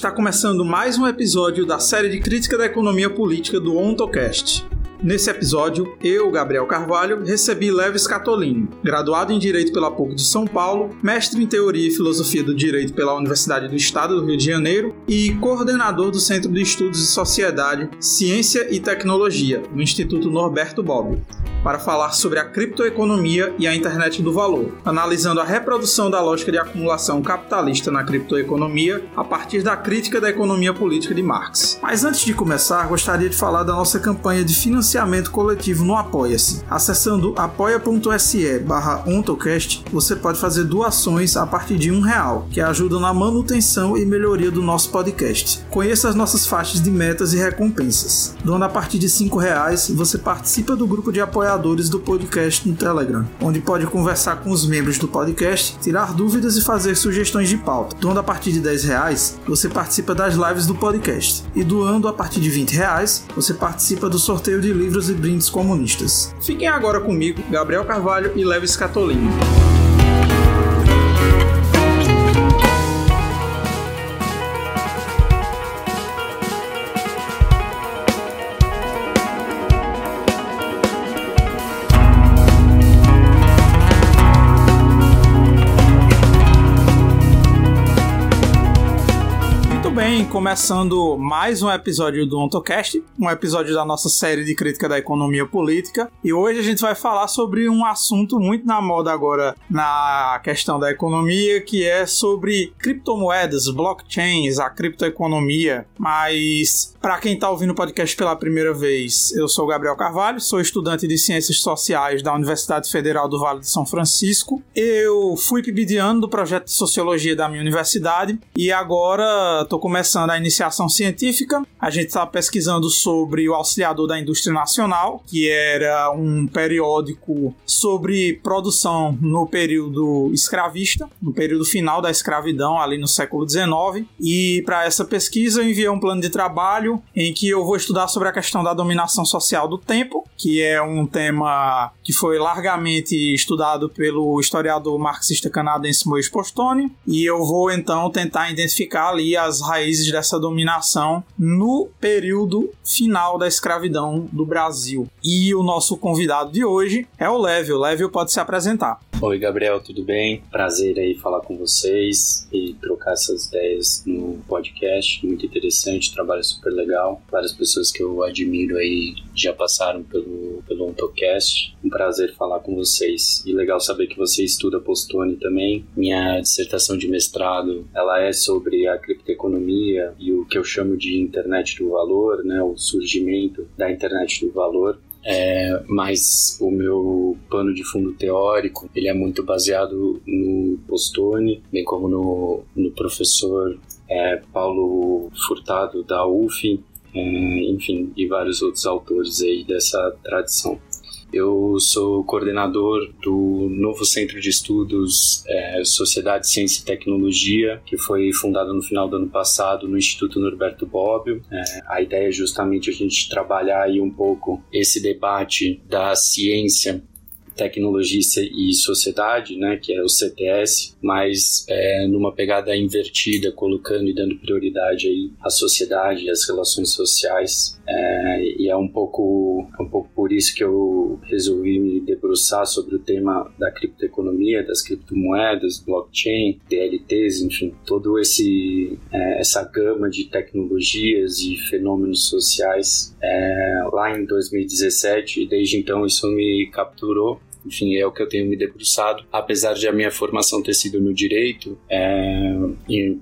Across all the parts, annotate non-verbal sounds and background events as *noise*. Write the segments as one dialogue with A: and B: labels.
A: Está começando mais um episódio da série de crítica da economia política do OntoCast. Nesse episódio, eu, Gabriel Carvalho, recebi Leves Catolini, graduado em Direito pela PUC de São Paulo, mestre em Teoria e Filosofia do Direito pela Universidade do Estado do Rio de Janeiro e coordenador do Centro de Estudos de Sociedade, Ciência e Tecnologia, do Instituto Norberto Bobbio para falar sobre a criptoeconomia e a internet do valor, analisando a reprodução da lógica de acumulação capitalista na criptoeconomia a partir da crítica da economia política de Marx. Mas antes de começar, gostaria de falar da nossa campanha de financiamento coletivo no Apoia-se. Acessando apoia.se barra ontocast, você pode fazer doações a partir de um real, que ajuda na manutenção e melhoria do nosso podcast. Conheça as nossas faixas de metas e recompensas. Doando a partir de cinco reais, você participa do grupo de apoiadores do podcast no Telegram, onde pode conversar com os membros do podcast, tirar dúvidas e fazer sugestões de pauta. Doando a partir de 10 reais, você participa das lives do podcast. E doando a partir de 20 reais, você participa do sorteio de livros e brindes comunistas. Fiquem agora comigo, Gabriel Carvalho e Leves Catolini. Começando mais um episódio do OntoCast, um episódio da nossa série de crítica da economia política. E hoje a gente vai falar sobre um assunto muito na moda agora na questão da economia, que é sobre criptomoedas, blockchains, a criptoeconomia. Mas para quem está ouvindo o podcast pela primeira vez, eu sou Gabriel Carvalho, sou estudante de Ciências Sociais da Universidade Federal do Vale de São Francisco. Eu fui PIBidiano do projeto de Sociologia da minha universidade e agora estou começando começando a iniciação científica, a gente estava pesquisando sobre o Auxiliador da Indústria Nacional, que era um periódico sobre produção no período escravista, no período final da escravidão, ali no século XIX. E para essa pesquisa eu enviei um plano de trabalho em que eu vou estudar sobre a questão da dominação social do tempo, que é um tema que foi largamente estudado pelo historiador marxista canadense Moisés Postone. E eu vou então tentar identificar ali as raízes dessa dominação no período final da escravidão do Brasil. E o nosso convidado de hoje é o Lévio. Lévio pode se apresentar.
B: Oi, Gabriel, tudo bem? Prazer aí falar com vocês e trocar essas ideias no podcast. Muito interessante, trabalho super legal. Várias pessoas que eu admiro aí já passaram pelo, pelo Ontocast. Um prazer falar com vocês. E legal saber que você estuda Postone também. Minha dissertação de mestrado, ela é sobre a criptoeconomia e o que eu chamo de internet do valor, né? O surgimento da internet do valor. É, mas o meu pano de fundo teórico ele é muito baseado no Postone, bem como no, no professor é, Paulo Furtado da UF, é, enfim, e vários outros autores aí dessa tradição. Eu sou coordenador do novo Centro de Estudos é, Sociedade, Ciência e Tecnologia, que foi fundado no final do ano passado no Instituto Norberto Bobbio. É, a ideia é justamente a gente trabalhar aí um pouco esse debate da ciência Tecnologia e Sociedade, né, que é o CTS, mas é, numa pegada invertida, colocando e dando prioridade aí à sociedade e às relações sociais. É, e é um pouco, um pouco por isso que eu resolvi me debruçar sobre o tema da criptoeconomia, das criptomoedas, blockchain, DLTs, enfim, todo esse é, essa gama de tecnologias e fenômenos sociais é, lá em 2017 e desde então isso me capturou enfim, é o que eu tenho me debruçado. Apesar de a minha formação ter sido no direito, é,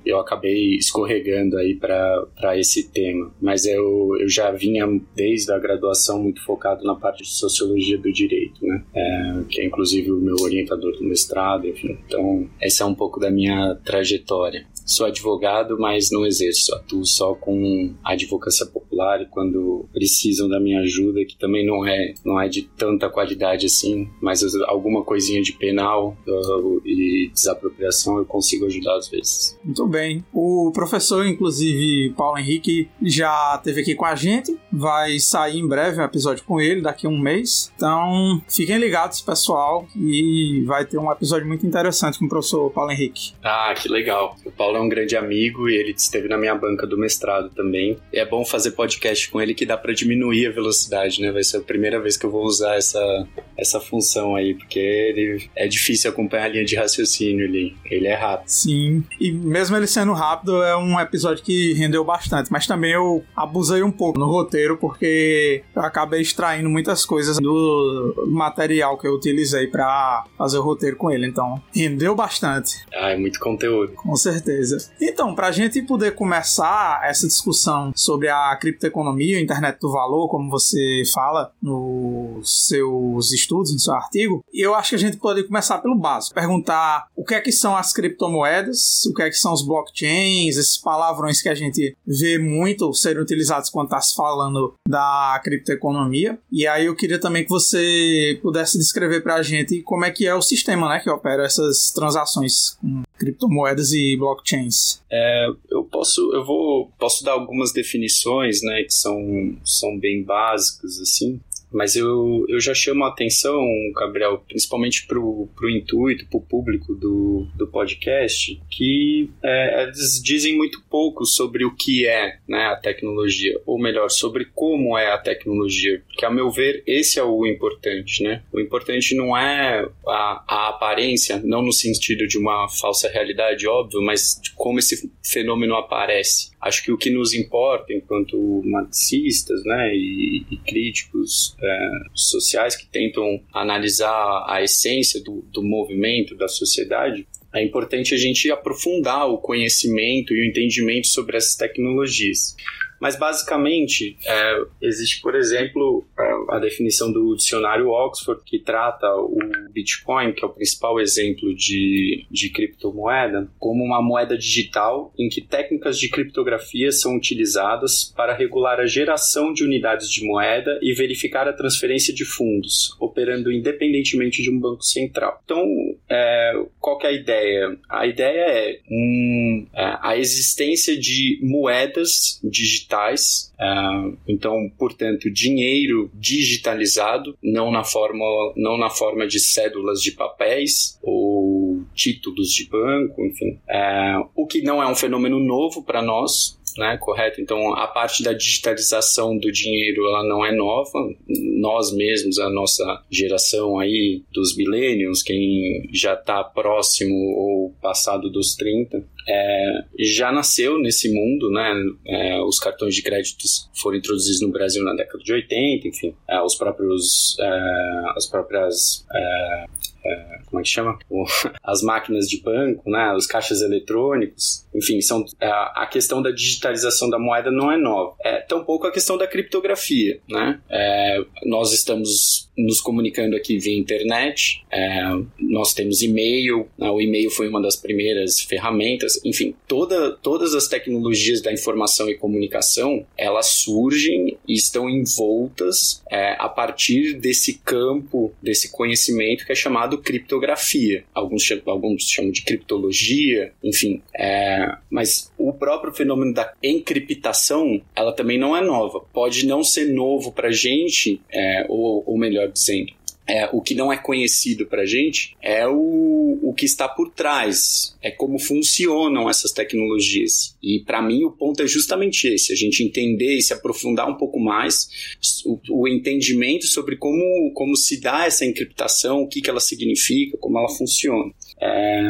B: eu acabei escorregando aí para esse tema. Mas eu, eu já vinha desde a graduação muito focado na parte de sociologia do direito, né? É, que é inclusive o meu orientador do mestrado, enfim. Então, essa é um pouco da minha trajetória. Sou advogado, mas não exerço, atuo só com a advocacia popular e quando precisam da minha ajuda, que também não é, não é de tanta qualidade assim, mas alguma coisinha de penal uh, e desapropriação eu consigo ajudar às vezes.
A: Muito bem. O professor, inclusive, Paulo Henrique, já esteve aqui com a gente, vai sair em breve um episódio com ele, daqui a um mês. Então, fiquem ligados, pessoal, e vai ter um episódio muito interessante com o professor Paulo Henrique.
B: Ah, que legal. O Paulo é um grande amigo e ele esteve na minha banca do mestrado também. E é bom fazer podcast com ele que dá para diminuir a velocidade, né? Vai ser a primeira vez que eu vou usar essa, essa função aí, porque ele é difícil acompanhar a linha de raciocínio ali. Ele é rápido.
A: Sim. E mesmo ele sendo rápido, é um episódio que rendeu bastante. Mas também eu abusei um pouco no roteiro, porque eu acabei extraindo muitas coisas do material que eu utilizei para fazer o roteiro com ele. Então, rendeu bastante.
B: Ah, é muito conteúdo.
A: Com certeza. Então, pra gente poder começar essa discussão sobre a criptoeconomia, a internet do valor, como você fala nos seus estudos, no seu artigo, eu acho que a gente pode começar pelo básico. Perguntar o que é que são as criptomoedas, o que é que são os blockchains, esses palavrões que a gente vê muito serem utilizados quando está se falando da criptoeconomia. E aí eu queria também que você pudesse descrever para a gente como é que é o sistema né, que opera essas transações com criptomoedas e blockchains.
B: É, eu posso, eu vou, posso dar algumas definições, né, que são, são bem básicas assim. Mas eu, eu já chamo a atenção, Gabriel, principalmente para o intuito, para o público do, do podcast, que é, eles dizem muito pouco sobre o que é né, a tecnologia, ou melhor, sobre como é a tecnologia. Porque, a meu ver, esse é o importante. Né? O importante não é a, a aparência, não no sentido de uma falsa realidade, óbvio, mas de como esse fenômeno aparece. Acho que o que nos importa, enquanto marxistas né, e, e críticos é, sociais que tentam analisar a essência do, do movimento, da sociedade, é importante a gente aprofundar o conhecimento e o entendimento sobre essas tecnologias. Mas basicamente, é, existe, por exemplo, é, a definição do dicionário Oxford, que trata o Bitcoin, que é o principal exemplo de, de criptomoeda, como uma moeda digital em que técnicas de criptografia são utilizadas para regular a geração de unidades de moeda e verificar a transferência de fundos, operando independentemente de um banco central. Então, é, qual é a ideia? A ideia é, um, é a existência de moedas digitais. Uh, então, portanto, dinheiro digitalizado, não na forma, não na forma de cédulas de papéis ou títulos de banco, enfim. Uh, o que não é um fenômeno novo para nós, né, correto? Então, a parte da digitalização do dinheiro, ela não é nova. Nós mesmos, a nossa geração aí dos millennials, quem já está próximo ou passado dos 30, é, já nasceu nesse mundo, né? É, os cartões de créditos foram introduzidos no Brasil na década de 80, enfim, é, os próprios, é, as próprias é, é, como é que chama? *laughs* As máquinas de banco, né? Os caixas eletrônicos, enfim, são a, a questão da digitalização da moeda não é nova. É tampouco a questão da criptografia, né? É, nós estamos nos comunicando aqui via internet, é, nós temos e-mail, né? o e-mail foi uma das primeiras ferramentas, enfim, toda, todas as tecnologias da informação e comunicação, elas surgem e estão envoltas é, a partir desse campo, desse conhecimento que é chamado criptografia. Alguns, alguns chamam de criptologia, enfim. É, mas o próprio fenômeno da encriptação, ela também não é nova. Pode não ser novo para gente, é, ou, ou melhor dizendo, é, o que não é conhecido para gente é o, o que está por trás, é como funcionam essas tecnologias. E para mim o ponto é justamente esse: a gente entender e se aprofundar um pouco mais o, o, entendimento sobre como, como se dá essa encriptação, o que, que ela significa, como ela funciona. É,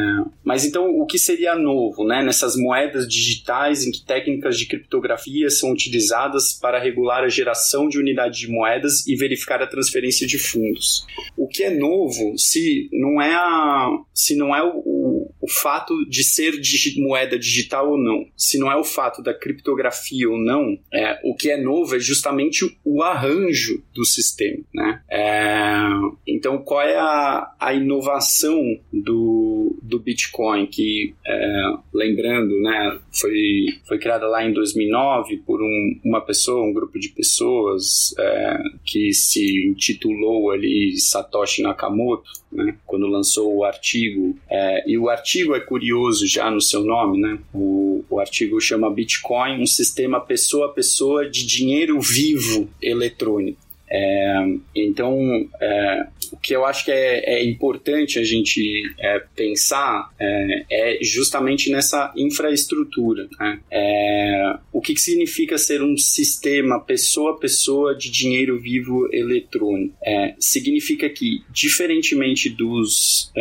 B: mas então, o que seria novo né, nessas moedas digitais em que técnicas de criptografia são utilizadas para regular a geração de unidades de moedas e verificar a transferência de fundos? O que é novo se não é, a, se não é o, o, fato de ser digi moeda digital ou não, se não é o fato da criptografia ou não, é, o que é novo é justamente o arranjo do sistema. Né? É, então, qual é a, a inovação do do Bitcoin, que, é, lembrando, né, foi, foi criada lá em 2009 por um, uma pessoa, um grupo de pessoas é, que se intitulou ali Satoshi Nakamoto, né, quando lançou o artigo. É, e o artigo é curioso já no seu nome, né? O, o artigo chama Bitcoin, um sistema pessoa a pessoa de dinheiro vivo eletrônico. É, então, é, o que eu acho que é, é importante a gente é, pensar é, é, justamente nessa infraestrutura. Né? É, o que, que, significa ser um sistema pessoa a pessoa de dinheiro vivo eletrônico? significa que, diferentemente dos,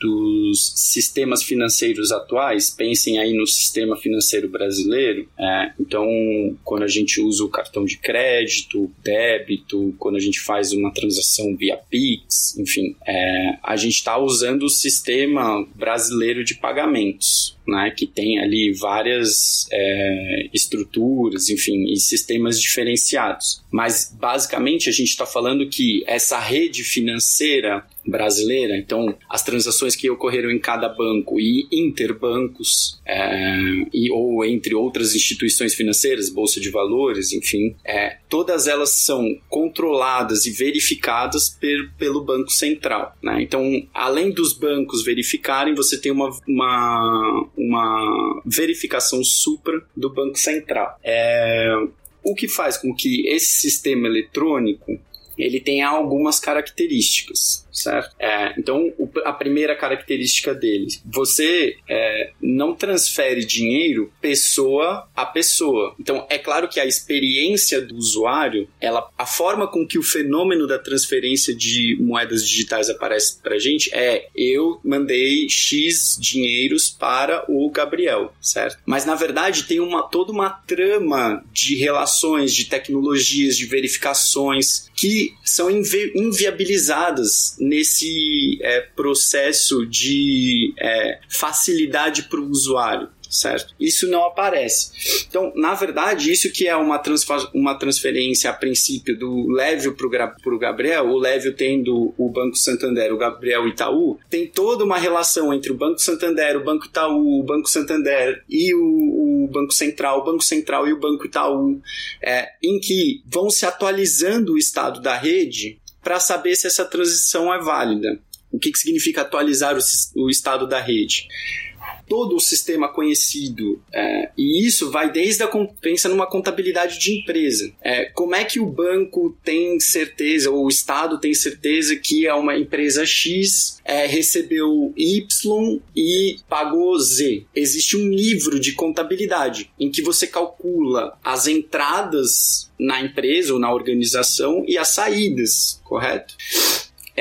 B: dos sistemas financeiros atuais, pensem aí no sistema financeiro brasileiro, então, quando a gente usa o cartão de crédito, débito, quando a gente faz uma transação via Pix, enfim, é, a gente está usando o sistema brasileiro de pagamentos né, que tem ali várias é, estruturas, enfim, e sistemas diferenciados. Mas basicamente a gente está falando que essa rede financeira brasileira, então as transações que ocorreram em cada banco e interbancos é, e ou entre outras instituições financeiras, bolsa de valores, enfim, é, todas elas são controladas e verificadas per, pelo banco central. Né? Então, além dos bancos verificarem, você tem uma, uma uma verificação supra do Banco Central. É, o que faz com que esse sistema eletrônico ele tenha algumas características certo? É, então, o, a primeira característica dele, você é, não transfere dinheiro pessoa a pessoa. Então, é claro que a experiência do usuário, ela, a forma com que o fenômeno da transferência de moedas digitais aparece para a gente é eu mandei X dinheiros para o Gabriel, certo? Mas, na verdade, tem uma, toda uma trama de relações, de tecnologias, de verificações que são invi inviabilizadas nesse é, processo de é, facilidade para o usuário certo? Isso não aparece. Então, na verdade, isso que é uma, uma transferência a princípio do Lévio para o Gabriel, o Lévio tendo o Banco Santander, o Gabriel Itaú, tem toda uma relação entre o Banco Santander, o Banco Itaú, o Banco Santander e o, o Banco Central, o Banco Central e o Banco Itaú, é, em que vão se atualizando o estado da rede para saber se essa transição é válida. O que, que significa atualizar o, o estado da rede? Todo o sistema conhecido. É, e isso vai desde a. Pensa numa contabilidade de empresa. É, como é que o banco tem certeza, ou o Estado tem certeza que é uma empresa X é, recebeu Y e pagou Z? Existe um livro de contabilidade em que você calcula as entradas na empresa ou na organização e as saídas, correto?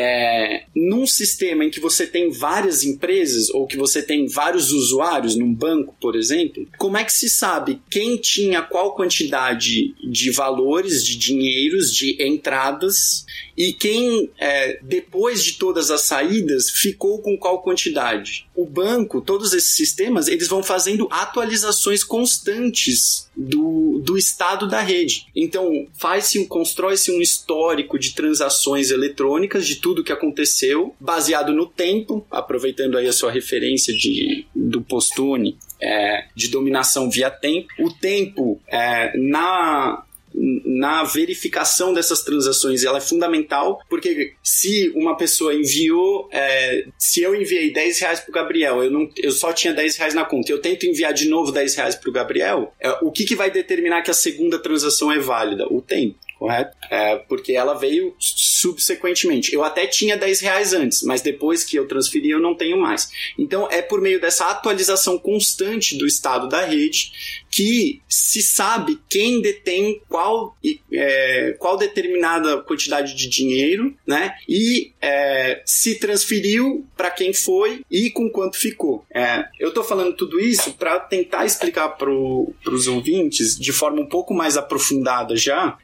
B: É, num sistema em que você tem várias empresas ou que você tem vários usuários num banco, por exemplo, como é que se sabe quem tinha qual quantidade de valores, de dinheiros, de entradas e quem, é, depois de todas as saídas, ficou com qual quantidade? O banco, todos esses sistemas, eles vão fazendo atualizações constantes do, do estado da rede. Então, faz-se, constrói-se um histórico de transações eletrônicas de tudo que aconteceu, baseado no tempo, aproveitando aí a sua referência de, do Postune, é, de dominação via tempo. O tempo é, na na verificação dessas transações ela é fundamental, porque se uma pessoa enviou, é, se eu enviei 10 reais pro Gabriel, eu, não, eu só tinha 10 reais na conta, eu tento enviar de novo 10 reais pro Gabriel, é, o que, que vai determinar que a segunda transação é válida? O tempo correto? É, porque ela veio subsequentemente. Eu até tinha 10 reais antes, mas depois que eu transferi eu não tenho mais. Então é por meio dessa atualização constante do estado da rede que se sabe quem detém qual, é, qual determinada quantidade de dinheiro, né? E é, se transferiu para quem foi e com quanto ficou. É, eu estou falando tudo isso para tentar explicar para os ouvintes de forma um pouco mais aprofundada já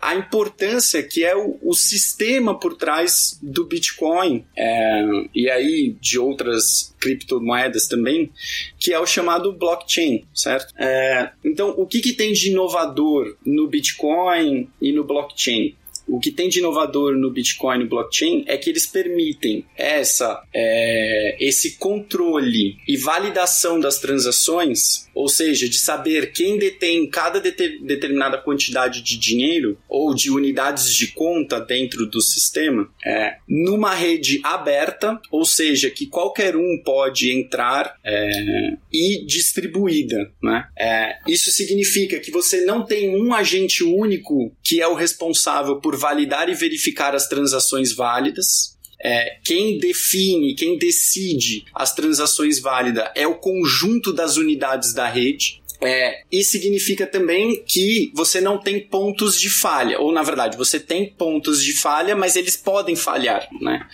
B: a importância que é o, o sistema por trás do Bitcoin é, e aí de outras criptomoedas também, que é o chamado blockchain, certo? É, então, o que, que tem de inovador no Bitcoin e no blockchain? O que tem de inovador no Bitcoin e blockchain é que eles permitem essa, é, esse controle e validação das transações, ou seja, de saber quem detém cada determinada quantidade de dinheiro ou de unidades de conta dentro do sistema, é, numa rede aberta, ou seja, que qualquer um pode entrar é, e distribuída. Né? É, isso significa que você não tem um agente único que é o responsável por validar e verificar as transações válidas. É, quem define, quem decide as transações válidas é o conjunto das unidades da rede. É, e significa também que você não tem pontos de falha, ou na verdade você tem pontos de falha, mas eles podem falhar, né?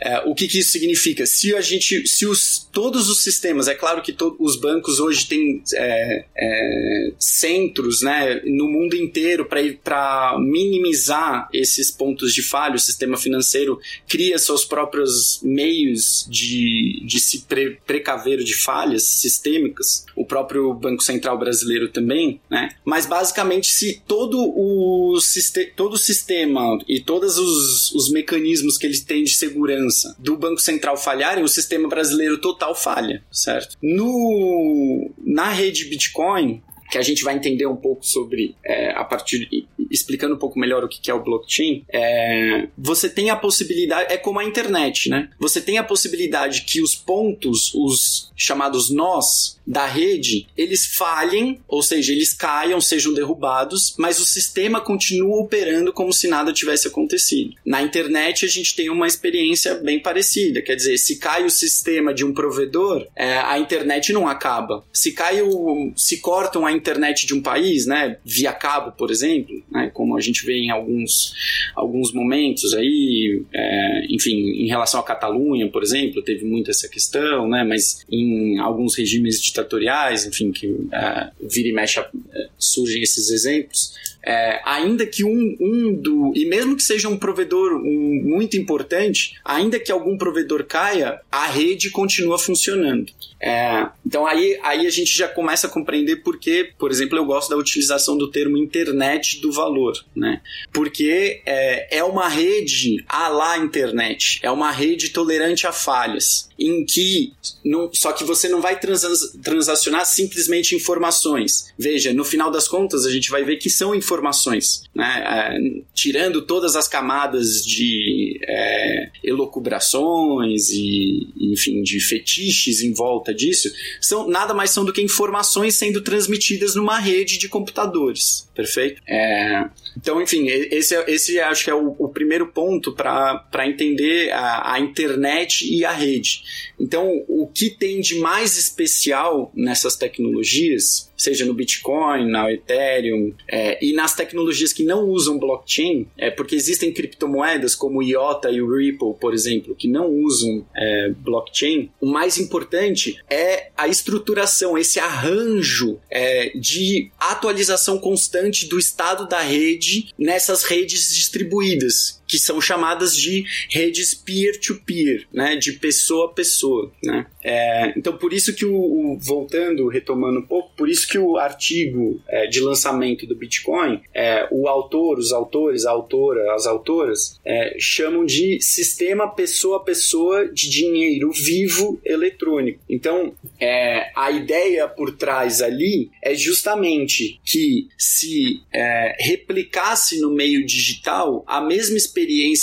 B: É, o que, que, isso significa? Se a gente, se os, todos os sistemas, é claro que os bancos hoje têm é, é centros, né, no mundo inteiro para minimizar esses pontos de falha. O sistema financeiro cria seus próprios meios de, de se pre, precaver de falhas sistêmicas. O próprio Banco Central Central Brasileiro também, né? Mas basicamente, se todo o, todo o sistema e todos os, os mecanismos que eles têm de segurança do Banco Central falharem, o sistema brasileiro total falha, certo? No, na rede Bitcoin, que a gente vai entender um pouco sobre é, a partir explicando um pouco melhor o que é o blockchain, é, você tem a possibilidade, é como a internet, né? Você tem a possibilidade que os pontos, os chamados nós da rede, eles falhem, ou seja, eles caiam, sejam derrubados, mas o sistema continua operando como se nada tivesse acontecido. Na internet a gente tem uma experiência bem parecida, quer dizer, se cai o sistema de um provedor, é, a internet não acaba. Se cai o, se cortam a internet de um país, né, via cabo, por exemplo, né, como a gente vê em alguns, alguns momentos aí, é, enfim, em relação à Catalunha, por exemplo, teve muito essa questão, né, mas em alguns regimes ditatoriais, enfim, que é, vira e mexe é, surgem esses exemplos, é, ainda que um, um do. E mesmo que seja um provedor um, muito importante, ainda que algum provedor caia, a rede continua funcionando. É, então aí, aí a gente já começa a compreender por que, por exemplo, eu gosto da utilização do termo internet do valor, né? Porque é, é uma rede a lá internet, é uma rede tolerante a falhas, em que não, só que você não vai trans, transacionar simplesmente informações. Veja, no final das contas a gente vai ver que são informações, né? É, tirando todas as camadas de é, elocubrações e, enfim, de fetiches em volta disso, são nada mais são do que informações sendo transmitidas numa rede de computadores, perfeito? É, então, enfim, esse, é, esse acho que é o, o primeiro ponto para entender a, a internet e a rede. Então, o que tem de mais especial nessas tecnologias seja no Bitcoin, na Ethereum é, e nas tecnologias que não usam blockchain, é porque existem criptomoedas como o IOTA e o Ripple, por exemplo, que não usam é, blockchain. O mais importante é a estruturação, esse arranjo é, de atualização constante do estado da rede nessas redes distribuídas, que são chamadas de redes peer-to-peer, -peer, né, de pessoa a pessoa, né. É, então, por isso que o, o, voltando, retomando um pouco, por isso que o artigo é, de lançamento do Bitcoin, é, o autor, os autores, a autora, as autoras, é, chamam de sistema pessoa a pessoa de dinheiro vivo eletrônico. Então, é, a ideia por trás ali é justamente que se é, replicasse no meio digital a mesma experiência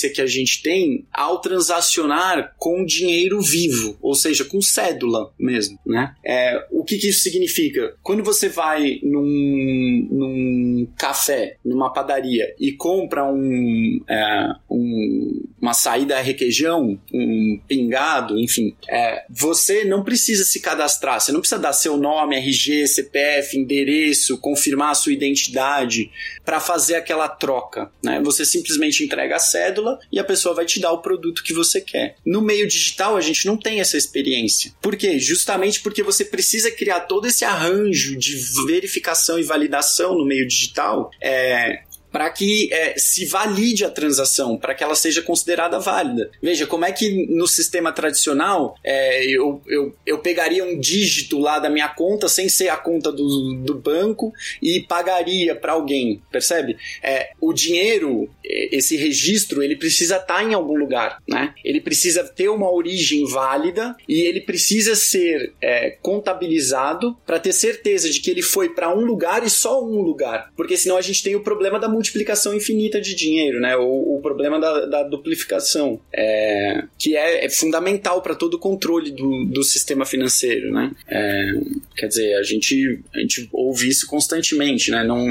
B: que a gente tem ao transacionar com dinheiro vivo, ou seja, com cédula mesmo, né? É, o que, que isso significa? Quando você vai num, num café, numa padaria e compra um, é, um uma saída requeijão, um pingado, enfim, é, você não precisa se cadastrar, você não precisa dar seu nome, RG, CPF, endereço, confirmar a sua identidade para fazer aquela troca, né? Você simplesmente entrega a cédula e a pessoa vai te dar o produto que você quer. No meio digital a gente não tem essa experiência. Por quê? Justamente porque você precisa criar todo esse arranjo de verificação e validação no meio digital é, para que é, se valide a transação, para que ela seja considerada válida. Veja, como é que no sistema tradicional é, eu, eu, eu pegaria um dígito lá da minha conta sem ser a conta do, do banco e pagaria para alguém, percebe? É, o dinheiro, esse registro, ele precisa estar tá em algum lugar, né? Ele precisa ter uma origem válida e ele precisa ser é, contabilizado para ter certeza de que ele foi para um lugar e só um lugar, porque senão a gente tem o problema da multiplicação infinita de dinheiro, né? O, o problema da, da duplicação, é, que é, é fundamental para todo o controle do, do sistema financeiro, né? É, quer dizer, a gente, a gente ouve isso constantemente, né? Não,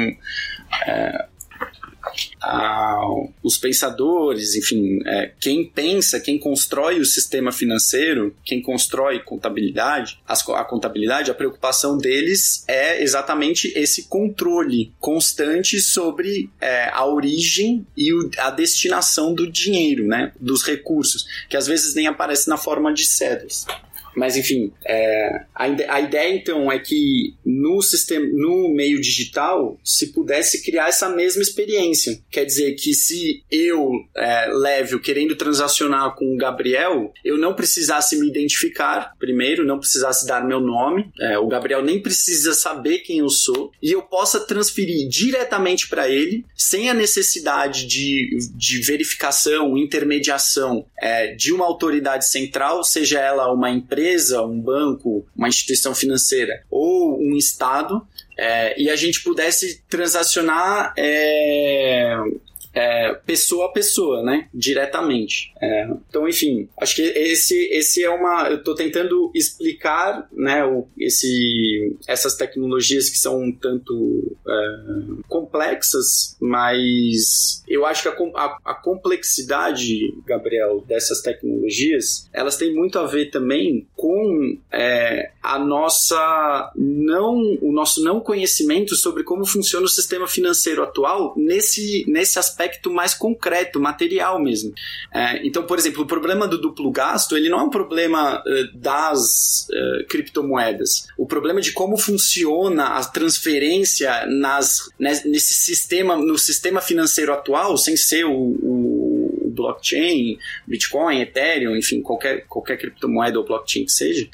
B: é, os pensadores, enfim, é, quem pensa, quem constrói o sistema financeiro, quem constrói contabilidade, as, a contabilidade, a preocupação deles é exatamente esse controle constante sobre é, a origem e o, a destinação do dinheiro, né, dos recursos, que às vezes nem aparece na forma de cédulas. Mas enfim, é, a, a ideia então é que no sistema, no meio digital, se pudesse criar essa mesma experiência. Quer dizer que se eu, é, Lévio, querendo transacionar com o Gabriel, eu não precisasse me identificar primeiro, não precisasse dar meu nome, é, o Gabriel nem precisa saber quem eu sou, e eu possa transferir diretamente para ele, sem a necessidade de, de verificação, intermediação é, de uma autoridade central, seja ela uma empresa empresa, um banco, uma instituição financeira ou um Estado, é, e a gente pudesse transacionar é, é, pessoa a pessoa, né? Diretamente. É, então, enfim, acho que esse, esse é uma. Eu estou tentando explicar, né? O, esse, essas tecnologias que são um tanto é, complexas, mas eu acho que a, a, a, complexidade, Gabriel, dessas tecnologias, elas têm muito a ver também com é, a nossa não, o nosso não conhecimento sobre como funciona o sistema financeiro atual nesse, nesse aspecto aspecto mais concreto, material mesmo. É, então, por exemplo, o problema do duplo gasto, ele não é um problema uh, das uh, criptomoedas. O problema de como funciona a transferência nas, nesse sistema, no sistema financeiro atual, sem ser o, o blockchain, Bitcoin, Ethereum, enfim, qualquer, qualquer criptomoeda ou blockchain que seja,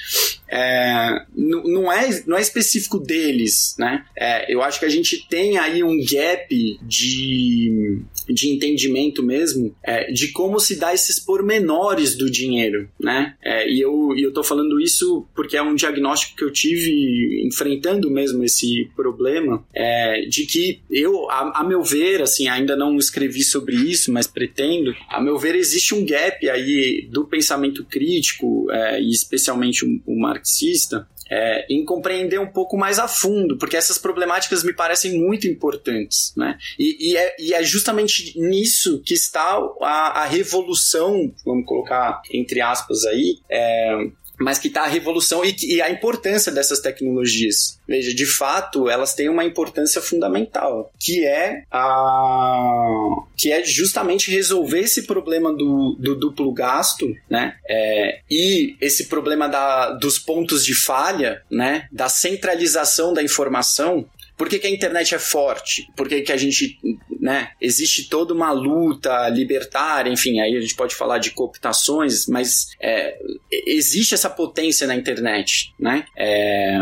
B: é, não, é, não é específico deles, né? É, eu acho que a gente tem aí um gap de, de entendimento mesmo é, de como se dá esses pormenores do dinheiro, né? É, e eu, eu tô falando isso porque é um diagnóstico que eu tive enfrentando mesmo esse problema é, de que eu, a, a, meu ver, assim, ainda não escrevi sobre isso, mas pretendo, a meu ver, existe um gap aí do pensamento crítico é, e especialmente o, o marxista é, em compreender um pouco mais a fundo, porque essas problemáticas me parecem muito importantes, né? E, e, é, e é, justamente nisso que está a, a, revolução, vamos colocar entre aspas aí, é, mas que está a revolução e, e, a importância dessas tecnologias. Veja, de fato, elas têm uma importância fundamental, que é a que é justamente resolver esse problema do, do duplo gasto, né? É, e esse problema da, dos pontos de falha, né? Da centralização da informação por que, que, a internet é forte? Por que, que a gente, né, existe toda uma luta libertária, enfim, aí a gente pode falar de cooptações, mas é, existe essa potência na internet, né? É,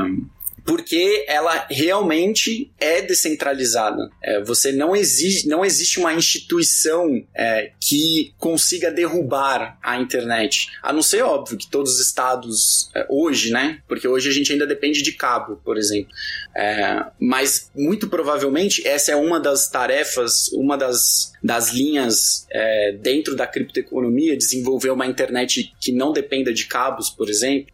B: porque ela realmente é descentralizada. É, você não exige, não existe uma instituição é, que consiga derrubar a internet. A não ser óbvio que todos os estados é, hoje, né? Porque hoje a gente ainda depende de cabo, por exemplo. É, mas muito provavelmente essa é uma das tarefas, uma das, das linhas é, dentro da criptoeconomia, desenvolver uma internet que não dependa de cabos, por exemplo.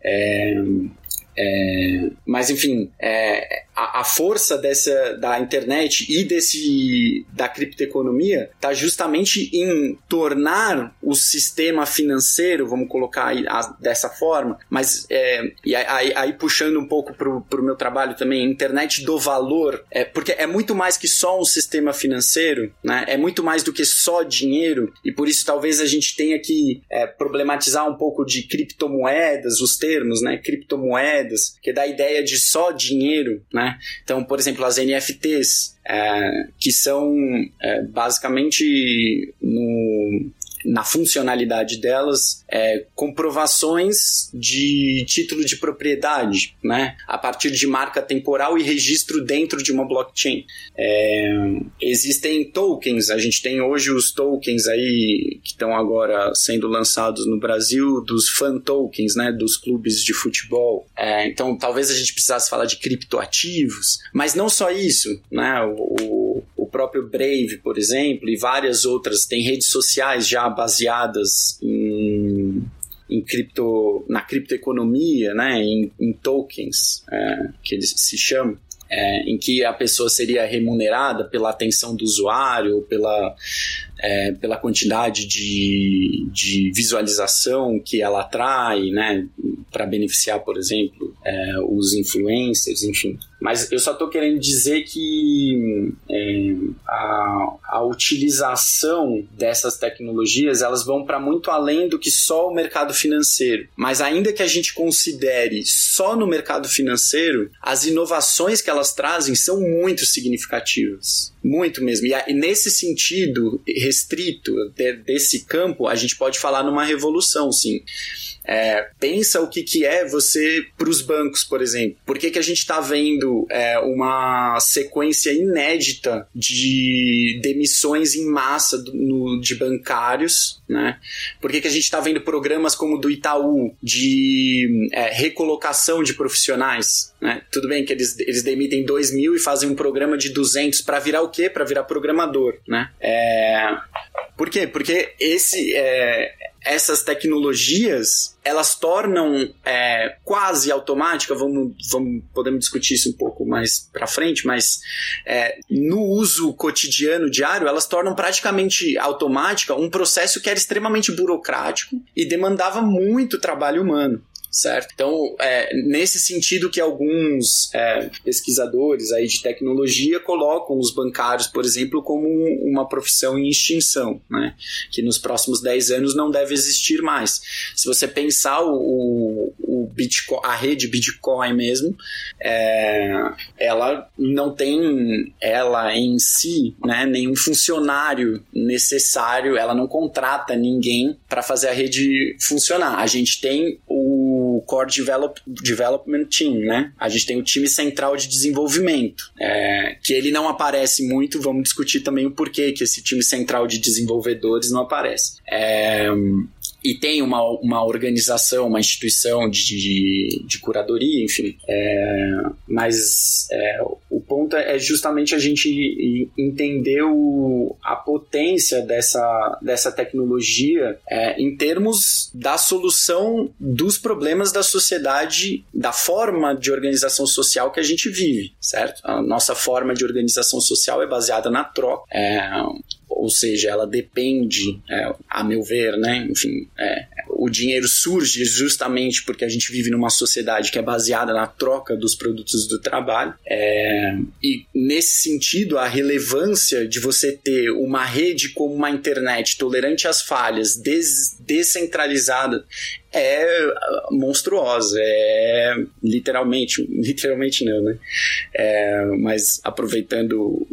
B: É, mas enfim, é, a, a, força dessa da internet e desse da criptoeconomia está justamente em tornar o sistema financeiro, vamos colocar a, dessa forma, mas é, e aí, aí, puxando um pouco para o meu trabalho também, internet do valor, é, porque é muito mais que só um sistema financeiro, né? É muito mais do que só dinheiro e por isso talvez a gente tenha que é, problematizar um pouco de criptomoedas, os termos, né? Criptomoedas criptomoedas, que dá a ideia de só dinheiro, né? Então, por exemplo, as NFTs, é, que são é, basicamente no, na funcionalidade delas é, comprovações de título de propriedade, né? A partir de marca temporal e registro dentro de uma blockchain. É, existem tokens, a gente tem hoje os tokens aí que estão agora sendo lançados no Brasil dos fan tokens, né? Dos clubes de futebol. É, então, talvez a gente precisasse falar de criptoativos, mas não só isso, né? O, o próprio Brave, por exemplo, e várias outras têm redes sociais já baseadas em, em cripto, na criptoeconomia, né, em, em tokens, é, que eles se chamam. É, em que a pessoa seria remunerada pela atenção do usuário, pela, é, pela quantidade de, de visualização que ela atrai, né, para beneficiar, por exemplo, é, os influencers, enfim. Mas eu só estou querendo dizer que é, a, a utilização dessas tecnologias elas vão para muito além do que só o mercado financeiro. Mas ainda que a gente considere só no mercado financeiro, as inovações que elas trazem são muito significativas. Muito mesmo. E, nesse sentido restrito de, desse campo, a gente pode falar numa revolução, sim. É, pensa o que, que é você para os bancos, por exemplo. Por que, que a gente está vendo é, uma sequência inédita de demissões em massa do, no, de bancários? Né? Por que, que a gente está vendo programas como o do Itaú de é, recolocação de profissionais? Né? Tudo bem que eles, eles demitem 2 mil e fazem um programa de 200 para virar o quê? Para virar programador. Né? É... Por quê? Porque esse, é, essas tecnologias elas tornam é, quase automática, vamos, vamos podemos discutir isso um pouco mais para frente, mas é, no uso cotidiano diário elas tornam praticamente automática um processo que era extremamente burocrático e demandava muito trabalho humano certo? Então, é, nesse sentido que alguns é, pesquisadores aí de tecnologia colocam os bancários, por exemplo, como uma profissão em extinção, né? Que nos próximos 10 anos não deve existir mais. Se você pensar o, o Bitcoin, a rede Bitcoin mesmo, é, ela não tem ela em si, né, nenhum funcionário necessário, ela não contrata ninguém para fazer a rede funcionar. A gente tem Core Develop, Development Team, né? A gente tem o time central de desenvolvimento, é, que ele não aparece muito, vamos discutir também o porquê que esse time central de desenvolvedores não aparece. É, e tem uma, uma organização, uma instituição de, de curadoria, enfim. É, mas é, o ponto é justamente a gente entender o, a potência dessa, dessa tecnologia é, em termos da solução dos problemas da sociedade, da forma de organização social que a gente vive, certo? A nossa forma de organização social é baseada na troca. Ou seja, ela depende, é, a meu ver, né? Enfim, é, o dinheiro surge justamente porque a gente vive numa sociedade que é baseada na troca dos produtos do trabalho. É, e nesse sentido, a relevância de você ter uma rede como uma internet tolerante às falhas, des descentralizada, é monstruosa, é literalmente, *laughs* literalmente não, né? É, mas aproveitando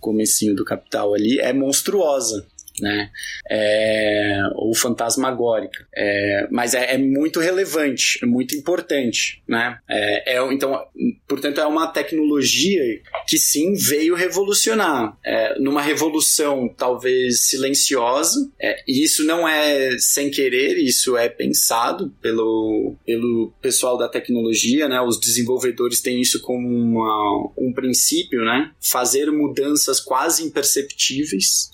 B: comecinho do Capital ali, é monstruosa né? É, ou fantasmagórica. É, mas é, é, muito relevante, é muito importante, né? É, é, então, portanto, é uma tecnologia que sim veio revolucionar. É, numa revolução talvez silenciosa, é, e isso não é sem querer, isso é pensado pelo, pelo pessoal da tecnologia, né? Os desenvolvedores têm isso como uma, um princípio, né? Fazer mudanças quase imperceptíveis,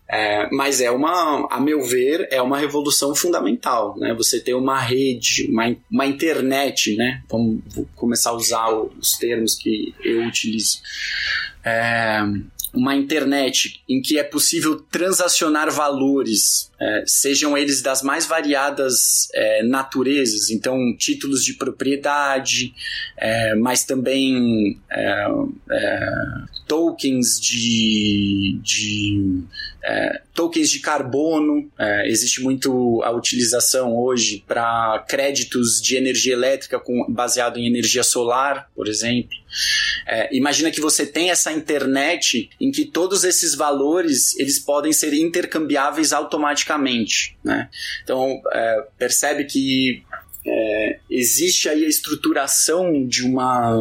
B: mas é uma, a meu ver, é uma revolução fundamental, né? Você ter uma rede, uma, uma internet, né? Vamos começar a usar os termos que eu utilizo. É, uma internet em que é possível transacionar valores, é, sejam eles das mais variadas é, naturezas, então títulos de propriedade, é, mas também é, é, tokens de, de é, tokens de carbono, é, existe muito a utilização hoje para créditos de energia elétrica com, baseado em energia solar, por exemplo. É, imagina que você tem essa internet em que todos esses valores eles podem ser intercambiáveis automaticamente. Né? Então é, percebe que é, existe aí a estruturação de uma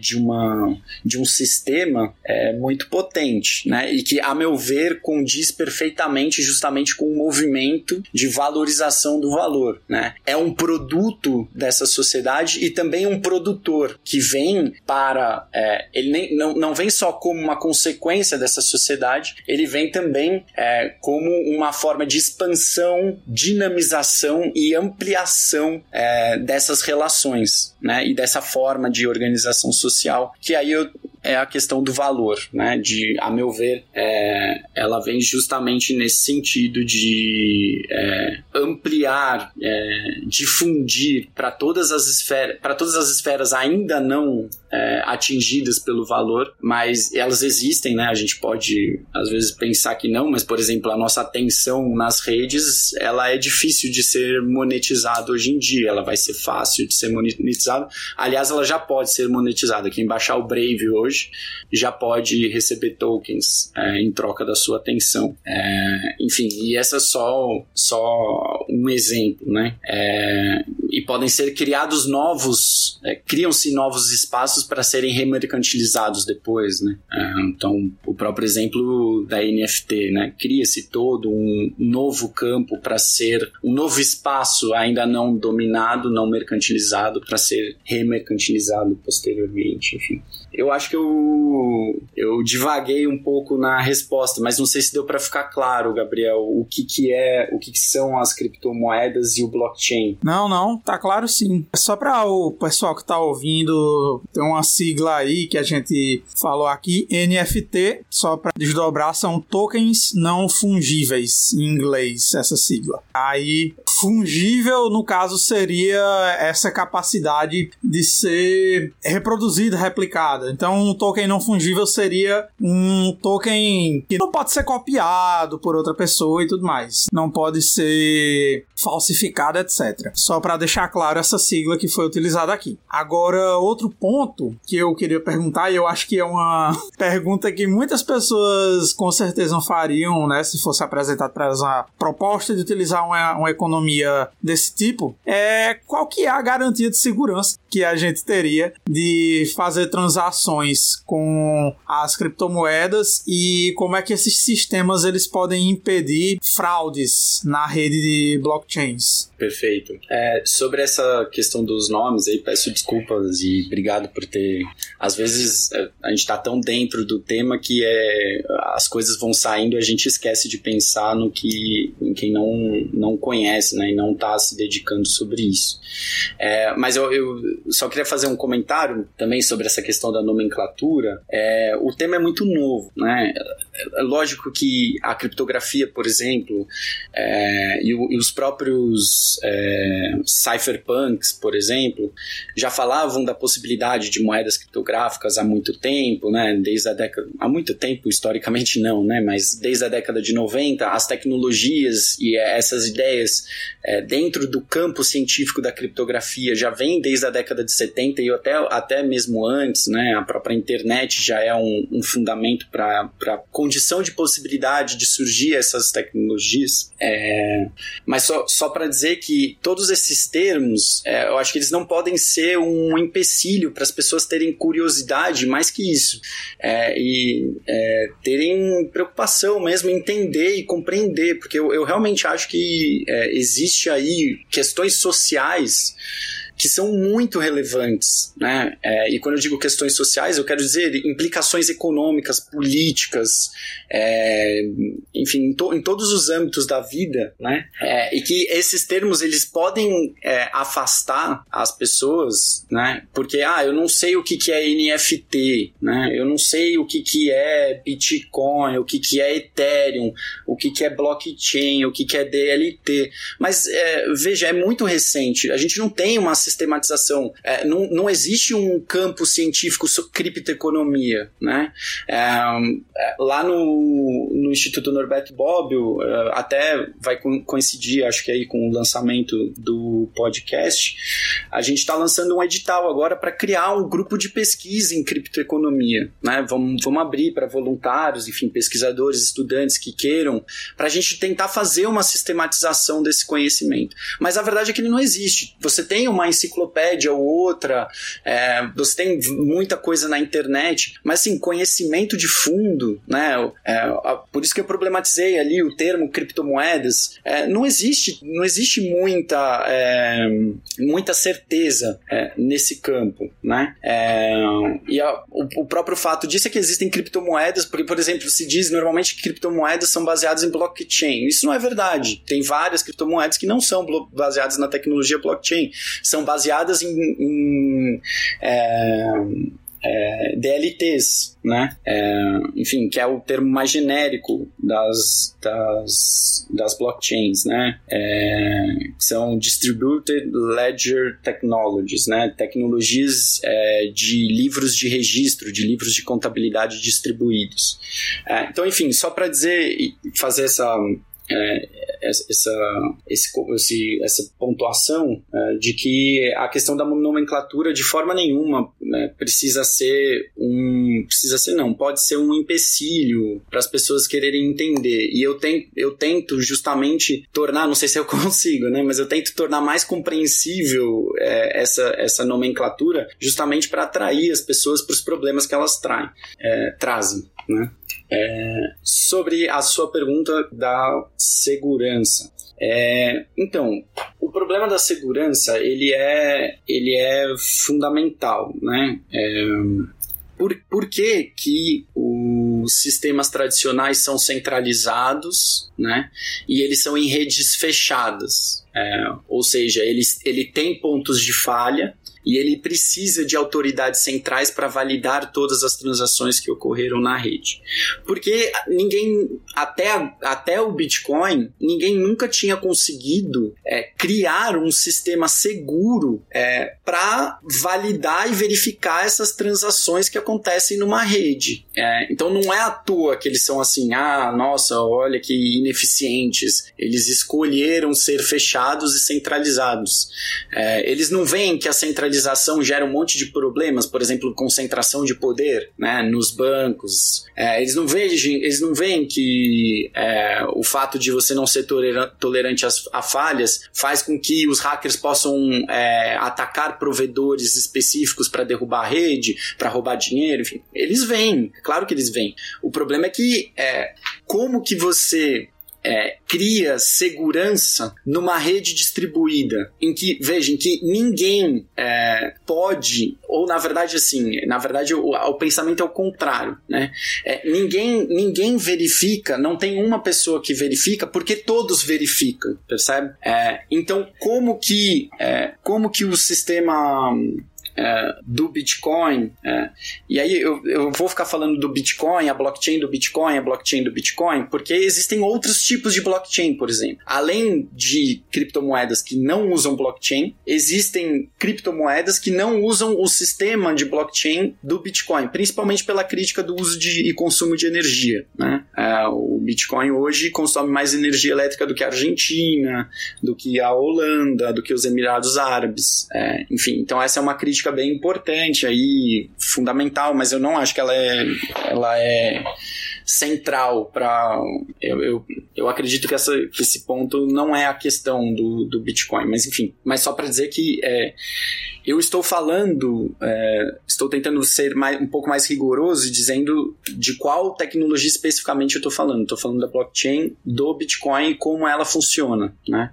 B: de uma de um sistema é, muito potente, né? E que a meu ver condiz perfeitamente justamente com o movimento de valorização do valor, né? É um produto dessa sociedade e também um produtor que vem para é, ele nem, não, não vem só como uma consequência dessa sociedade, ele vem também é, como uma forma de expansão, dinamização e ampliação é, é, dessas relações, né? E dessa forma de organização social, que aí eu, é a questão do valor, né? De, a meu ver, é, ela vem justamente nesse sentido de é, ampliar, é, difundir para todas as esferas, para todas as esferas ainda não é, atingidas pelo valor, mas elas existem, né? A gente pode às vezes pensar que não, mas por exemplo a nossa atenção nas redes, ela é difícil de ser monetizada hoje em dia. Ela vai ser fácil de ser monetizada. Aliás, ela já pode ser monetizada. Quem baixar o Brave hoje já pode receber tokens é, em troca da sua atenção. É, enfim, e essa é só, só um exemplo, né? É, e podem ser criados novos, é, criam-se novos espaços para serem remercantilizados depois, né? É, então, o próprio exemplo da NFT, né? Cria-se todo um novo campo para ser um novo espaço ainda não dominado, não mercantilizado, para ser remercantilizado posteriormente, enfim. Eu acho que eu, eu divaguei um pouco na resposta, mas não sei se deu para ficar claro, Gabriel, o que, que é, o que, que são as criptomoedas e o blockchain.
A: Não, não, tá claro sim. É só para o pessoal que tá ouvindo, tem uma sigla aí que a gente falou aqui, NFT, só para desdobrar, são tokens não fungíveis, em inglês, essa sigla. Aí, fungível, no caso, seria essa capacidade de ser reproduzida, replicada. Então, um token não fungível seria um token que não pode ser copiado por outra pessoa e tudo mais. Não pode ser falsificado, etc. Só para deixar claro essa sigla que foi utilizada aqui. Agora, outro ponto que eu queria perguntar, e eu acho que é uma *laughs* pergunta que muitas pessoas com certeza fariam, né, se fosse apresentado para uma proposta de utilizar uma, uma economia desse tipo, é qual que é a garantia de segurança que a gente teria de fazer transações com as criptomoedas e como é que esses sistemas eles podem impedir fraudes na rede de blockchains.
B: Perfeito. É, sobre essa questão dos nomes aí, peço desculpas e obrigado por ter. Às vezes é, a gente está tão dentro do tema que é, as coisas vão saindo e a gente esquece de pensar no que em quem não, não conhece né, e não está se dedicando sobre isso. É, mas eu, eu, só queria fazer um comentário também sobre essa questão da nomenclatura. É, o tema é muito novo, né? É lógico que a criptografia, por exemplo, é, e, e, os próprios é, cypherpunks, por exemplo, já falavam da possibilidade de moedas criptográficas há muito tempo, né? Desde a década. Há muito tempo, historicamente não, né? Mas desde a década de 90, as tecnologias e essas ideias é, dentro do campo científico da criptografia já vêm desde a década de 70 e até, até mesmo antes, né? A própria internet já é um, um fundamento para condição de possibilidade de surgir essas tecnologias. É, mas só, só para dizer que todos esses termos, é, eu acho que eles não podem ser um empecilho para as pessoas terem curiosidade, mais que isso, é, e é, terem preocupação mesmo, entender e compreender, porque eu, eu realmente acho que é, existe aí questões sociais que são muito relevantes, né? É, e quando eu digo questões sociais, eu quero dizer implicações econômicas, políticas, é, enfim, em, to, em, todos os âmbitos da vida, né? É, e que esses termos eles podem é, afastar as pessoas, né? Porque ah, eu não sei o que, que é NFT, né? Eu não sei o que, que é Bitcoin, o que, que é Ethereum, o que, que é blockchain, o que, que é DLT. Mas é, veja, é muito recente. A gente não tem uma sistematização. É, não, não existe um campo científico sobre criptoeconomia, né? É, lá no, no Instituto Norberto Bobbio, é, até vai coincidir, acho que aí com o lançamento do podcast, a gente está lançando um edital agora para criar um grupo de pesquisa em criptoeconomia, né? Vamos, vamos abrir para voluntários, enfim, pesquisadores, estudantes que queiram, para a gente tentar fazer uma sistematização desse conhecimento. Mas a verdade é que ele não existe. Você tem uma enciclopédia ou outra, é, você tem muita coisa na internet, mas assim, conhecimento de fundo, né? É, por isso que eu problematizei ali o termo criptomoedas. É, não existe, não existe muita, é, muita certeza é, nesse campo, né? É, e a, o, o, próprio fato disso é que existem criptomoedas, porque, por exemplo, se diz normalmente que criptomoedas são baseadas em blockchain. Isso não é verdade. Tem várias criptomoedas que não são baseadas na tecnologia blockchain, são baseadas em, em é, DLTs, né? É, enfim, que é o termo mais genérico das, das, das blockchains, né? É, são Distributed Ledger Technologies, né? Tecnologias é, de livros de registro, de livros de contabilidade distribuídos. É, então, enfim, só para dizer, fazer essa é, essa, esse, essa pontuação é, de que a questão da nomenclatura de forma nenhuma né, precisa ser um precisa ser não pode ser um empecilho para as pessoas quererem entender. E eu tento, eu tento justamente tornar não sei se eu *laughs* consigo né mas eu tento tornar mais compreensível é, essa, essa nomenclatura justamente para atrair as pessoas para os problemas que elas traem é, trazem né é, sobre a sua pergunta da segurança. É, então, o problema da segurança ele é, ele é fundamental, né? É, por, por que, que os sistemas tradicionais são centralizados, né? E eles são em redes fechadas. É, ou seja, ele, ele tem pontos de falha, e ele precisa de autoridades centrais para validar todas as transações que ocorreram na rede. Porque ninguém, até, até o Bitcoin, ninguém nunca tinha conseguido é, criar um sistema seguro é, para validar e verificar essas transações que acontecem numa rede. É, então não é à toa que eles são assim, ah, nossa, olha que ineficientes. Eles escolheram ser fechados e centralizados. É, eles não veem que a centralização centralização gera um monte de problemas, por exemplo, concentração de poder né, nos bancos. É, eles, não veem, eles não veem que é, o fato de você não ser tolerante a, falhas faz com que os hackers possam é, atacar provedores específicos para derrubar a rede, para roubar dinheiro, enfim. Eles vêm, claro que eles vêm. O problema é que é, como que você é, cria segurança numa rede distribuída, em que, vejam, que ninguém é, pode, ou na verdade assim, na verdade o, o pensamento é o contrário, né? É, ninguém, ninguém verifica, não tem uma pessoa que verifica, porque todos verificam, percebe? É, então, como que, é, como que o sistema é, do Bitcoin. É, e aí eu, eu vou ficar falando do Bitcoin, a blockchain do Bitcoin, a blockchain do Bitcoin, porque existem outros tipos de blockchain, por exemplo. Além de criptomoedas que não usam blockchain, existem criptomoedas que não usam o sistema de blockchain do Bitcoin, principalmente pela crítica do uso de, e consumo de energia. Né? É, o Bitcoin hoje consome mais energia elétrica do que a Argentina, do que a Holanda, do que os Emirados Árabes. É, enfim, então essa é uma crítica bem importante aí, fundamental, mas eu não acho que ela é, ela é central para eu, eu, eu, acredito que, essa, que esse ponto não é a questão do, do Bitcoin, mas enfim, mas só para dizer que é, eu estou falando, é, estou tentando ser mais, um pouco mais rigoroso dizendo de qual tecnologia especificamente eu estou falando. Estou falando da blockchain, do Bitcoin e como ela funciona, né?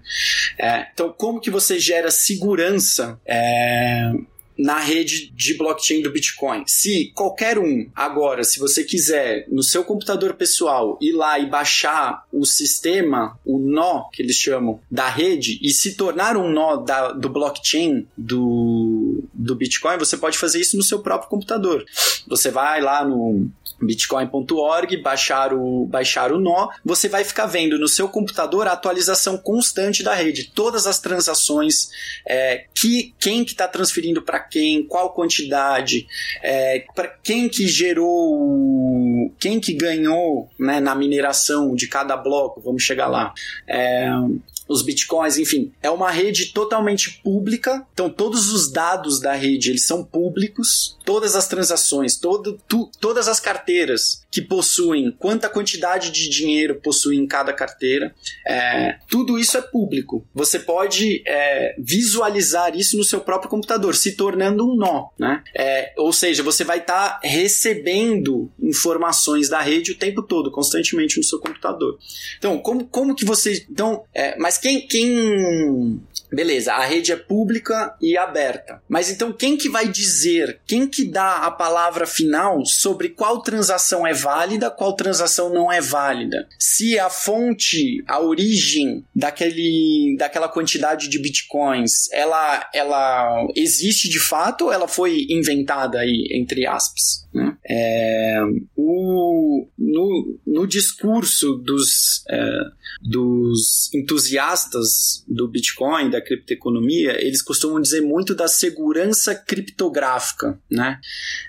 B: É, então, como que você gera segurança é, na rede de blockchain do Bitcoin. Se qualquer um agora, se você quiser no seu computador pessoal ir lá e baixar o sistema, o nó que eles chamam da rede e se tornar um nó da, do blockchain do do, Bitcoin, você pode fazer isso no seu próprio computador. Você vai lá no bitcoin.org, baixar o, baixar o nó, você vai ficar vendo no seu computador a atualização constante da rede, todas as transações, é, que, quem que está transferindo para quem, qual quantidade, é, para quem que gerou, quem que ganhou né, na mineração de cada bloco, vamos chegar lá. É, os bitcoins, enfim, é uma rede totalmente pública. Então todos os dados da rede eles são públicos, todas as transações, todo, tu, todas as carteiras que possuem, quanta quantidade de dinheiro possui em cada carteira, é, tudo isso é público. Você pode é, visualizar isso no seu próprio computador, se tornando um nó, né? É, ou seja, você vai estar tá recebendo informações da rede o tempo todo, constantemente no seu computador. Então, como, como que você, então, é, mas mas quem, quem Beleza, a rede é pública e aberta. Mas então quem que vai dizer, quem que dá a palavra final sobre qual transação é válida, qual transação não é válida? Se a fonte, a origem daquele, daquela quantidade de bitcoins, ela, ela existe de fato ou ela foi inventada aí, entre aspas? Né? É, o, no, no discurso dos, é, dos entusiastas do Bitcoin, da criptoeconomia, eles costumam dizer muito da segurança criptográfica, né?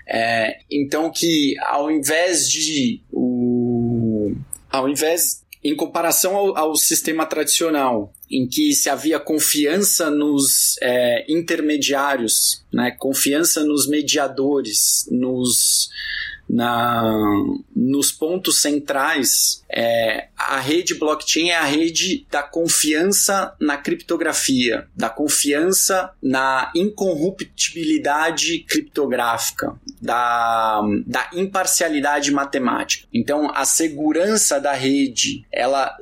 B: É, então que ao invés de o, ao invés em comparação ao, ao, sistema tradicional, em que se havia confiança nos é, intermediários, né, confiança nos mediadores, nos na, nos pontos centrais, é, a rede blockchain é a rede da confiança na criptografia, da confiança na incorruptibilidade criptográfica, da, da imparcialidade matemática. Então, a segurança da rede, ela,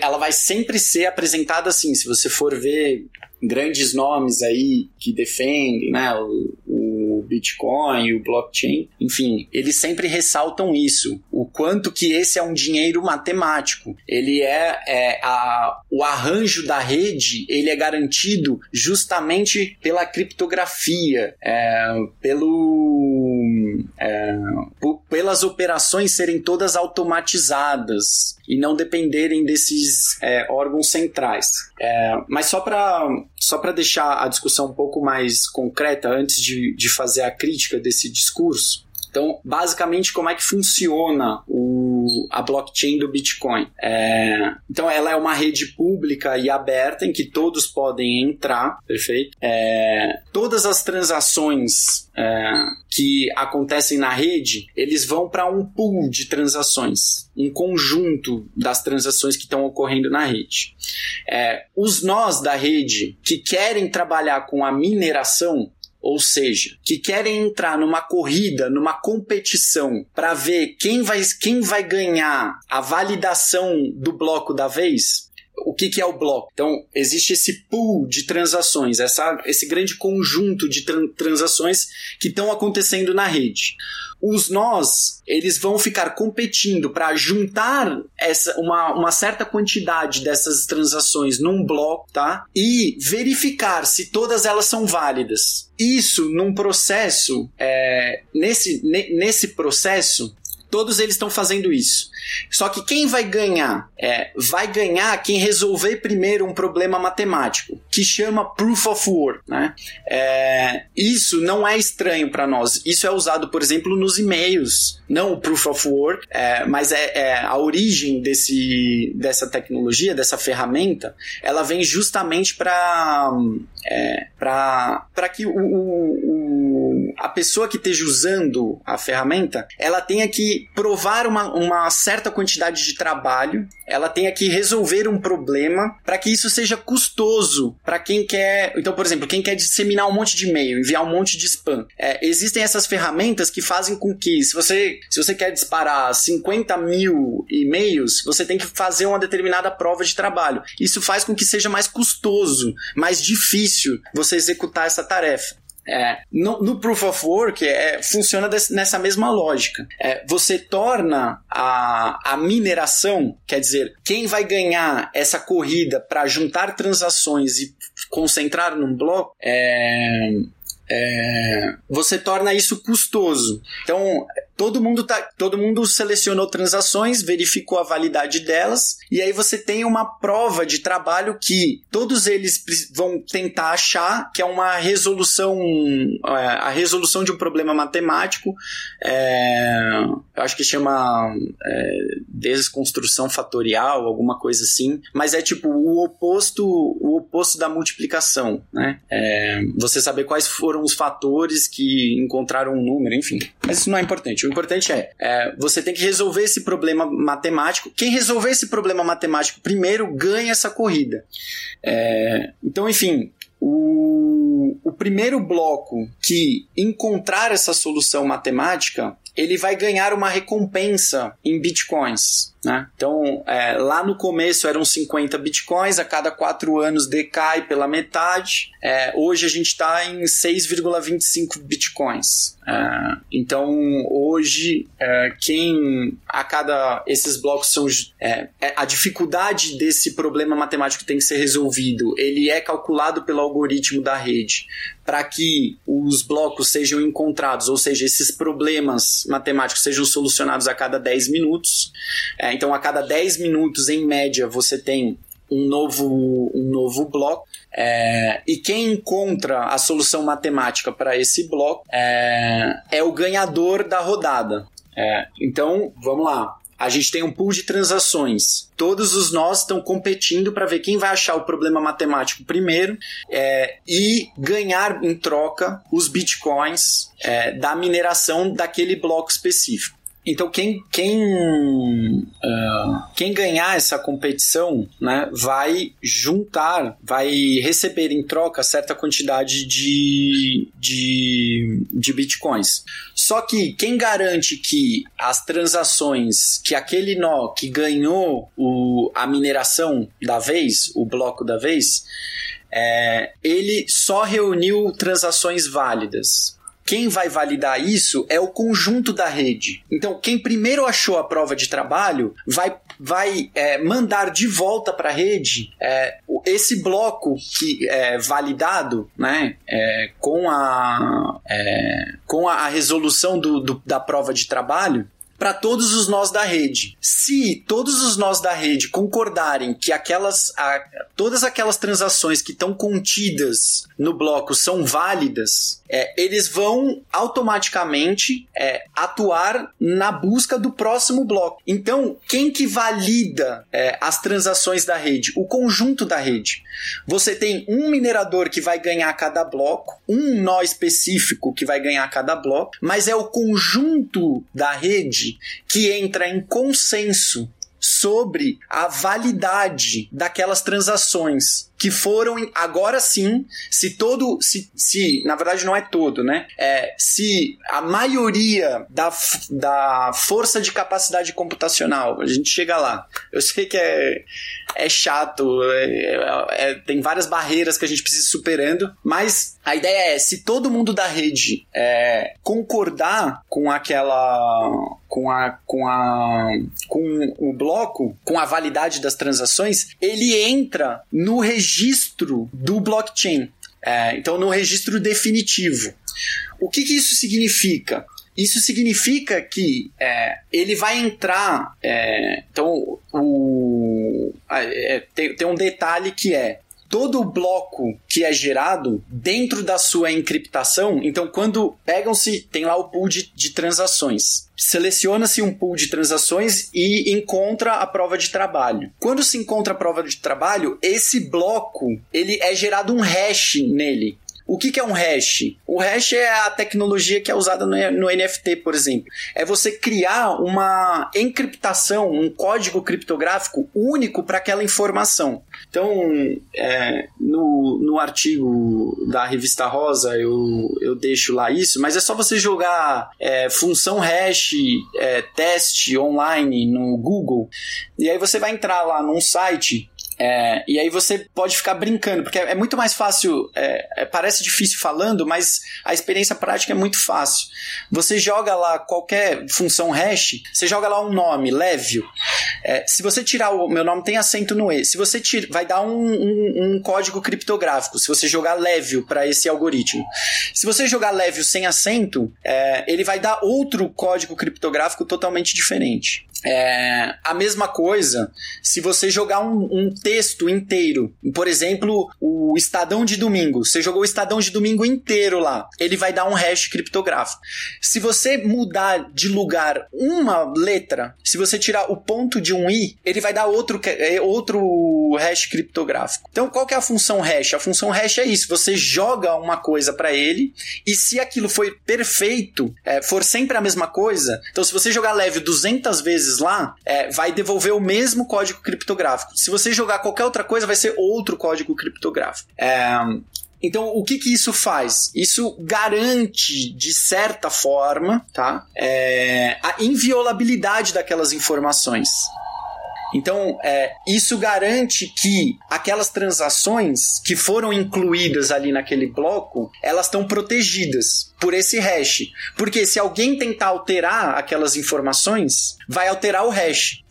B: ela vai sempre ser apresentada assim. Se você for ver grandes nomes aí que defendem né, o, o Bitcoin e o blockchain, enfim, eles sempre ressaltam isso, o quanto que esse é um dinheiro matemático. Ele é, é a, o arranjo da rede, ele é garantido justamente pela criptografia, é, pelo é, pelas operações serem todas automatizadas e não dependerem desses é, órgãos centrais. É, mas só para só deixar a discussão um pouco mais concreta, antes de, de fazer a crítica desse discurso, então, basicamente, como é que funciona o, a blockchain do Bitcoin? É, então, ela é uma rede pública e aberta em que todos podem entrar, perfeito? É, todas as transações é, que acontecem na rede, eles vão para um pool de transações, um conjunto das transações que estão ocorrendo na rede. É, os nós da rede que querem trabalhar com a mineração, ou seja, que querem entrar numa corrida, numa competição para ver quem vai, quem vai ganhar a validação do bloco da vez, o que, que, é o bloco? Então, existe esse pool de transações, essa, esse grande conjunto de tra transações que estão acontecendo na rede os nós eles vão ficar competindo para juntar essa uma, uma certa quantidade dessas transações num bloco, tá? E verificar se todas elas são válidas. Isso num processo, é, nesse, nesse processo, Todos eles estão fazendo isso. Só que quem vai ganhar? É, vai ganhar quem resolver primeiro um problema matemático, que chama Proof of Work. Né? É, isso não é estranho para nós. Isso é usado, por exemplo, nos e-mails. Não o Proof of Work, é, mas é, é, a origem desse, dessa tecnologia, dessa ferramenta, ela vem justamente para é, para que o, o, a pessoa que esteja usando a ferramenta ela tenha que provar uma, uma certa quantidade de trabalho, ela tenha que resolver um problema para que isso seja custoso para quem quer. Então, por exemplo, quem quer disseminar um monte de e-mail, enviar um monte de spam. É, existem essas ferramentas que fazem com que, se você, se você quer disparar 50 mil e-mails, você tem que fazer uma determinada prova de trabalho. Isso faz com que seja mais custoso, mais difícil você executar essa tarefa. É, no, no, Proof of Work é, funciona nessa mesma lógica. É, você torna a, a mineração, quer dizer, quem vai ganhar essa corrida para juntar transações e concentrar num bloco, é, é, você torna isso custoso. Então, todo mundo, tá, todo mundo selecionou transações, verificou a validade delas, e aí você tem uma prova de trabalho que todos eles vão tentar achar, que é uma resolução, é, a resolução de um problema matemático, é, acho que chama é, desconstrução fatorial, alguma coisa assim, mas é tipo o oposto, o oposto da multiplicação, né? É, você saber quais foram os fatores que encontraram um número, enfim. Mas isso não é importante. O importante é, é você tem que resolver esse problema matemático. Quem resolver esse problema matemático primeiro ganha essa corrida. É, então, enfim, o, o primeiro bloco que encontrar essa solução matemática, ele vai ganhar uma recompensa em bitcoins. Né? Então, é, lá no começo eram 50 bitcoins, a cada quatro anos decai pela metade. É, hoje a gente está em 6,25 bitcoins. É, então, hoje, é, quem a cada. Esses blocos são. É, é, a dificuldade desse problema matemático tem que ser resolvido, ele é calculado pelo algoritmo da rede para que os blocos sejam encontrados, ou seja, esses problemas matemáticos sejam solucionados a cada 10 minutos. É, então, a cada 10 minutos, em média, você tem um novo, um novo bloco. É, e quem encontra a solução matemática para esse bloco é, é, o ganhador da rodada. É, então, vamos lá. A gente tem um pool de transações. Todos os nós estão competindo para ver quem vai achar o problema matemático primeiro é, e ganhar em troca os bitcoins é, da mineração daquele bloco específico. Então quem quem uh, quem ganhar essa competição, né, vai juntar, vai receber em troca certa quantidade de, de, de bitcoins. Só que quem garante que as transações, que aquele nó que ganhou o, a mineração da vez, o bloco da vez, é, ele só reuniu transações válidas. Quem vai validar isso é o conjunto da rede. Então, quem primeiro achou a prova de trabalho vai, vai é, mandar de volta para a rede é, esse bloco que é validado né, é, com, a, é, com a resolução do, do, da prova de trabalho para todos os nós da rede. Se todos os nós da rede concordarem que aquelas, a, todas aquelas transações que estão contidas no bloco são válidas, é, eles vão automaticamente é, atuar na busca do próximo bloco. Então, quem que valida é, as transações da rede? O conjunto da rede. Você tem um minerador que vai ganhar cada bloco, um nó específico que vai ganhar cada bloco, mas é o conjunto da rede que entra em consenso sobre a validade daquelas transações que foram agora sim, se todo, se, se na verdade não é todo, né? É, se a maioria da, da força de capacidade computacional, a gente chega lá. Eu sei que é, é chato, é, é, tem várias barreiras que a gente precisa ir superando, mas a ideia é se todo mundo da rede é, concordar com aquela com a com a com o bloco, com a validade das transações, ele entra no registro registro do blockchain. É, então, no registro definitivo. O que, que isso significa? Isso significa que é, ele vai entrar. É, então, o, é, tem, tem um detalhe que é todo o bloco que é gerado dentro da sua encriptação. Então, quando pegam-se, tem lá o pool de, de transações. Seleciona-se um pool de transações e encontra a prova de trabalho. Quando se encontra a prova de trabalho, esse bloco ele é gerado um hash nele. O que, é um hash? O hash é a tecnologia que é usada no, NFT, por exemplo. É você criar uma encriptação, um código criptográfico único para aquela informação. Então, é, no, no artigo da revista Rosa, eu, eu deixo lá isso, mas é só você jogar é, função hash é, teste online no Google, e aí você vai entrar lá num site É, e aí você pode ficar brincando, porque é, é muito mais fácil, é, é, parece difícil falando, mas a experiência prática é muito fácil. Você joga lá qualquer função hash, você joga lá um nome, Levio. É, se você tirar o meu nome tem acento no E, se você tira, vai dar um, um, um código criptográfico. Se você jogar Levio para esse algoritmo, se você jogar Levio sem acento, é, ele vai dar outro código criptográfico totalmente diferente. É, a mesma coisa se você jogar um, um, texto inteiro. Por exemplo, o Estadão de domingo. Você jogou o Estadão de domingo inteiro lá. Ele vai dar um hash criptográfico. Se você mudar de lugar uma letra, se você tirar o ponto de um i, ele vai dar outro, é, outro hash criptográfico. Então, qual que é a função hash? A função hash é isso. Você joga uma coisa para ele e se aquilo foi perfeito, é, for sempre a mesma coisa. Então, se você jogar leve 200 vezes vezes lá, é, vai devolver o mesmo código criptográfico. Se você jogar qualquer outra coisa, vai ser outro código criptográfico. É, então, o que que isso faz? Isso garante, de certa forma, tá? É, a inviolabilidade daquelas informações. Então, é, isso garante que aquelas transações que foram incluídas ali naquele bloco, elas estão protegidas por esse hash. Porque se alguém tentar alterar aquelas informações, vai alterar o hash.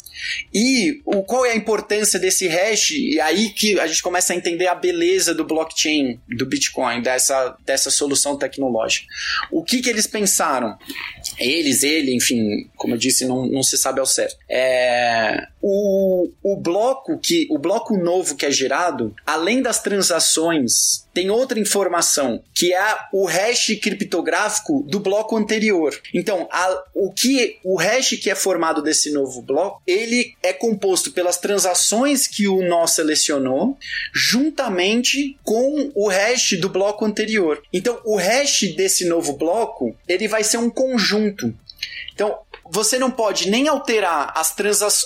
B: E o, qual é a importância desse hash? E aí que a gente começa a entender a beleza do blockchain, do Bitcoin, dessa, dessa solução tecnológica. O que, que eles pensaram? Eles, ele, enfim, como eu disse, não, não se sabe ao certo. É, o, o bloco que o bloco novo que é gerado, além das transações, tem outra informação que é o hash criptográfico do bloco anterior. Então, a, o que o hash que é formado desse novo bloco, ele é composto pelas transações que o nó selecionou, juntamente com o hash do bloco anterior. Então, o hash desse novo bloco, ele vai ser um conjunto. Então, você não pode nem alterar as,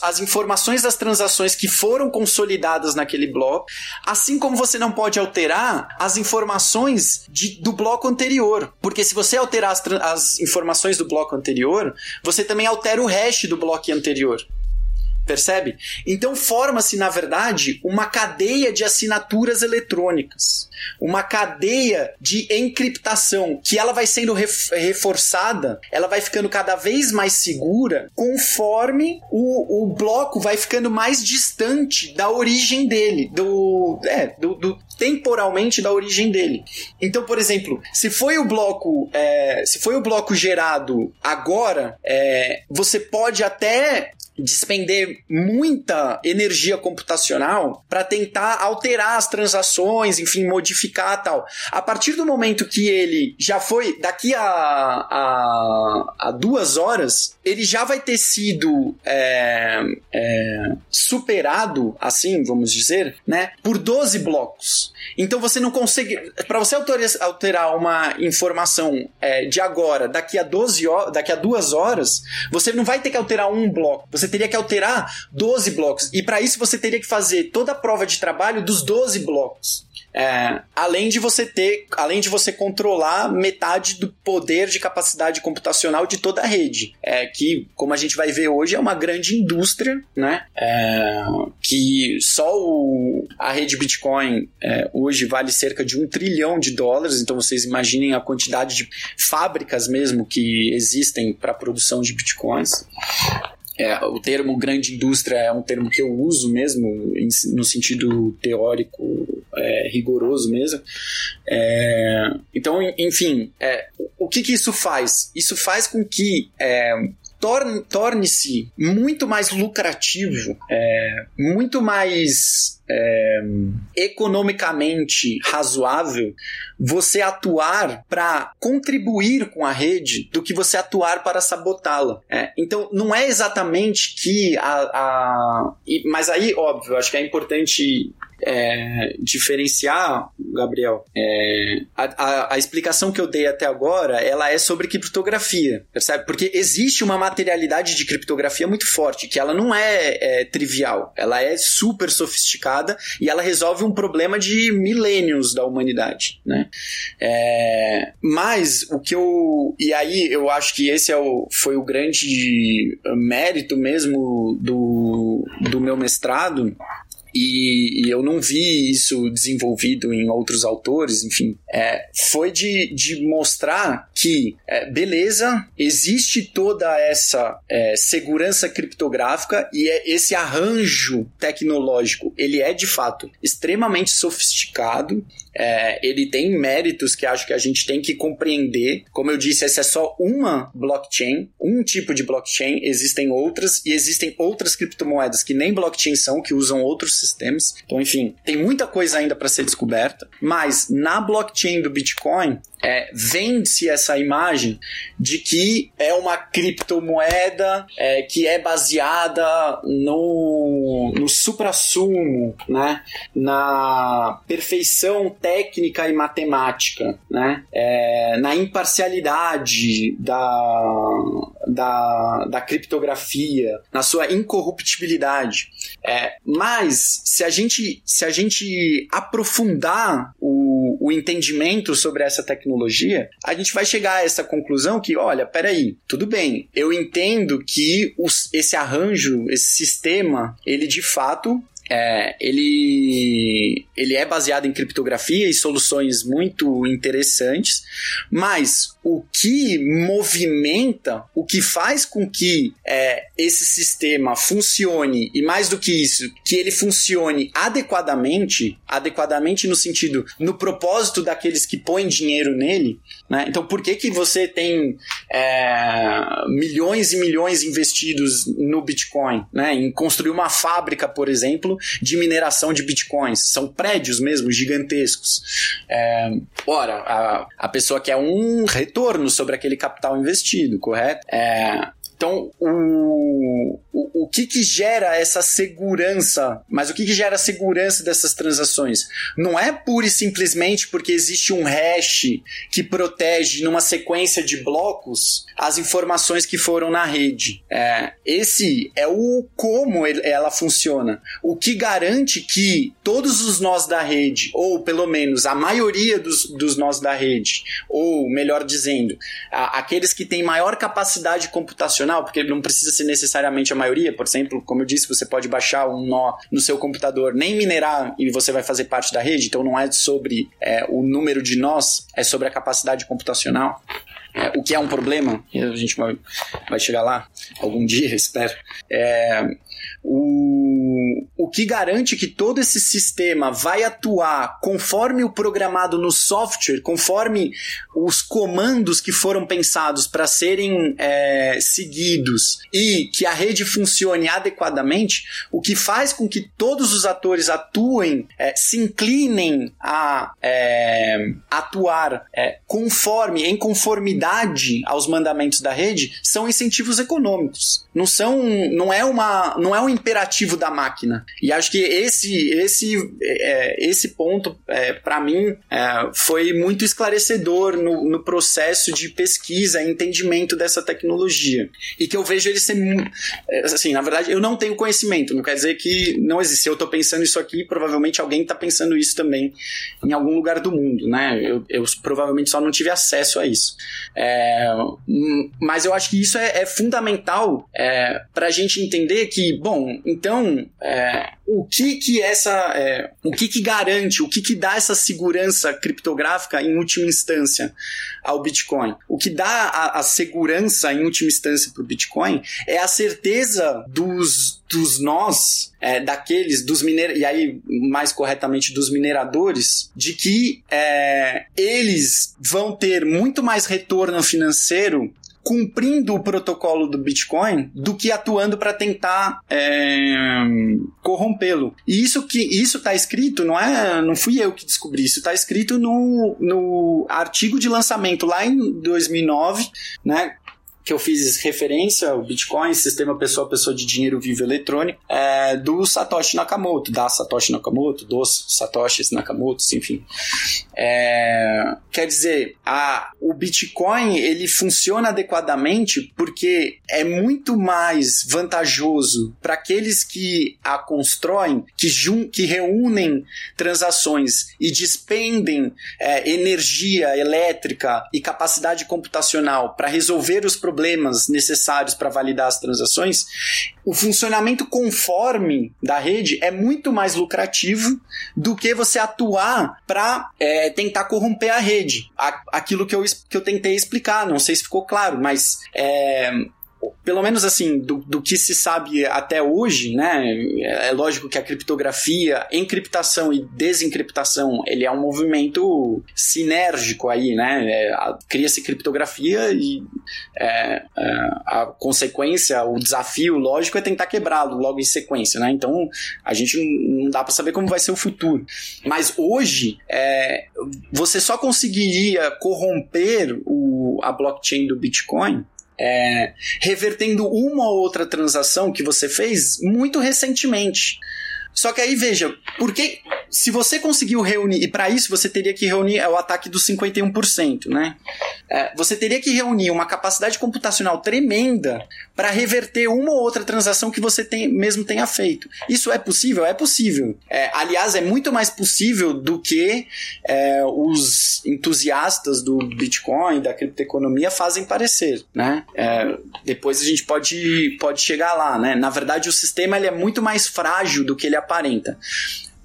B: as informações das transações que foram consolidadas naquele bloco, assim como você não pode alterar as informações de, do bloco anterior. Porque se você alterar as, as informações do bloco anterior, você também altera o hash do bloco anterior. Percebe? Então forma-se, na verdade, uma cadeia de assinaturas eletrônicas, uma cadeia de encriptação que ela vai sendo reforçada, ela vai ficando cada vez mais segura conforme o, o bloco vai ficando mais distante da origem dele, do, é, do, do temporalmente da origem dele. Então, por exemplo, se foi o bloco, é, se foi o bloco gerado agora, é, você pode até despender muita energia computacional para tentar alterar as transações, enfim, modificar tal. A partir do momento que ele já foi, daqui a, a, a duas horas, ele já vai ter sido é, é, superado, assim, vamos dizer, né, por 12 blocos. Então você não consegue. Para você alterar uma informação é, de agora, daqui a 12 horas, daqui a duas horas, você não vai ter que alterar um bloco. Você teria que alterar 12 blocos. E para isso você teria que fazer toda a prova de trabalho dos 12 blocos. É, além de você ter, além de você controlar metade do poder de capacidade computacional de toda a rede, é, que, como a gente vai ver hoje, é uma grande indústria, né? É, que só o, a rede Bitcoin é, hoje vale cerca de um trilhão de dólares, então vocês imaginem a quantidade de fábricas mesmo que existem para produção de Bitcoins. É, o termo grande indústria é um termo que eu uso mesmo, no sentido teórico é, rigoroso mesmo. É, então, enfim, é, o que, que isso faz? Isso faz com que é, torne-se muito mais lucrativo, é, muito mais é, economicamente razoável você atuar para contribuir com a rede do que você atuar para sabotá-la. É, então, não é exatamente que a, a. Mas aí, óbvio, acho que é importante é, diferenciar, Gabriel, é, a, a, a, explicação que eu dei até agora, ela é sobre criptografia, percebe? Porque existe uma materialidade de criptografia muito forte, que ela não é, é trivial, ela é super sofisticada e ela resolve um problema de milênios da humanidade, né? É, mas o que eu... E aí eu acho que esse é o, foi o grande mérito mesmo do, do meu mestrado, e, e, eu não vi isso desenvolvido em outros autores, enfim, é, foi de, de mostrar que, é, beleza, existe toda essa é, segurança criptográfica e é esse arranjo tecnológico, ele é de fato extremamente sofisticado, é, ele tem méritos que acho que a gente tem que compreender. Como eu disse, essa é só uma blockchain, um tipo de blockchain, existem outras e existem outras criptomoedas que nem blockchain são, que usam outros sistemas. Então, enfim, tem muita coisa ainda para ser descoberta, mas na blockchain do Bitcoin, é, vende-se essa imagem de que é uma criptomoeda é, que é baseada no, no supra-sumo, né? na perfeição técnica e matemática, né? É, na imparcialidade da, da, da criptografia, na sua incorruptibilidade. É, mas se a gente, se a gente aprofundar o, o entendimento sobre essa tecnologia, a gente vai chegar a essa conclusão que, olha, peraí, tudo bem, eu entendo que os, esse arranjo, esse sistema, ele de fato é, ele, ele é baseado em criptografia e soluções muito interessantes, mas o que movimenta, o que faz com que é, esse sistema funcione, e mais do que isso, que ele funcione adequadamente, adequadamente no sentido, no propósito daqueles que põem dinheiro nele, né? Então por que, que você tem é, milhões e milhões investidos no Bitcoin, né? em construir uma fábrica, por exemplo, de mineração de bitcoins. São prédios mesmo gigantescos. É, ora, a, a pessoa quer um retorno sobre aquele capital investido, correto? É, então, o, o, o que que gera essa segurança? Mas o que que gera a segurança dessas transações? Não é pura e simplesmente porque existe um hash que protege numa sequência de blocos as informações que foram na rede. É, esse é o como ele, ela funciona. O que garante que todos os nós da rede, ou pelo menos a maioria dos, dos nós da rede, ou melhor dizendo, a, aqueles que têm maior capacidade computacional porque não precisa ser necessariamente a maioria. Por exemplo, como eu disse, você pode baixar um nó no seu computador, nem minerar e você vai fazer parte da rede. Então não é sobre é, o número de nós, é sobre a capacidade computacional. É, o que é um problema, a gente vai, vai chegar lá algum dia, *laughs* espero. É, o, o que garante que todo esse sistema vai atuar conforme o programado no software, conforme os comandos que foram pensados para serem é, seguidos e que a rede funcione adequadamente, o que faz com que todos os atores atuem, é, se inclinem a é, atuar é, conforme, em conformidade aos mandamentos da rede, são incentivos econômicos. Não são, não é uma, não é um imperativo da máquina. E acho que esse esse é, esse ponto é, para mim é, foi muito esclarecedor no, no, processo de pesquisa e entendimento dessa tecnologia. E que eu vejo ele ser é, assim na verdade eu não tenho conhecimento. Não quer dizer que não existe. Eu estou pensando isso aqui provavelmente alguém está pensando isso também em algum lugar do mundo né? Eu, eu provavelmente só não tive acesso a isso. É, hum, mas eu acho que isso é, é fundamental é, para a gente entender que bom então é, o que que essa, é, o que que garante, o que que dá essa segurança criptográfica em última instância ao Bitcoin? O que dá a, a segurança em última instância para o Bitcoin é a certeza dos dos nós, é, daqueles, dos mineradores, e aí mais corretamente dos mineradores, de que é, eles vão ter muito mais retorno financeiro cumprindo o protocolo do Bitcoin do que atuando para tentar é, corrompê-lo. E isso que isso está escrito, não é, não fui eu que descobri, isso está escrito no, no artigo de lançamento lá em 2009, né? Que eu fiz referência, o Bitcoin, sistema pessoa a pessoa de dinheiro vivo eletrônico, é, do Satoshi Nakamoto, da Satoshi Nakamoto, dos Satoshis Nakamoto, enfim. É, quer dizer, a, o Bitcoin ele funciona adequadamente porque é muito mais vantajoso para aqueles que a constroem, que, jun, que reúnem transações e despendem é, energia elétrica e capacidade computacional para resolver os problemas problemas necessários para validar as transações, o funcionamento conforme da rede é muito mais lucrativo do que você atuar para é, tentar corromper a rede. Aquilo que eu, que eu tentei explicar, não sei se ficou claro, mas é, pelo menos assim, do, do que se sabe até hoje, né? É lógico que a criptografia, encriptação e desencriptação, ele é um movimento sinérgico aí, né? É, Cria-se criptografia e é, é, a consequência, o desafio lógico é tentar quebrá-lo logo em sequência, né? Então a gente não dá para saber como vai ser o futuro. Mas hoje, é, você só conseguiria corromper o, a blockchain do Bitcoin é, revertendo uma ou outra transação que você fez muito recentemente. Só que aí veja, porque se você conseguiu reunir, e para isso você teria que reunir é o ataque dos 51%, né? É, você teria que reunir uma capacidade computacional tremenda para reverter uma ou outra transação que você tem, mesmo tenha feito. Isso é possível? É possível. É, aliás, é muito mais possível do que é, os entusiastas do Bitcoin, da criptoeconomia, fazem parecer, né? É, depois a gente pode, pode chegar lá, né? Na verdade, o sistema ele é muito mais frágil do que ele aparenta.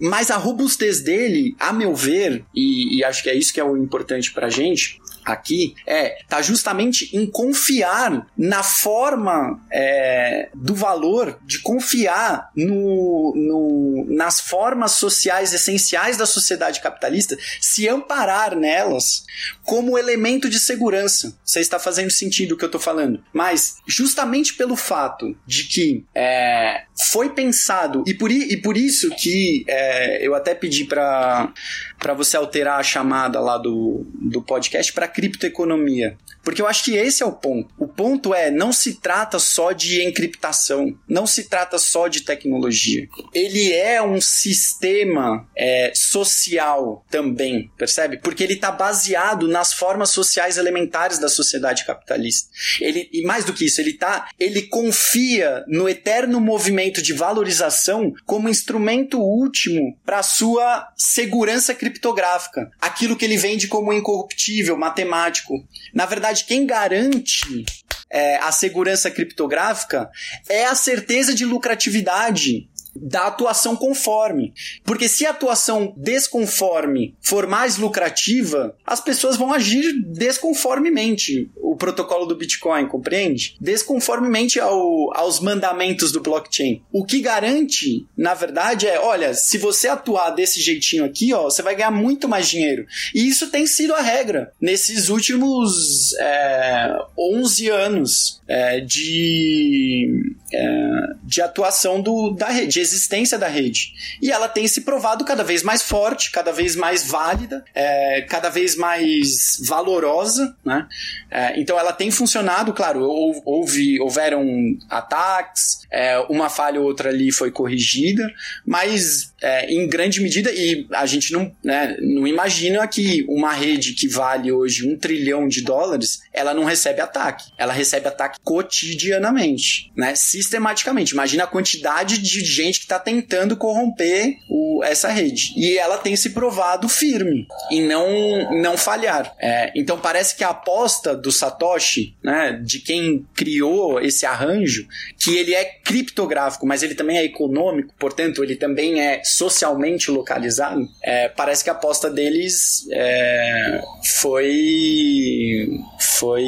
B: Mas a robustez dele, a meu ver, e, e, acho que é isso que é o importante pra gente, aqui é tá justamente em confiar na forma é, do valor de confiar no, no, nas formas sociais essenciais da sociedade capitalista, se amparar nelas como elemento de segurança. Você está fazendo sentido o que eu estou falando. Mas justamente pelo fato de que é, foi pensado e por, e por isso que é, eu até pedi para para você alterar a chamada lá do, do podcast para criptoeconomia. Porque eu acho que esse é o ponto. O ponto é, não se trata só de encriptação, não se trata só de tecnologia. Ele é um sistema é, social também, percebe? Porque ele está baseado nas formas sociais elementares da sociedade capitalista. Ele, e mais do que isso, ele tá, ele confia no eterno movimento de valorização como instrumento último para sua segurança criptográfica aquilo que ele vende como incorruptível, matemático. Na verdade, quem garante é, a segurança criptográfica é a certeza de lucratividade da atuação conforme. Porque se a atuação desconforme for mais lucrativa, as pessoas vão agir desconformemente. O protocolo do Bitcoin, compreende? Desconformemente ao, aos mandamentos do blockchain. O que garante, na verdade, é: olha, se você atuar desse jeitinho aqui, ó, você vai ganhar muito mais dinheiro. E isso tem sido a regra nesses últimos é, 11 anos é, de, é, de atuação do, da rede existência da rede. E ela tem se provado cada vez mais forte, cada vez mais válida, é, cada vez mais valorosa, né? É, então ela tem funcionado, claro, houve, houveram ataques, é, uma falha ou outra ali foi corrigida, mas é, em grande medida, e a gente não, né, não imagina que uma rede que vale hoje um trilhão de dólares, ela não recebe ataque. Ela recebe ataque cotidianamente, né? Sistematicamente. Imagina a quantidade de gente gente que está tentando corromper o, essa rede. E ela tem se provado firme em não, não falhar. É, então parece que a aposta do Satoshi, né, de quem criou esse arranjo, que ele é criptográfico, mas ele também é econômico, portanto, ele também é socialmente localizado, é, parece que a aposta deles é, foi, foi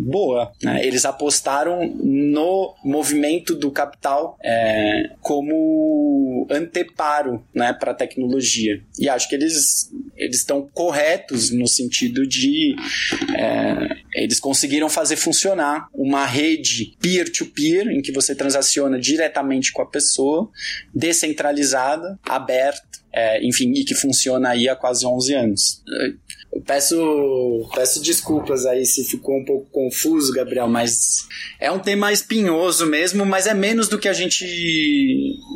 B: boa. Né? Eles apostaram no movimento do capital é, como anteparo né, para a tecnologia. E acho que eles eles estão corretos no sentido de é, eles conseguiram fazer funcionar uma rede peer-to-peer, -peer, em que você transaciona diretamente com a pessoa, descentralizada, aberta, é, enfim, e que funciona aí há quase 11 anos. Eu peço, peço desculpas aí se ficou um pouco confuso, Gabriel, mas é um tema espinhoso mesmo, mas é menos do que a gente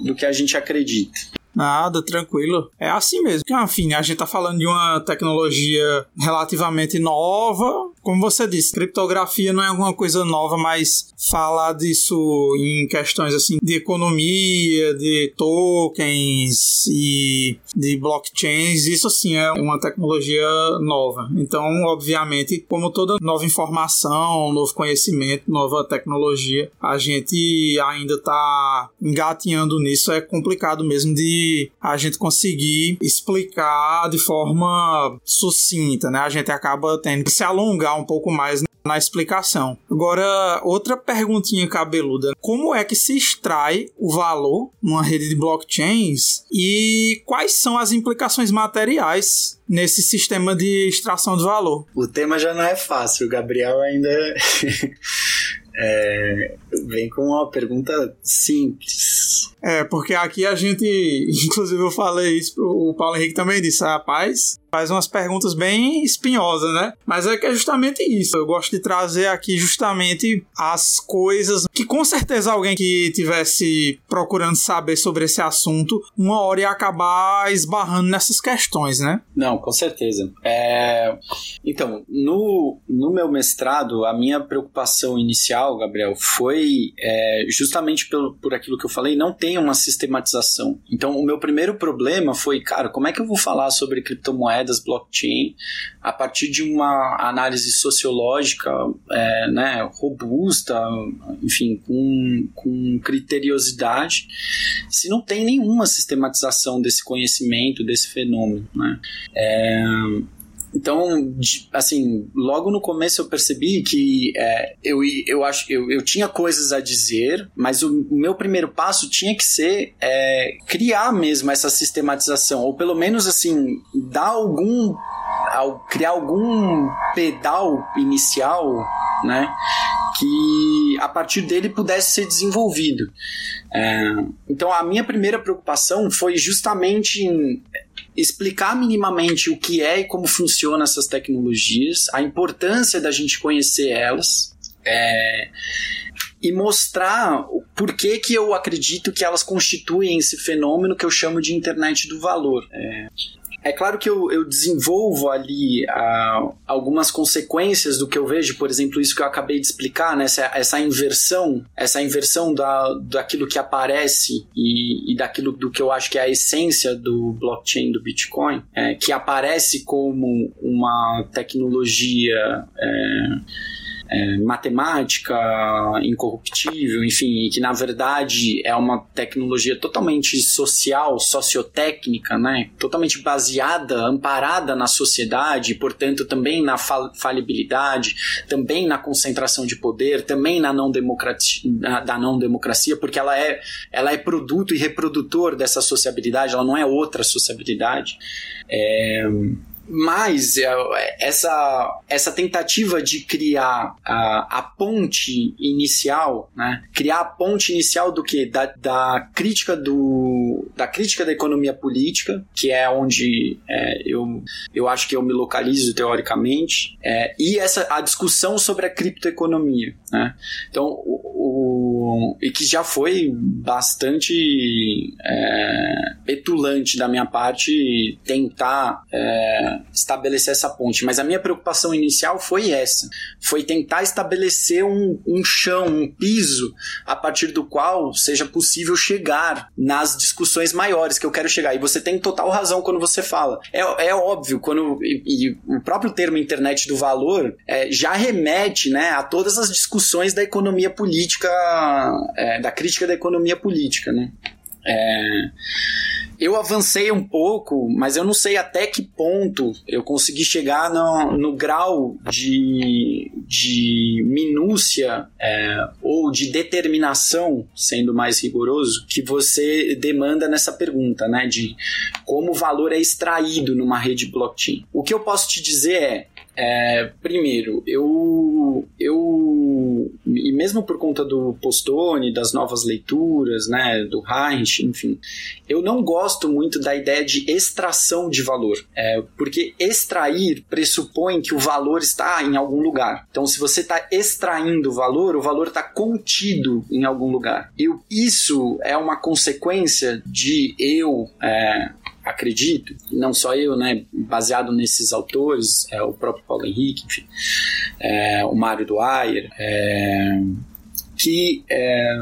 B: do que a gente acredita.
A: Nada, tranquilo. É assim mesmo. Enfim, a gente tá falando de uma tecnologia relativamente nova, como você disse, criptografia não é alguma coisa nova, mas falar disso em questões assim de economia, de tokens e de blockchains, isso assim é uma tecnologia nova. Então, obviamente, como toda nova informação, novo conhecimento, nova tecnologia, a gente ainda está engatinhando nisso. É complicado mesmo de a gente conseguir explicar de forma sucinta, né? A gente acaba tendo que se alongar um pouco mais na explicação. Agora, outra perguntinha cabeluda: como é que se extrai o valor numa rede de blockchains e quais são as implicações materiais nesse sistema de extração de valor?
B: O tema já não é fácil, o Gabriel ainda *laughs* é, vem com uma pergunta simples.
A: É, porque aqui a gente, *laughs* inclusive eu falei isso o Paulo Henrique também disse, rapaz, faz umas perguntas bem espinhosas, né? Mas é que é justamente isso. Eu gosto de trazer aqui justamente as coisas que com certeza alguém que tivesse procurando saber sobre esse assunto, uma hora ia acabar esbarrando nessas questões, né?
B: Não, com certeza. É... Então, no, no meu mestrado, a minha preocupação inicial, Gabriel, foi é, justamente pelo, por aquilo que eu falei, não tem uma sistematização. Então, o meu primeiro problema foi, cara, como é que eu vou falar sobre criptomoedas moedas blockchain a partir de uma análise sociológica é, né, robusta, enfim, com, com criteriosidade, se não tem nenhuma sistematização desse conhecimento, desse fenômeno. Né? É, então, assim, logo no começo eu percebi que é, eu, eu acho eu, eu tinha coisas a dizer, mas o, o meu primeiro passo tinha que ser é, criar mesmo essa sistematização, ou pelo menos assim, dar algum ao criar algum pedal inicial, né, que a partir dele pudesse ser desenvolvido. É, então a minha primeira preocupação foi justamente em explicar minimamente o que é e como funcionam essas tecnologias, a importância da gente conhecer elas. É, e mostrar por que, que eu acredito que elas constituem esse fenômeno que eu chamo de internet do valor. É, é claro que eu, eu desenvolvo ali uh, algumas consequências do que eu vejo, por exemplo, isso que eu acabei de explicar, né? essa, essa inversão, essa inversão da, daquilo que aparece e, e daquilo do que eu acho que é a essência do blockchain do Bitcoin, é, que aparece como uma tecnologia. É, é, matemática incorruptível, enfim, que na verdade é uma tecnologia totalmente social, sociotécnica, né? totalmente baseada, amparada na sociedade, portanto também na fal falibilidade, também na concentração de poder, também na não democracia, da não democracia, porque ela é, ela é produto e reprodutor dessa sociabilidade, ela não é outra sociabilidade. É, mas é, essa, essa tentativa de criar a, a ponte inicial, né? criar a ponte inicial do que? Da, da crítica do da crítica da economia política, que é onde é, eu, eu acho que eu me localizo teoricamente, é, e essa a discussão sobre a criptoeconomia. Né? Então, o, o, e que já foi bastante é, petulante da minha parte tentar é, estabelecer essa ponte. Mas a minha preocupação inicial foi essa: foi tentar estabelecer um, um chão, um piso, a partir do qual seja possível chegar nas discussões maiores que eu quero chegar. E você tem total razão quando você fala. É, é óbvio, quando. E, e o próprio termo internet do valor é, já remete né, a todas as discussões da economia política, é, da crítica da economia política. Né? É, eu avancei um pouco, mas eu não sei até que ponto eu consegui chegar no, no grau de, de minúcia é, ou de determinação, sendo mais rigoroso, que você demanda nessa pergunta, né? De como o valor é extraído numa rede blockchain. O que eu posso te dizer é, é, primeiro, eu, eu, e mesmo por conta do Postone, das novas leituras, né, do Heinz, enfim, eu não gosto muito da ideia de extração de valor, é, porque extrair pressupõe que o valor está em algum lugar. Então, se você está extraindo valor, o valor está contido em algum lugar. E isso é uma consequência de eu é, acredito, não só eu, né, baseado nesses autores, é, o próprio Paulo Henrique, enfim, é, o Mário Dwyer, é, que é,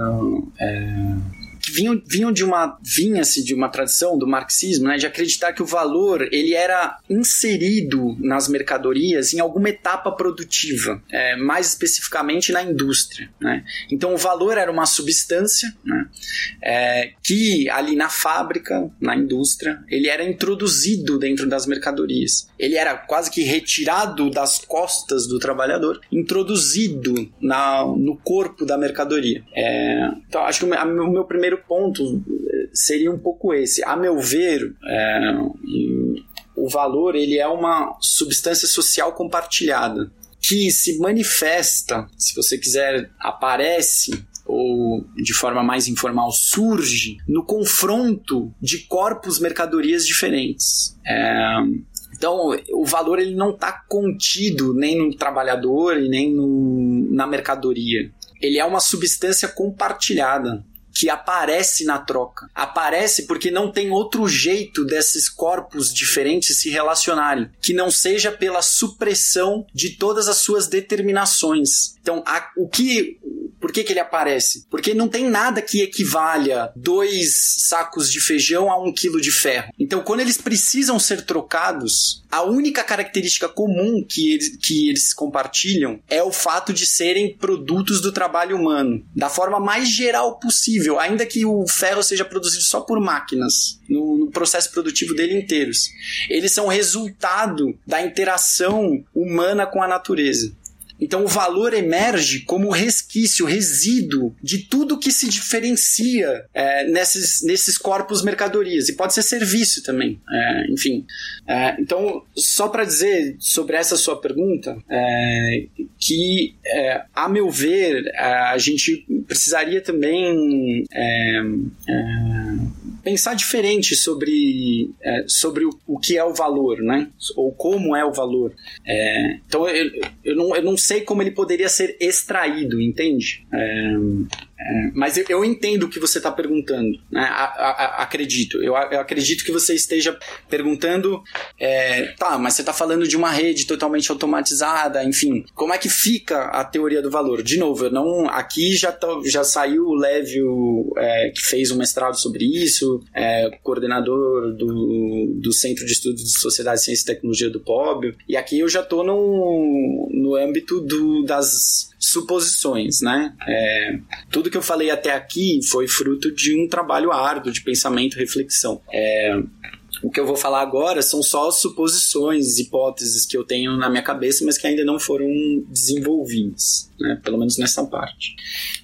B: é vinham, vinham de uma vinha-se de uma tradição do marxismo, né, de acreditar que o valor ele era inserido nas mercadorias em alguma etapa produtiva, é, mais especificamente na indústria. Né? Então o valor era uma substância né, é, que ali na fábrica, na indústria, ele era introduzido dentro das mercadorias. Ele era quase que retirado das costas do trabalhador, introduzido na, no corpo da mercadoria. É, então acho que o meu primeiro primeiro ponto eh, seria um pouco esse. A meu ver, é, o valor ele é uma substância social compartilhada que se manifesta, se você quiser, aparece ou de forma mais informal surge no confronto de corpos mercadorias diferentes. É, então, o valor ele não está contido nem no trabalhador e nem no, na mercadoria. Ele é uma substância compartilhada que aparece na troca. Aparece porque não tem outro jeito desses corpos diferentes se relacionarem, que não seja pela supressão de todas as suas determinações. Então, a, o que por que, que ele aparece? Porque não tem nada que equivalha dois sacos de feijão a um quilo de ferro. Então, quando eles precisam ser trocados, a única característica comum que eles, que eles compartilham é o fato de serem produtos do trabalho humano, da forma mais geral possível, ainda que o ferro seja produzido só por máquinas, no, no processo produtivo dele inteiros. Eles são resultado da interação humana com a natureza. Então o valor emerge como resquício, resíduo de tudo que se diferencia é, nesses, nesses corpos mercadorias. E pode ser serviço também. É, enfim. É, então, só para dizer sobre essa sua pergunta, é, que, é, a meu ver, é, a gente precisaria também pensar diferente sobre, é, sobre o, o, que é o valor, né? Ou como é o valor. É, então eu, eu, não, eu não sei como ele poderia ser extraído, entende? É, é, mas eu, eu, entendo o que você está perguntando, né? A, a, a, acredito. Eu, acredito que você esteja perguntando, é, tá, mas você está falando de uma rede totalmente automatizada, enfim, como é que fica a teoria do valor? De novo, eu não, aqui já, tô, já saiu o Lévio, é, que fez um mestrado sobre isso, é, coordenador do, do Centro de Estudos de Sociedade, Ciência e Tecnologia do POB, e aqui eu já estou no, no âmbito do, das suposições, né? É, tudo que eu falei até aqui foi fruto de um trabalho árduo de pensamento e reflexão. É, o que eu vou falar agora são só suposições, hipóteses que eu tenho na minha cabeça, mas que ainda não foram desenvolvidas, né? pelo menos nessa parte.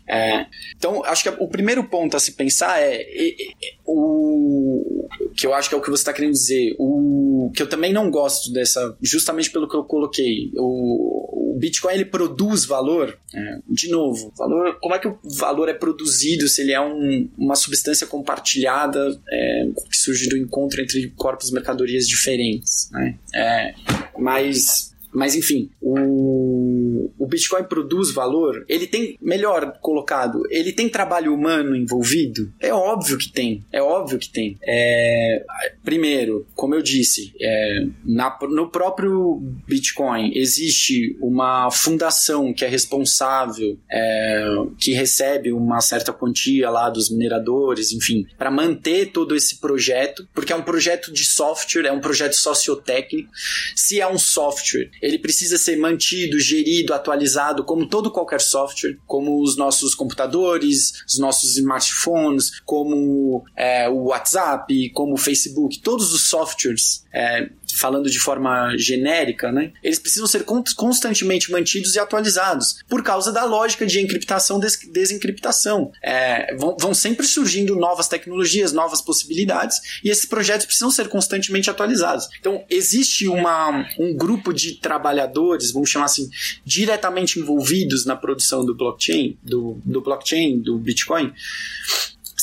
B: É, então, acho que o primeiro ponto a se pensar é, é, é o que eu acho que é o que você está querendo dizer. O que eu também não gosto dessa, justamente pelo que eu coloquei. O, o Bitcoin ele produz valor. É, de novo, valor, como é que o valor é produzido se ele é um, uma substância compartilhada é, que surge do encontro entre corpos mercadorias diferentes? Né? É, mas mas enfim, o, o Bitcoin produz valor, ele tem, melhor colocado, ele tem trabalho humano envolvido? É óbvio que tem, é óbvio que tem. É, primeiro, como eu disse, é, na, no próprio Bitcoin existe uma fundação que é responsável, é, que recebe uma certa quantia lá dos mineradores, enfim, para manter todo esse projeto, porque é um projeto de software, é um projeto sociotécnico. Se é um software, ele precisa ser mantido, gerido, atualizado, como todo qualquer software, como os nossos computadores, os nossos smartphones, como é, o WhatsApp, como o Facebook, todos os softwares é, falando de forma genérica, né, eles precisam ser constantemente mantidos e atualizados por causa da lógica de encriptação e desencriptação. É, vão, vão sempre surgindo novas tecnologias, novas possibilidades e esses projetos precisam ser constantemente atualizados. Então, existe uma, um grupo de trabalhadores, vamos chamar assim, diretamente envolvidos na produção do blockchain, do, do blockchain, do Bitcoin,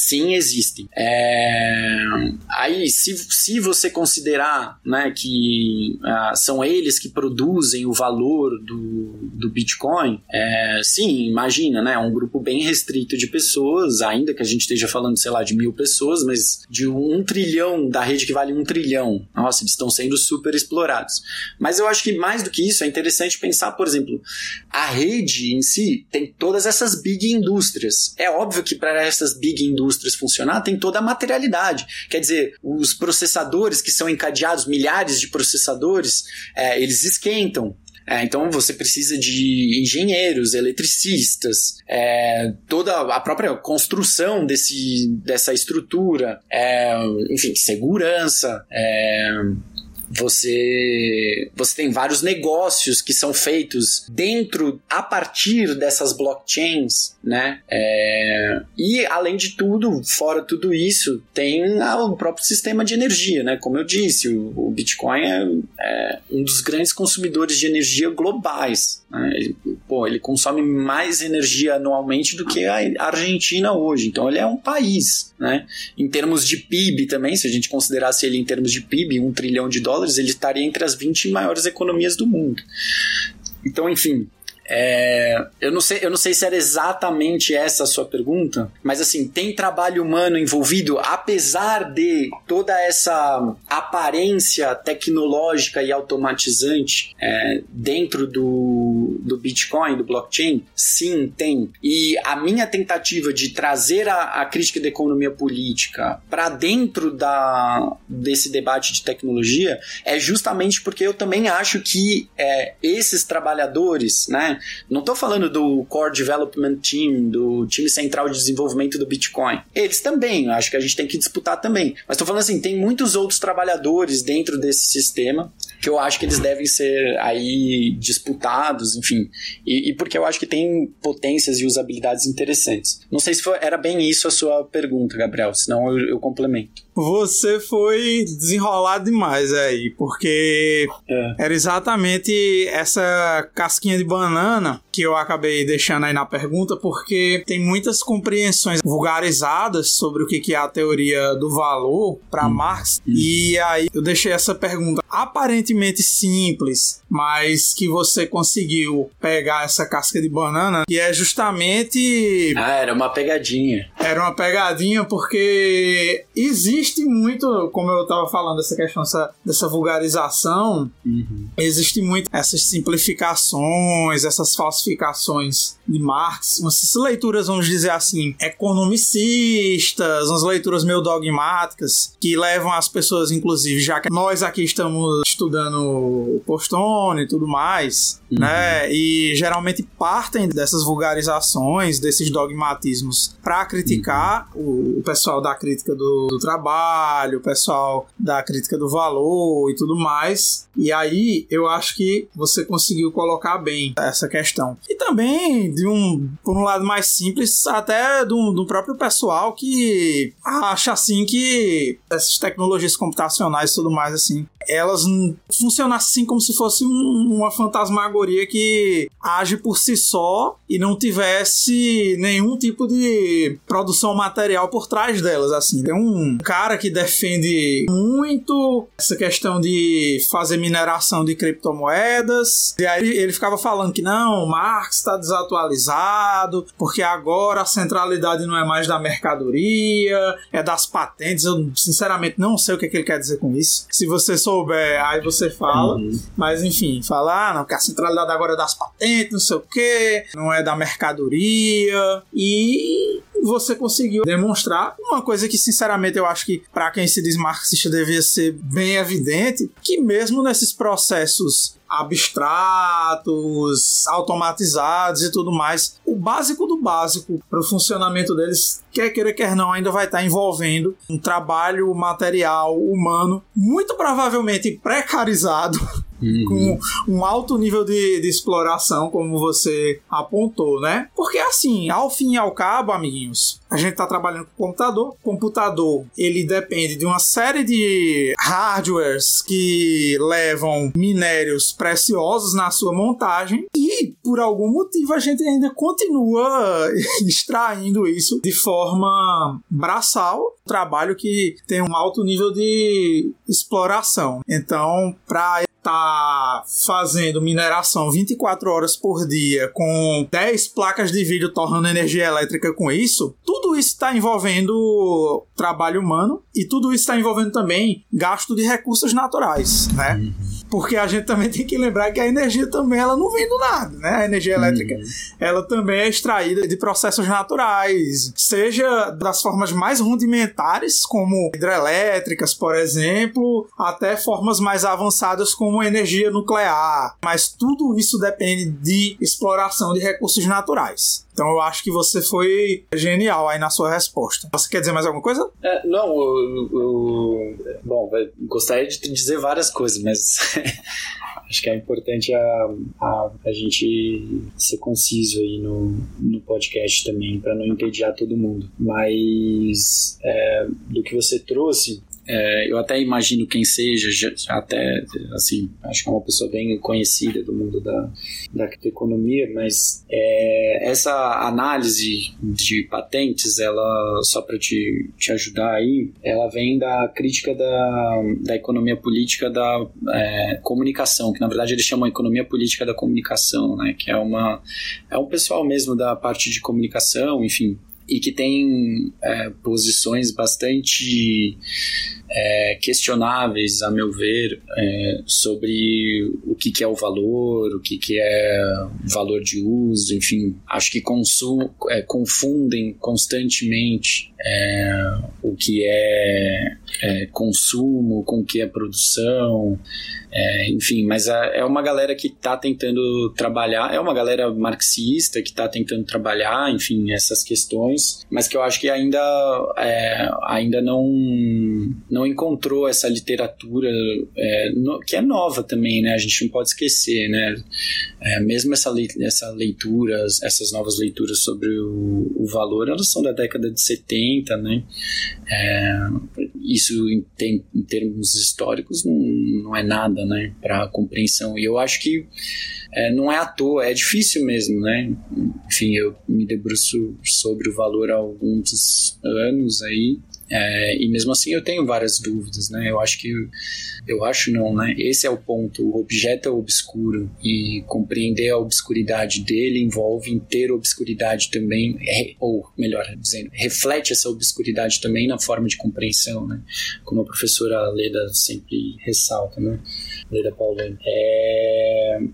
B: sim, existem. É... Aí, se, se você considerar né, que ah, são eles que produzem o valor do, do Bitcoin, é, sim, imagina, né? Um grupo bem restrito de pessoas, ainda que a gente esteja falando, sei lá, de mil pessoas, mas de um trilhão, da rede que vale um trilhão. Nossa, eles estão sendo super explorados. Mas eu acho que mais do que isso, é interessante pensar, por exemplo, a rede em si tem todas essas big indústrias. É óbvio que para essas big indústrias funcionar, tem toda a materialidade. Quer dizer, os processadores que são encadeados, milhares de processadores, é, eles esquentam. É, então você precisa de engenheiros, eletricistas, é, toda a própria construção desse, dessa estrutura, é, enfim, segurança, é, você você tem vários negócios que são feitos dentro a partir dessas blockchains, né? É, e além de tudo, fora tudo isso, tem o próprio sistema de energia, né? Como eu disse, o, o Bitcoin é, é, um dos grandes consumidores de energia globais. Né? Ele, pô, ele consome mais energia anualmente do que a Argentina hoje. Então ele é um país, né? Em termos de PIB também, se a gente considerasse ele em termos de PIB, um trilhão de dólares dólares, ele estaria entre as 20 maiores economias do mundo. Então, enfim, é, eu, não sei, eu não sei se era exatamente essa a sua pergunta, mas assim, tem trabalho humano envolvido, apesar de toda essa aparência tecnológica e automatizante é, dentro do, do Bitcoin, do blockchain? Sim, tem. E a minha tentativa de trazer a, a crítica da economia política para dentro da, desse debate de tecnologia é justamente porque eu também acho que é, esses trabalhadores, né? Não estou falando do Core Development Team, do time central de desenvolvimento do Bitcoin. Eles também, acho que a gente tem que disputar também. Mas estou falando assim, tem muitos outros trabalhadores dentro desse sistema que eu acho que eles devem ser aí disputados, enfim. E, e porque eu acho que tem potências e usabilidades interessantes. Não sei se foi, era bem isso a sua pergunta, Gabriel, senão eu, eu complemento.
A: Você foi desenrolado demais aí, porque é. era exatamente essa casquinha de banana que eu acabei deixando aí na pergunta, porque tem muitas compreensões vulgarizadas sobre o que é a teoria do valor para hum. Marx, hum. e aí eu deixei essa pergunta aparentemente simples, mas que você conseguiu pegar essa casca de banana, que é justamente.
B: Ah, era uma pegadinha.
A: Era uma pegadinha porque existe existe muito, como eu estava falando, essa questão dessa, dessa vulgarização, uhum. existe muito essas simplificações, essas falsificações de Marx, umas leituras, vamos dizer assim, economicistas, umas leituras meio dogmáticas, que levam as pessoas, inclusive, já que nós aqui estamos estudando o Postone e tudo mais, uhum. né? E geralmente partem dessas vulgarizações, desses dogmatismos, para criticar uhum. o, o, pessoal da crítica do, do trabalho trabalho, o pessoal da crítica do valor e tudo mais. E aí eu acho que você conseguiu colocar bem essa questão. E também, de um, por um lado mais simples, até do, do próprio pessoal que acha assim que essas tecnologias computacionais e tudo mais assim, elas funcionam assim como se fosse um, uma fantasmagoria que age por si só e não tivesse nenhum tipo de produção material por trás delas, assim. Tem um cara que defende muito essa questão de fazer mineração de criptomoedas. E aí ele ficava falando que não, Marx está desatualizado, porque agora a centralidade não é mais da mercadoria, é das patentes. Eu sinceramente não sei o que, é que ele quer dizer com isso. Se você souber, aí você fala. Uhum. Mas enfim, falar, ah, não, que a centralidade agora é das patentes, não sei o que, não é da mercadoria. E você conseguiu demonstrar uma coisa que, sinceramente, eu acho que para quem se diz marxista devia ser bem evidente, que mesmo nesses processos abstratos, automatizados e tudo mais. O básico do básico para o funcionamento deles, quer queira, quer não, ainda vai estar envolvendo um trabalho material humano, muito provavelmente precarizado. *laughs* Uhum. com um alto nível de, de, exploração, como você apontou, né? Porque assim, ao fim e ao cabo, amiguinhos, a gente está trabalhando com computador. O computador, ele depende de uma série de hardwares que levam minérios preciosos na sua montagem e E por algum motivo a gente ainda continua *laughs* extraindo isso de forma braçal, trabalho que tem um alto nível de exploração. Então, para tá fazendo mineração 24 horas por dia com 10 placas de vídeo torrando energia elétrica com isso, tudo isso está envolvendo trabalho humano e tudo isso está envolvendo também gasto de recursos naturais, né? Uhum porque a gente também tem que lembrar que a energia também ela não vem do nada, né? A energia elétrica uhum. ela também é extraída de processos naturais, seja das formas mais rudimentares, como hidrelétricas, por exemplo, até formas mais avançadas como energia nuclear. Mas tudo isso depende de exploração de recursos naturais. Então eu acho que você foi genial aí na sua resposta. Você quer dizer mais alguma coisa?
B: É, não, eu, bom, gostaria de dizer várias coisas, mas *laughs* acho que é importante a, a, a, gente ser conciso aí no, no podcast também, para não entediar todo mundo. Mas é, do que você trouxe, é, eu até imagino quem seja, já, já, até, assim, acho que é uma pessoa bem conhecida do mundo da, da economia, mas é, essa análise de patentes, ela, só para te, te ajudar aí, ela vem da crítica da, da economia política da é, comunicação, que na verdade eles chamam economia política da comunicação, né, que é uma, é um pessoal mesmo da parte de comunicação, enfim, e que tem é, posições bastante é, questionáveis, a meu ver, é, sobre o que, que, é o valor, o que, que é valor de uso, enfim, acho que é, confundem constantemente é, o que é, é, consumo com o que é produção. Enfim, mas é uma galera que está tentando trabalhar, é uma galera marxista que está tentando trabalhar, enfim, essas questões, mas que eu acho que ainda, é, ainda não, não encontrou essa literatura é, no, que é nova também, né? A gente não pode esquecer, né? É, mesmo essa, essa leitura, essas novas leituras sobre o, o valor, elas são da década de 70, né? É, isso em, tem, em termos históricos não, não é nada né, para compreensão. E eu acho que é, não é à toa, é difícil mesmo, né? Enfim, eu me debruço sobre o valor há alguns anos aí é, e mesmo assim eu tenho várias dúvidas, né? Eu acho que eu acho não, né? Esse é o ponto. O objeto é obscuro e compreender a obscuridade dele envolve ter obscuridade também, ou melhor dizendo, reflete essa obscuridade também na forma de compreensão, né? Como a professora Leda sempre ressalta, né? Leda Paulino. É,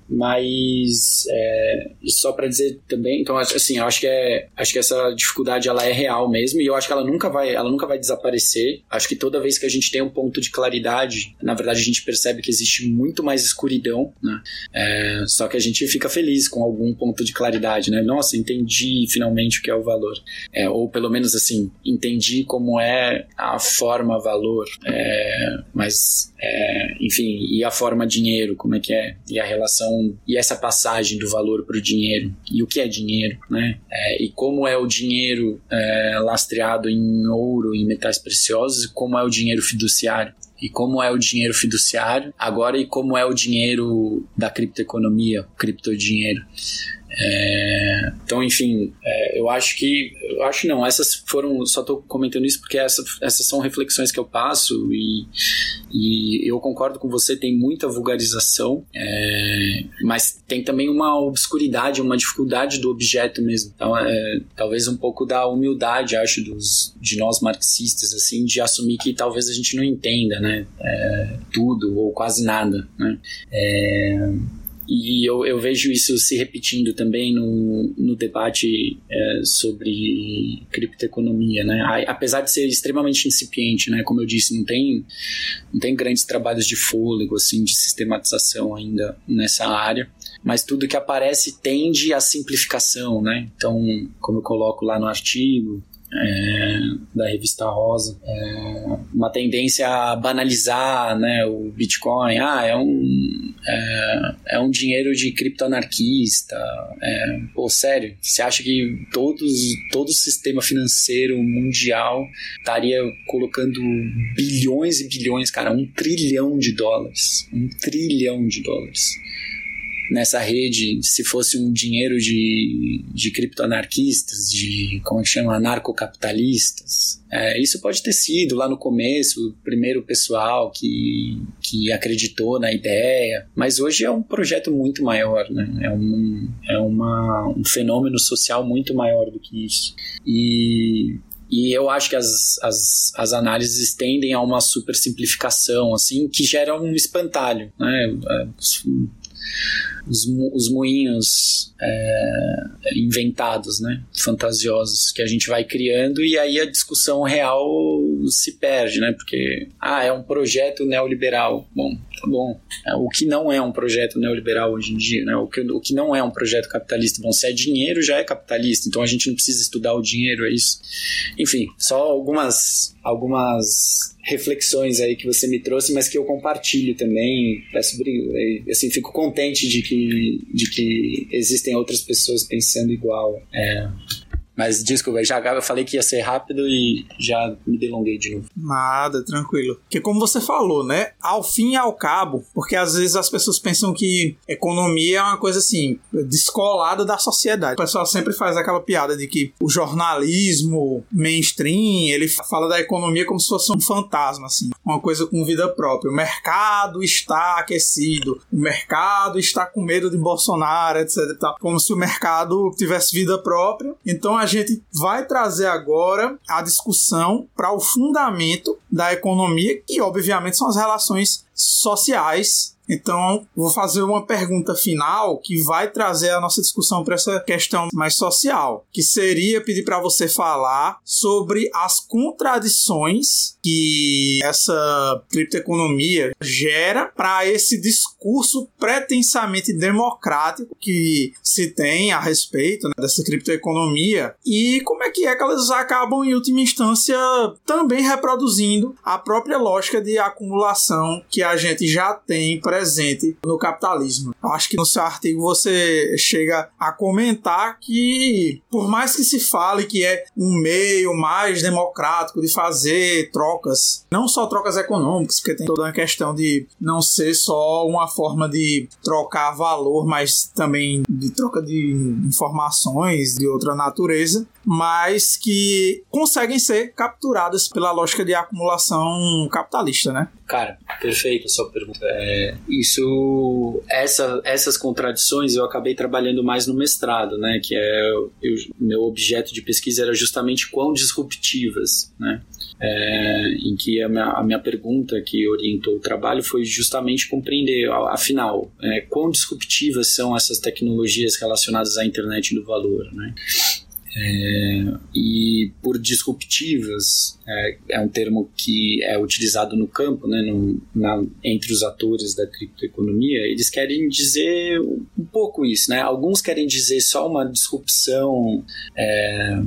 B: mas é, só para dizer também, então assim, eu acho que é, acho que essa dificuldade ela é real mesmo e eu acho que ela nunca vai, ela nunca vai desaparecer. Acho que toda vez que a gente tem um ponto de claridade, na verdade a gente percebe que existe muito mais escuridão, né? É, só que a gente fica feliz com algum ponto de claridade, né? Nossa, entendi finalmente o que é o valor. É, ou pelo menos assim, entendi como é a forma valor. É, mas, é, enfim, e a forma dinheiro, como é que é? E a relação, e essa passagem do valor para o dinheiro. E o que é dinheiro, né? É, e como é o dinheiro é, lastreado em ouro, em metais preciosos e como é o dinheiro fiduciário e como é o dinheiro fiduciário, agora e como é o dinheiro da criptoeconomia, criptodinheiro. É, então, enfim, é, eu acho que. Eu acho não, essas foram. Só estou comentando isso porque essa, essas são reflexões que eu passo e, e eu concordo com você, tem muita vulgarização, é, mas tem também uma obscuridade, uma dificuldade do objeto mesmo. Então, é, talvez um pouco da humildade, acho, dos, de nós marxistas, assim, de assumir que talvez a gente não entenda, né? É, tudo ou quase nada, né? E eu, eu vejo isso se repetindo também no, no debate é, sobre criptoeconomia, né? Apesar de ser extremamente incipiente, né? Como eu disse, não tem, não tem grandes trabalhos de fôlego, assim, de sistematização ainda nessa área mas tudo que aparece tende à simplificação, né? Então, como eu coloco lá no artigo, é, da revista Rosa, é, uma tendência a banalizar né, o Bitcoin. Ah, é um, é, é um dinheiro de criptoanarquista. É, pô, sério, você acha que todos, todo o sistema financeiro mundial estaria colocando bilhões e bilhões, cara, um trilhão de dólares? Um trilhão de dólares nessa rede se fosse um dinheiro de, de criptoanarquistas, de, como é chama, anarcocapitalistas. É, isso pode ter sido lá no começo, o primeiro pessoal que, que acreditou na ideia, mas hoje é um projeto muito maior, né? é, um, é uma, um fenômeno social muito maior do que isso. E e eu acho que as, as, as análises tendem a uma super simplificação, assim, que gera um espantalho, né? Os, os moinhos é, inventados, né? fantasiosos que a gente vai criando e aí a discussão real se perde, né? Porque ah, é um projeto neoliberal. Bom, tá bom. É, o que não é um projeto neoliberal hoje em dia, né? O que, o que não é um projeto capitalista. Bom, se é dinheiro, já é capitalista. Então a gente não precisa estudar o dinheiro, é isso. Enfim, só algumas algumas reflexões aí que você me trouxe, mas que eu compartilho também. Peço, assim, fico contente de que, de que existem outras pessoas pensando igual. É, mas desculpa, já eu falei que ia ser rápido e já me delonguei de novo.
A: Nada, tranquilo. Porque como você falou, né? Ao fim e ao cabo, porque às vezes as pessoas pensam que economia é uma coisa assim, descolada da sociedade. O pessoal sempre faz aquela piada de que o jornalismo mainstream, ele fala da economia como se fosse um fantasma, assim. Uma coisa com vida própria. O mercado está aquecido, o mercado está com medo de Bolsonaro, etc. Como se o mercado tivesse vida própria. Então a gente vai trazer agora a discussão para o fundamento da economia, que obviamente são as relações sociais. Então, vou fazer uma pergunta final que vai trazer a nossa discussão para essa questão mais social, que seria pedir para você falar sobre as contradições que essa criptoeconomia gera para esse discurso pretensamente democrático que se tem a respeito né, dessa criptoeconomia. E como é que é que elas acabam em última instância também reproduzindo a própria lógica de acumulação que a gente já tem presente no capitalismo. Acho que no seu artigo você chega a comentar que, por mais que se fale que é um meio mais democrático de fazer trocas, não só trocas econômicas, porque tem toda uma questão de não ser só uma forma de trocar valor, mas também de troca de informações de outra natureza, mas que conseguem ser capturadas pela lógica de acumulação capitalista, né?
B: Cara, perfeito a sua pergunta. É, isso, essa, essas contradições eu acabei trabalhando mais no mestrado, né? Que é eu, meu objeto de pesquisa era justamente quão disruptivas, né? É, em que a minha, a minha, pergunta que orientou o trabalho foi justamente compreender, afinal, é, quão disruptivas são essas tecnologias relacionadas à internet do valor, né? É, e por disruptivas é, é, um termo que é utilizado no campo, né, no, na, entre os atores da criptoeconomia, eles querem dizer um pouco isso. Né? Alguns querem dizer só uma disrupção é,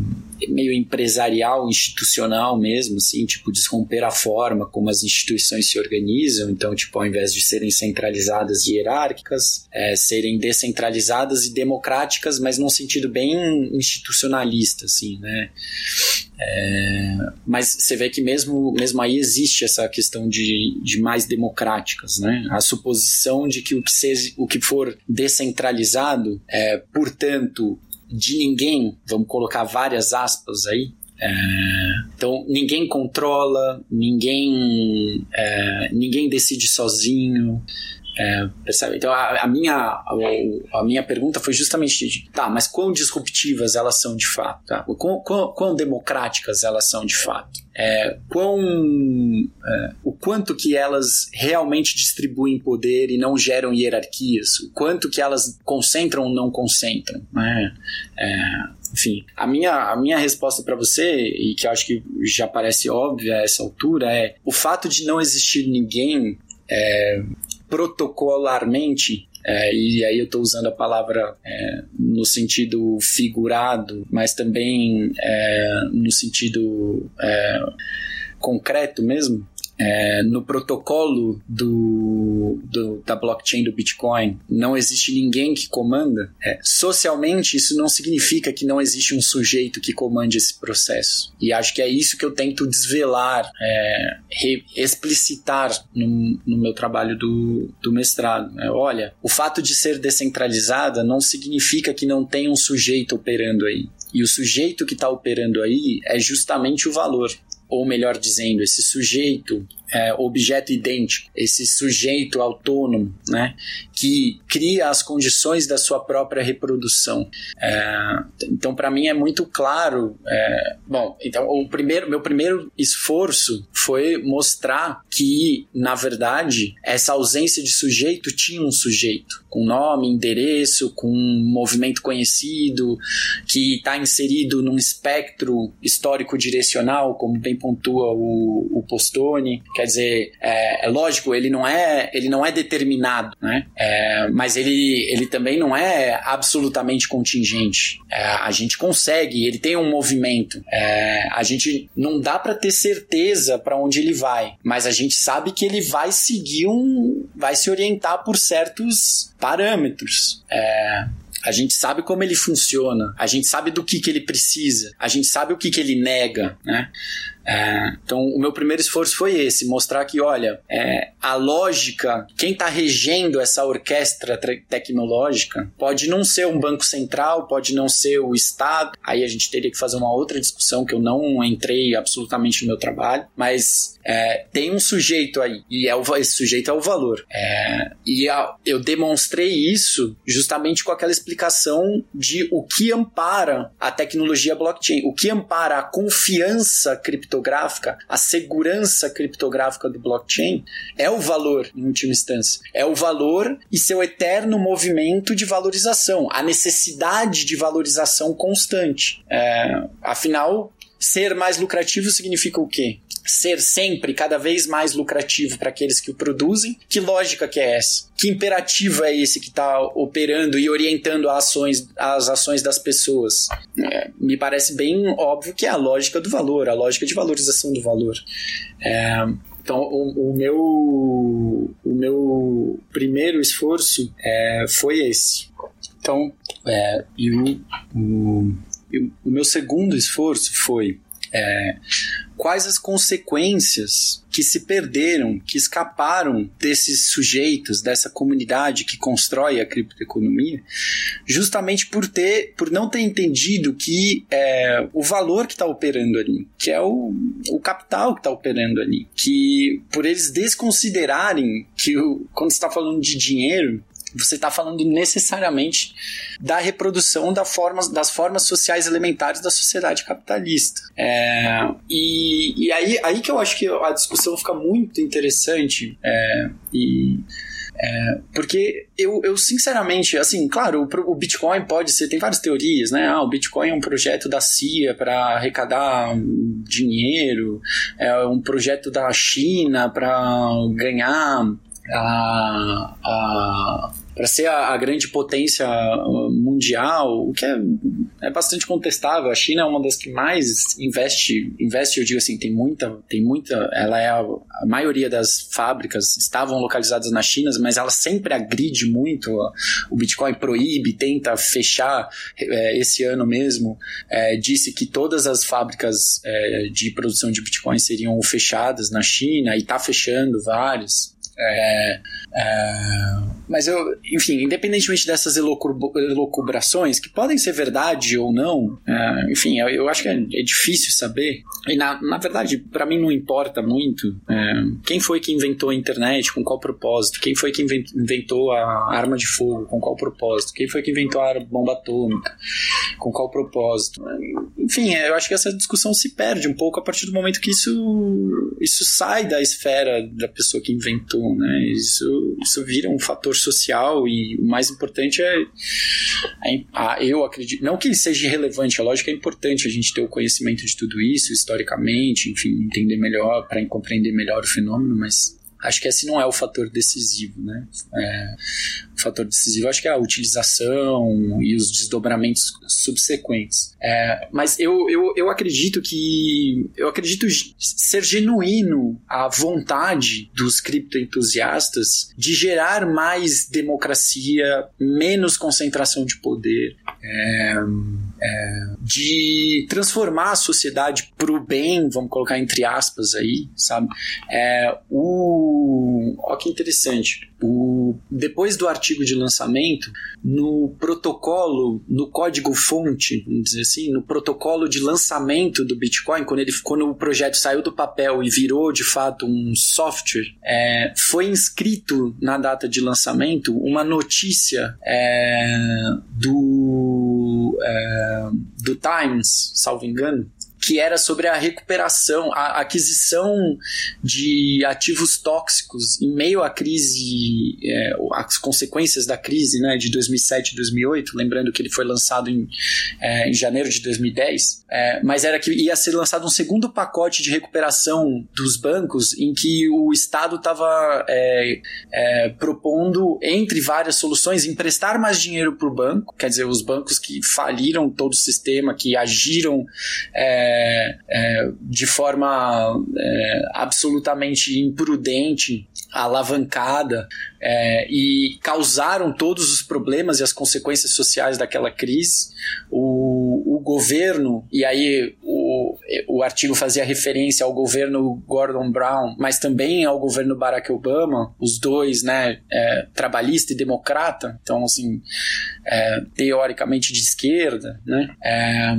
B: meio empresarial, institucional mesmo, assim, tipo, desromper a forma como as instituições se organizam. Então, tipo, ao invés de serem centralizadas e hierárquicas, é, serem descentralizadas e democráticas, mas num sentido bem institucionalista, assim, né? É, mas você vê que mesmo, mesmo aí existe essa questão de, de mais democráticas, né? A suposição de que o que, seja, o que for descentralizado, é, portanto, de ninguém, vamos colocar várias aspas aí. É, então ninguém controla, ninguém, é, ninguém decide sozinho. É, percebe? Então a, a minha, a, a, minha pergunta foi justamente de, tá, mas quão disruptivas elas são de fato? Tá? Quão, quão, quão democráticas elas são de fato? É, quão, é, o quanto que elas realmente distribuem poder e não geram hierarquias? O quanto que elas concentram ou não concentram? Né? É, enfim, a minha, a minha resposta para você, e que eu acho que já parece óbvia a essa altura, é o fato de não existir ninguém é, protocolarmente é, e aí eu estou usando a palavra é, no sentido figurado, mas também é, no sentido é, concreto mesmo. É, no protocolo do, do, da blockchain do Bitcoin não existe ninguém que comanda, é, socialmente isso não significa que não existe um sujeito que comande esse processo. E acho que é isso que eu tento desvelar, é, re, explicitar no, no, meu trabalho do, do mestrado. Né? Olha, o fato de ser descentralizada não significa que não tem um sujeito operando aí. E o sujeito que está operando aí é justamente o valor ou melhor dizendo, esse sujeito é, objeto idêntico, esse sujeito autônomo, né, que cria as condições da sua própria reprodução. É, então, para mim é muito claro. É, bom, então o primeiro, meu primeiro esforço foi mostrar que, na verdade, essa ausência de sujeito tinha um sujeito com nome, endereço, com um movimento conhecido, que está inserido num espectro histórico direcional, como bem pontua o, o Postone. Quer dizer, é, é, lógico, ele não é, ele não é determinado, né? É, mas ele, ele também não é absolutamente contingente. É, a gente consegue, ele tem um movimento. É, a gente não dá para ter certeza para onde ele vai, mas a gente sabe que ele vai seguir um, vai se orientar por certos parâmetros. É, a gente sabe como ele funciona, a gente sabe do que, que ele precisa, a gente sabe o que, que ele nega, né? É, então, o meu primeiro esforço foi esse: mostrar que, olha, é, a lógica, quem está regendo essa orquestra tecnológica, pode não ser um banco central, pode não ser o Estado. Aí a gente teria que fazer uma outra discussão que eu não entrei absolutamente no meu trabalho, mas é, tem um sujeito aí, e é o, esse sujeito é o valor. É, e a, eu demonstrei isso justamente com aquela explicação de o que ampara a tecnologia blockchain, o que ampara a confiança criptográfica criptográfica, a segurança criptográfica do blockchain é o valor, em última instância. É o valor e seu eterno movimento de valorização, a necessidade de valorização constante. É, afinal, ser mais lucrativo significa o quê? ser sempre cada vez mais lucrativo para aqueles que o produzem. Que lógica que é essa? Que imperativo é esse que está operando e orientando as ações, as ações das pessoas? É, me parece bem óbvio que é a lógica do valor, a lógica de valorização do valor. É, então, o, o, meu, o meu primeiro esforço é, foi esse. Então, é, o, o, o meu segundo esforço foi é, quais as consequências que se perderam, que escaparam desses sujeitos, dessa comunidade que constrói a criptoeconomia, justamente por ter, por não ter entendido que é, o valor que está operando ali, que é o, o capital que está operando ali, que por eles desconsiderarem que o, quando está falando de dinheiro você está falando necessariamente da reprodução da forma, das formas sociais elementares da sociedade capitalista. É, e e aí, aí que eu acho que a discussão fica muito interessante é, e. É, porque eu, eu, sinceramente, assim, claro, o, o, Bitcoin pode ser, tem várias teorias, né? Ah, o Bitcoin é um projeto da CIA para arrecadar dinheiro, é um projeto da China para ganhar a, a para ser a, a, grande potência uh, mundial, o que é, é bastante contestável. A China é uma das que mais investe, investe, eu digo assim, tem muita, tem muita, ela é a, a maioria das fábricas estavam localizadas na China, mas ela sempre agride muito o Bitcoin, proíbe, tenta fechar. É, esse ano mesmo é, disse que todas as fábricas é, de produção de Bitcoin seriam fechadas na China e está fechando vários. É, é, mas eu, enfim, independentemente dessas elocubrações, que podem ser verdade ou não, é, enfim, eu, eu, acho que é, é, difícil saber. E na, na verdade, para mim não importa muito é, quem foi que inventou a internet, com qual propósito, quem foi que inventou a arma de fogo, com qual propósito, quem foi que inventou a bomba atômica, com qual propósito. Enfim, eu acho que essa discussão se perde um pouco a partir do momento que isso, isso sai da esfera da pessoa que inventou né? Isso, isso vira um fator social e o mais importante é, é eu acredito, não que ele seja irrelevante, é lógico que é importante a gente ter o conhecimento de tudo isso historicamente, enfim, entender melhor para compreender melhor o fenômeno, mas acho que esse não é o fator decisivo, né? É, o fator decisivo. Acho que é a utilização e os desdobramentos subsequentes. É, mas eu, eu, eu acredito que eu acredito ser genuíno a vontade dos criptoentusiastas de gerar mais democracia, menos concentração de poder, é, é, de transformar a sociedade para o bem, vamos colocar entre aspas aí, sabe? É, o, que interessante. O, depois do artigo de lançamento, no protocolo, no código-fonte, vamos dizer assim, no protocolo de lançamento do Bitcoin, quando, ele, quando o projeto saiu do papel e virou de fato um software, é, foi inscrito na data de lançamento uma notícia é, do, é, do Times, salvo engano, que era sobre a recuperação, a aquisição de ativos tóxicos em meio à crise, é, as consequências da crise né, de 2007 e 2008, lembrando que ele foi lançado em, é, em janeiro de 2010, é, mas era que ia ser lançado um segundo pacote de recuperação dos bancos em que o Estado estava é, é, propondo, entre várias soluções, emprestar mais dinheiro para o banco, quer dizer, os bancos que faliram todo o sistema, que agiram é, é, é, de forma é, absolutamente imprudente, alavancada, é, e causaram todos os problemas e as consequências sociais daquela crise. O, o governo, e aí o, o artigo fazia referência ao governo Gordon Brown, mas também ao governo Barack Obama, os dois, né, é, trabalhista e democrata, então, assim, é, teoricamente de esquerda, né, é,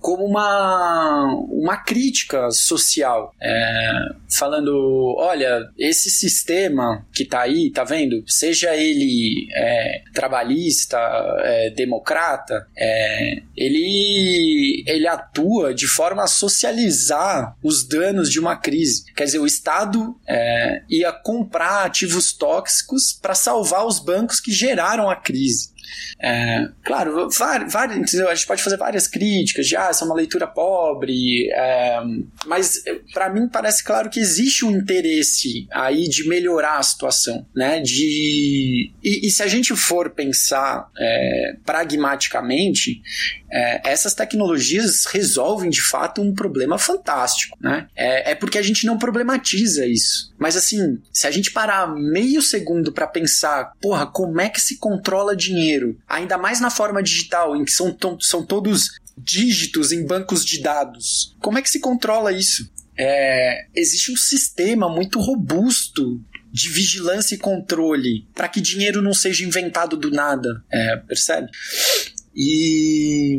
B: como uma, uma crítica social, é, falando, olha, esse sistema que está aí, tá vendo? Seja ele é, trabalhista, é, democrata, é, ele, ele atua de forma a socializar os danos de uma crise. Quer dizer, o Estado é, ia comprar ativos tóxicos para salvar os bancos que geraram a crise. É, claro, várias, a gente pode fazer várias críticas de ah, essa é uma leitura pobre, é, mas para mim parece claro que existe um interesse aí de melhorar a situação, né? De e, e se a gente for pensar é, pragmaticamente, é, essas tecnologias resolvem de fato um problema fantástico, né? É, é, porque a gente não problematiza isso. Mas assim, se a gente parar meio segundo para pensar, porra, como é que se controla dinheiro? Ainda mais na forma digital, em que são, são todos dígitos em bancos de dados. Como é que se controla isso? É, existe um sistema muito robusto de vigilância e controle para que dinheiro não seja inventado do nada, é, percebe? E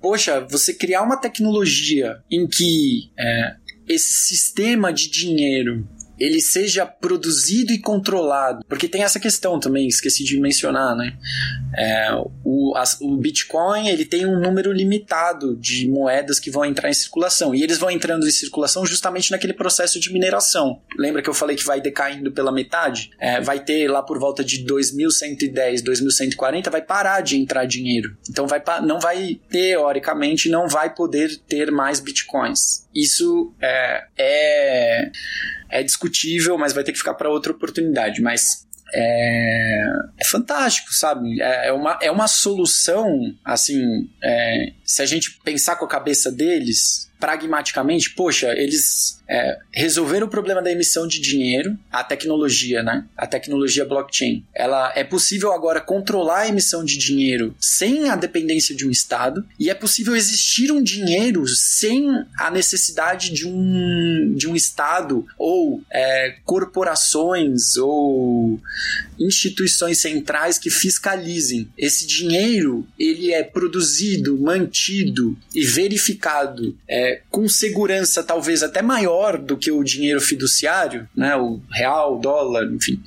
B: poxa, você criar uma tecnologia em que é, esse sistema de dinheiro ele seja produzido e controlado, porque tem essa questão também, esqueci de mencionar, né? É, o, o Bitcoin ele tem um número limitado de moedas que vão entrar em circulação e eles vão entrando em circulação justamente naquele processo de mineração. Lembra que eu falei que vai decaindo pela metade? É, vai ter lá por volta de 2110, 2140 vai parar de entrar dinheiro. Então vai não vai teoricamente não vai poder ter mais bitcoins. Isso é, é é discutível, mas vai ter que ficar para outra oportunidade. Mas é, é fantástico, sabe? É, é, uma, é uma solução, assim, é, se a gente pensar com a cabeça deles, pragmaticamente, poxa, eles é, resolveram o problema da emissão de dinheiro, a tecnologia, né? A tecnologia blockchain. Ela é possível agora controlar a emissão de dinheiro sem a dependência de um Estado e é possível existir um dinheiro sem a necessidade de um, de um Estado ou é, corporações ou instituições centrais que fiscalizem. Esse dinheiro ele é produzido, mantido e verificado é, com segurança talvez até maior do que o dinheiro fiduciário, né, o real, o dólar, enfim,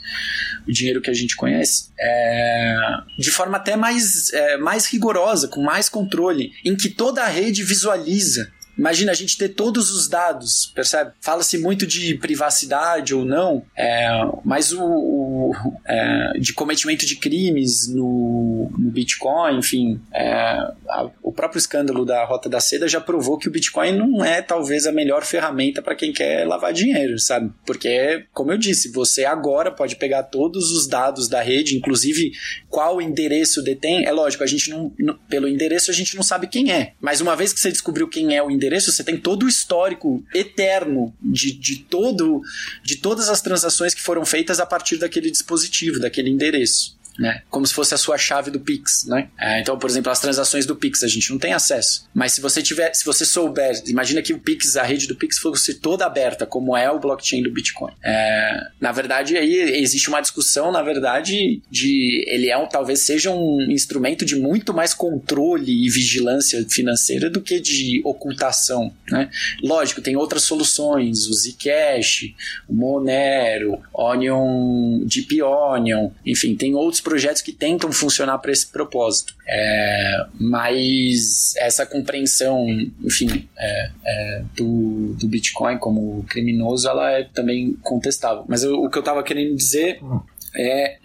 B: o dinheiro que a gente conhece, é, de forma até mais, é, mais rigorosa, com mais controle, em que toda a rede visualiza Imagina a gente ter todos os dados, percebe? Fala-se muito de privacidade ou não, é, mas o, o, é, de cometimento de crimes no, no Bitcoin, enfim, é, a, o próprio escândalo da Rota da Seda já provou que o Bitcoin não é talvez a melhor ferramenta para quem quer lavar dinheiro, sabe? Porque, como eu disse, você agora pode pegar todos os dados da rede, inclusive qual endereço detém. É lógico, a gente não, pelo endereço a gente não sabe quem é, mas uma vez que você descobriu quem é o endereço, você tem todo o histórico eterno de, de todo de todas as transações que foram feitas a partir daquele dispositivo, daquele endereço né? Como se fosse a sua chave do Pix, né? É, então, por exemplo, as transações do Pix a gente não tem acesso. Mas se você tiver, se você souber, imagina que o Pix, a rede do Pix fosse toda aberta, como é o blockchain do Bitcoin. É, na verdade, aí existe uma discussão, na verdade, de ele é um, talvez seja um instrumento de muito mais controle e vigilância financeira do que de ocultação, né? Lógico, tem outras soluções, o Zcash, o Monero, Onion, Deep Onion, enfim, tem outros projetos que tentam funcionar para esse propósito. É, mas essa compreensão, enfim, é, é, do, do Bitcoin como criminoso, ela é também contestável. Mas eu, o que eu estava querendo dizer é,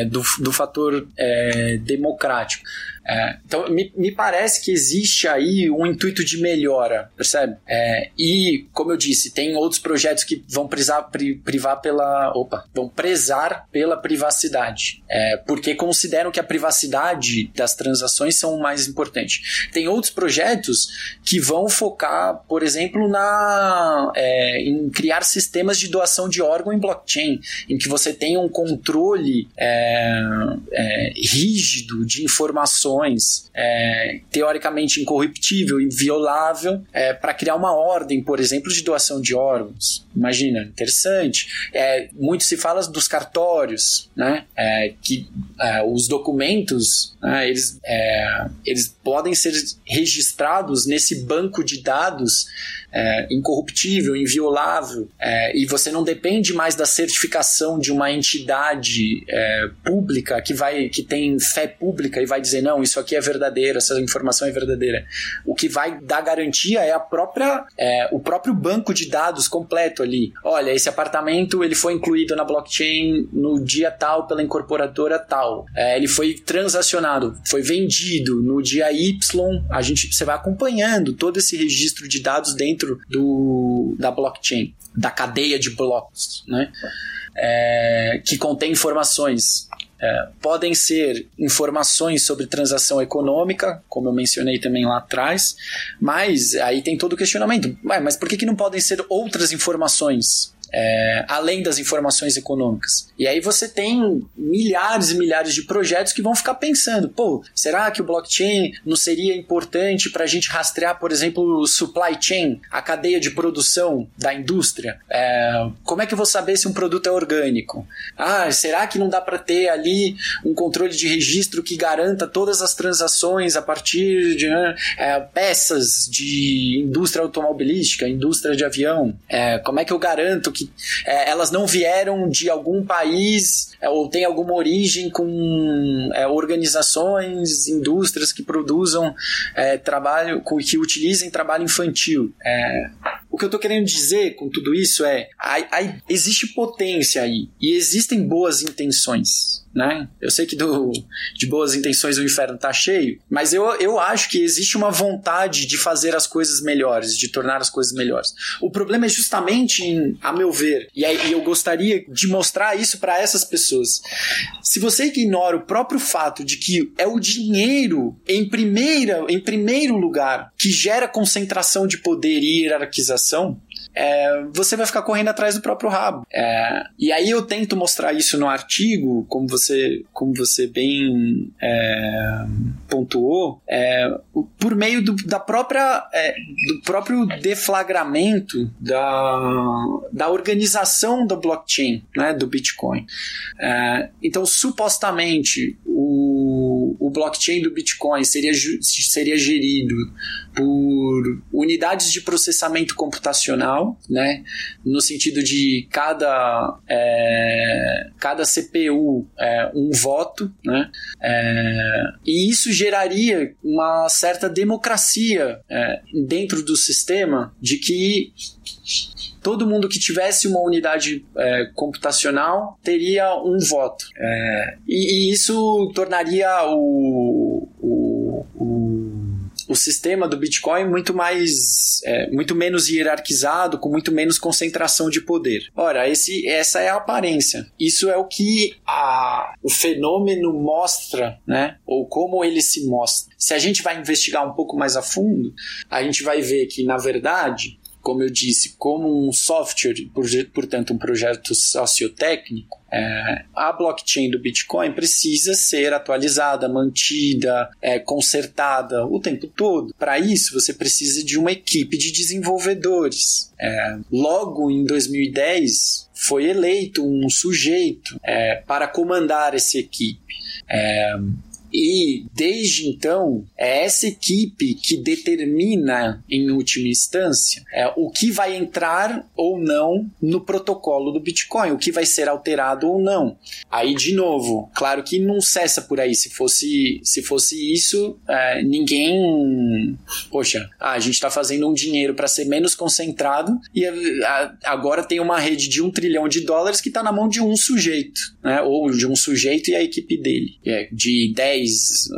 B: é do, do fator é, democrático. É, então, me, me parece que existe aí um intuito de melhora, percebe? É, e, como eu disse, tem outros projetos que vão prisar, pri, privar pela. Opa, vão prezar pela privacidade, é, porque consideram que a privacidade das transações são o mais importante. Tem outros projetos que vão focar, por exemplo, na, é, em criar sistemas de doação de órgão em blockchain, em que você tenha um controle é, é, rígido de informações é, teoricamente incorruptível, inviolável, é, para criar uma ordem, por exemplo, de doação de órgãos. Imagina, interessante. É, muito se fala dos cartórios, né? É, que é, os documentos, né, eles, é, eles podem ser registrados nesse banco de dados é, incorruptível, inviolável, é, e você não depende mais da certificação de uma entidade é, pública que vai que tem fé pública e vai dizer não, isso aqui é verdadeiro, essa informação é verdadeira. O que vai dar garantia é a própria é, o próprio banco de dados completo ali. Olha, esse apartamento ele foi incluído na blockchain no dia tal pela incorporadora tal. É, ele foi transacionado, foi vendido no dia Y. A gente você vai acompanhando todo esse registro de dados dentro dentro do, da blockchain, da cadeia de blocos, né? É, que contém informações. É, podem ser informações sobre transação econômica, como eu mencionei também lá atrás, mas aí tem todo o questionamento. Mas por que, que não podem ser outras informações? É, além das informações econômicas. E aí você tem milhares e milhares de projetos que vão ficar pensando: pô, será que o blockchain não seria importante para a gente rastrear, por exemplo, o supply chain, a cadeia de produção da indústria? É, como é que eu vou saber se um produto é orgânico? Ah, será que não dá para ter ali um controle de registro que garanta todas as transações a partir de né, é, peças de indústria automobilística, indústria de avião? É, como é que eu garanto que é, elas não vieram de algum país é, ou tem alguma origem com é, organizações, indústrias que produzam é, trabalho, que utilizem trabalho infantil. É, o que eu estou querendo dizer com tudo isso é: a, a, existe potência aí e existem boas intenções né? Eu sei que do, de boas intenções o inferno tá cheio, mas eu, eu acho que existe uma vontade de fazer as coisas melhores, de tornar as coisas melhores. O problema é justamente, em, a meu ver, e eu gostaria de mostrar isso para essas pessoas. Se você ignora o próprio fato de que é o dinheiro em primeira, em primeiro lugar que gera concentração de poder e hierarquização, é, você vai ficar correndo atrás do próprio rabo. É, e aí eu tento mostrar isso no artigo, como você, como você bem é, pontuou, é, por meio do, da própria, é, do próprio deflagramento da, da organização da blockchain, né, do Bitcoin. É, então, supostamente, o, o blockchain do Bitcoin seria, seria gerido por unidades de processamento computacional, né? No sentido de cada, é, cada CPU é, um voto, né? É, e isso geraria uma certa democracia é, dentro do sistema de que todo mundo que tivesse uma unidade é, computacional teria um voto. É, e, e, isso tornaria o, o, o o sistema do Bitcoin muito mais, é, muito menos hierarquizado, com muito menos concentração de poder. Ora, esse, essa é a aparência. Isso é o que a, o fenômeno mostra, né? Ou como ele se mostra. Se a gente vai investigar um pouco mais a fundo, a gente vai ver que, na verdade, como eu disse, como um software, portanto, um projeto sociotécnico, é, a blockchain do Bitcoin precisa ser atualizada, mantida, é, consertada o tempo todo. Para isso, você precisa de uma equipe de desenvolvedores. É, logo em 2010, foi eleito um sujeito é, para comandar essa equipe. E desde então é essa equipe que determina, em última instância, é, o que vai entrar ou não no protocolo do Bitcoin, o que vai ser alterado ou não. Aí, de novo, claro que não cessa por aí. Se fosse, se fosse isso, é, ninguém. Poxa, ah, a gente está fazendo um dinheiro para ser menos concentrado e agora tem uma rede de um trilhão de dólares que está na mão de um sujeito, né? ou de um sujeito e a equipe dele, é, de 10 10,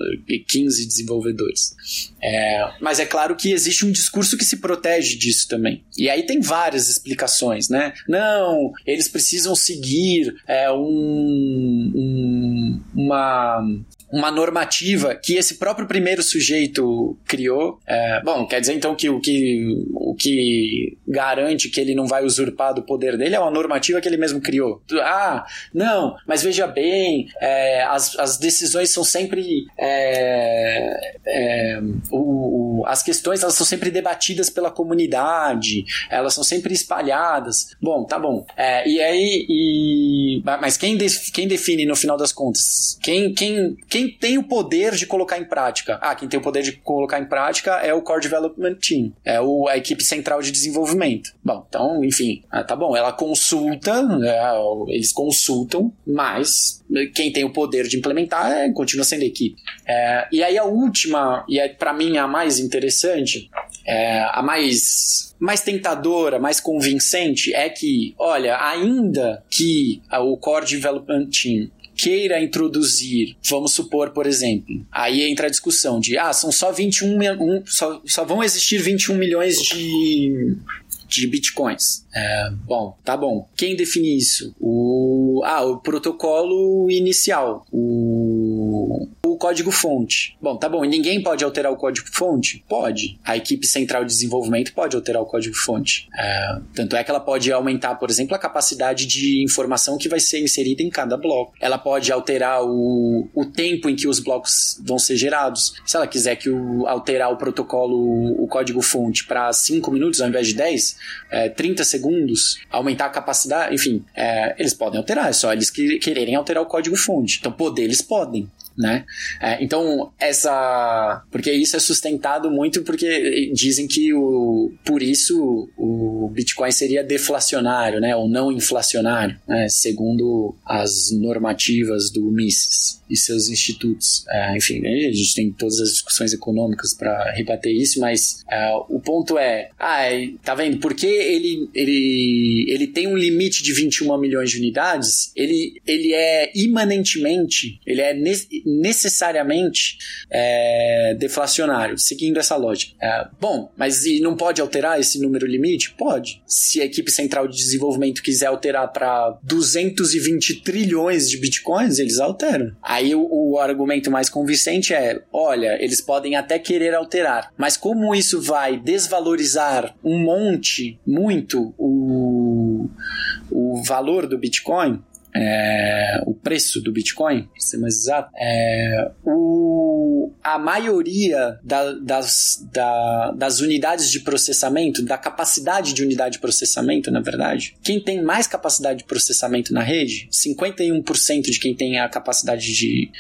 B: 15 desenvolvedores. É, mas é claro que existe um discurso que se protege disso também. E aí tem várias explicações, né? Não, eles precisam seguir é, um, um, uma uma normativa que esse próprio primeiro sujeito criou. É, bom, quer dizer então que o, que o que garante que ele não vai usurpar do poder dele é uma normativa que ele mesmo criou. Ah, não, mas veja bem, é, as, as decisões são sempre. É, é o, o, as questões elas são sempre debatidas pela comunidade, elas são sempre espalhadas. Bom, tá bom. É, e aí. E, mas quem, de, quem define no final das contas? Quem, quem, quem tem o poder de colocar em prática? Ah, quem tem o poder de colocar em prática é o Core Development Team, é o, a equipe central de desenvolvimento. Bom, então, enfim, ah, tá bom, ela consulta, é, eles consultam, mas quem tem o poder de implementar é, continua sendo a equipe. É, e aí a última, e é para mim a mais interessante, é, a mais mais tentadora, mais convincente é que, olha, ainda que o Core Development Team queira introduzir, vamos supor, por exemplo, aí entra a discussão de, ah, são só 21, um, só, só vão existir 21 milhões de de bitcoins. É, bom, tá bom. Quem define isso? O, ah, o protocolo inicial, o, o código-fonte. Bom, tá bom. E ninguém pode alterar o código-fonte? Pode. A equipe central de desenvolvimento pode alterar o código-fonte. É, tanto é que ela pode aumentar, por exemplo, a capacidade de informação que vai ser inserida em cada bloco. Ela pode alterar o, o tempo em que os blocos vão ser gerados. Se ela quiser que o, alterar o protocolo, o código-fonte para 5 minutos ao invés de 10, é, 30 segundos, aumentar a capacidade, enfim, é, eles podem alterar, é só eles que, quererem alterar o código-fonte. Então, poder eles podem né? É, então, essa. Porque isso é sustentado muito porque dizem que o, por isso o Bitcoin seria deflacionário, né? Ou não inflacionário, né? Segundo as normativas do Mises e seus institutos. É, enfim, né? a gente tem todas as discussões econômicas para rebater isso, mas é, o ponto é, ah, é, tá vendo? Porque ele, ele, ele tem um limite de 21 milhões de unidades, ele, ele é imanentemente, ele é necessariamente é, deflacionário, seguindo essa lógica. É, bom, mas não pode alterar esse número limite? Pode. Se a equipe central de desenvolvimento quiser alterar para 220 trilhões de bitcoins, eles alteram. Aí o, o argumento mais convincente é: olha, eles podem até querer alterar, mas como isso vai desvalorizar um monte, muito, o, o valor do Bitcoin, é, o preço do Bitcoin, para ser mais exato, é, o, a maioria da, das, da, das unidades de processamento, da capacidade de unidade de processamento, na verdade, quem tem mais capacidade de processamento na rede, 51% de quem tem a capacidade de,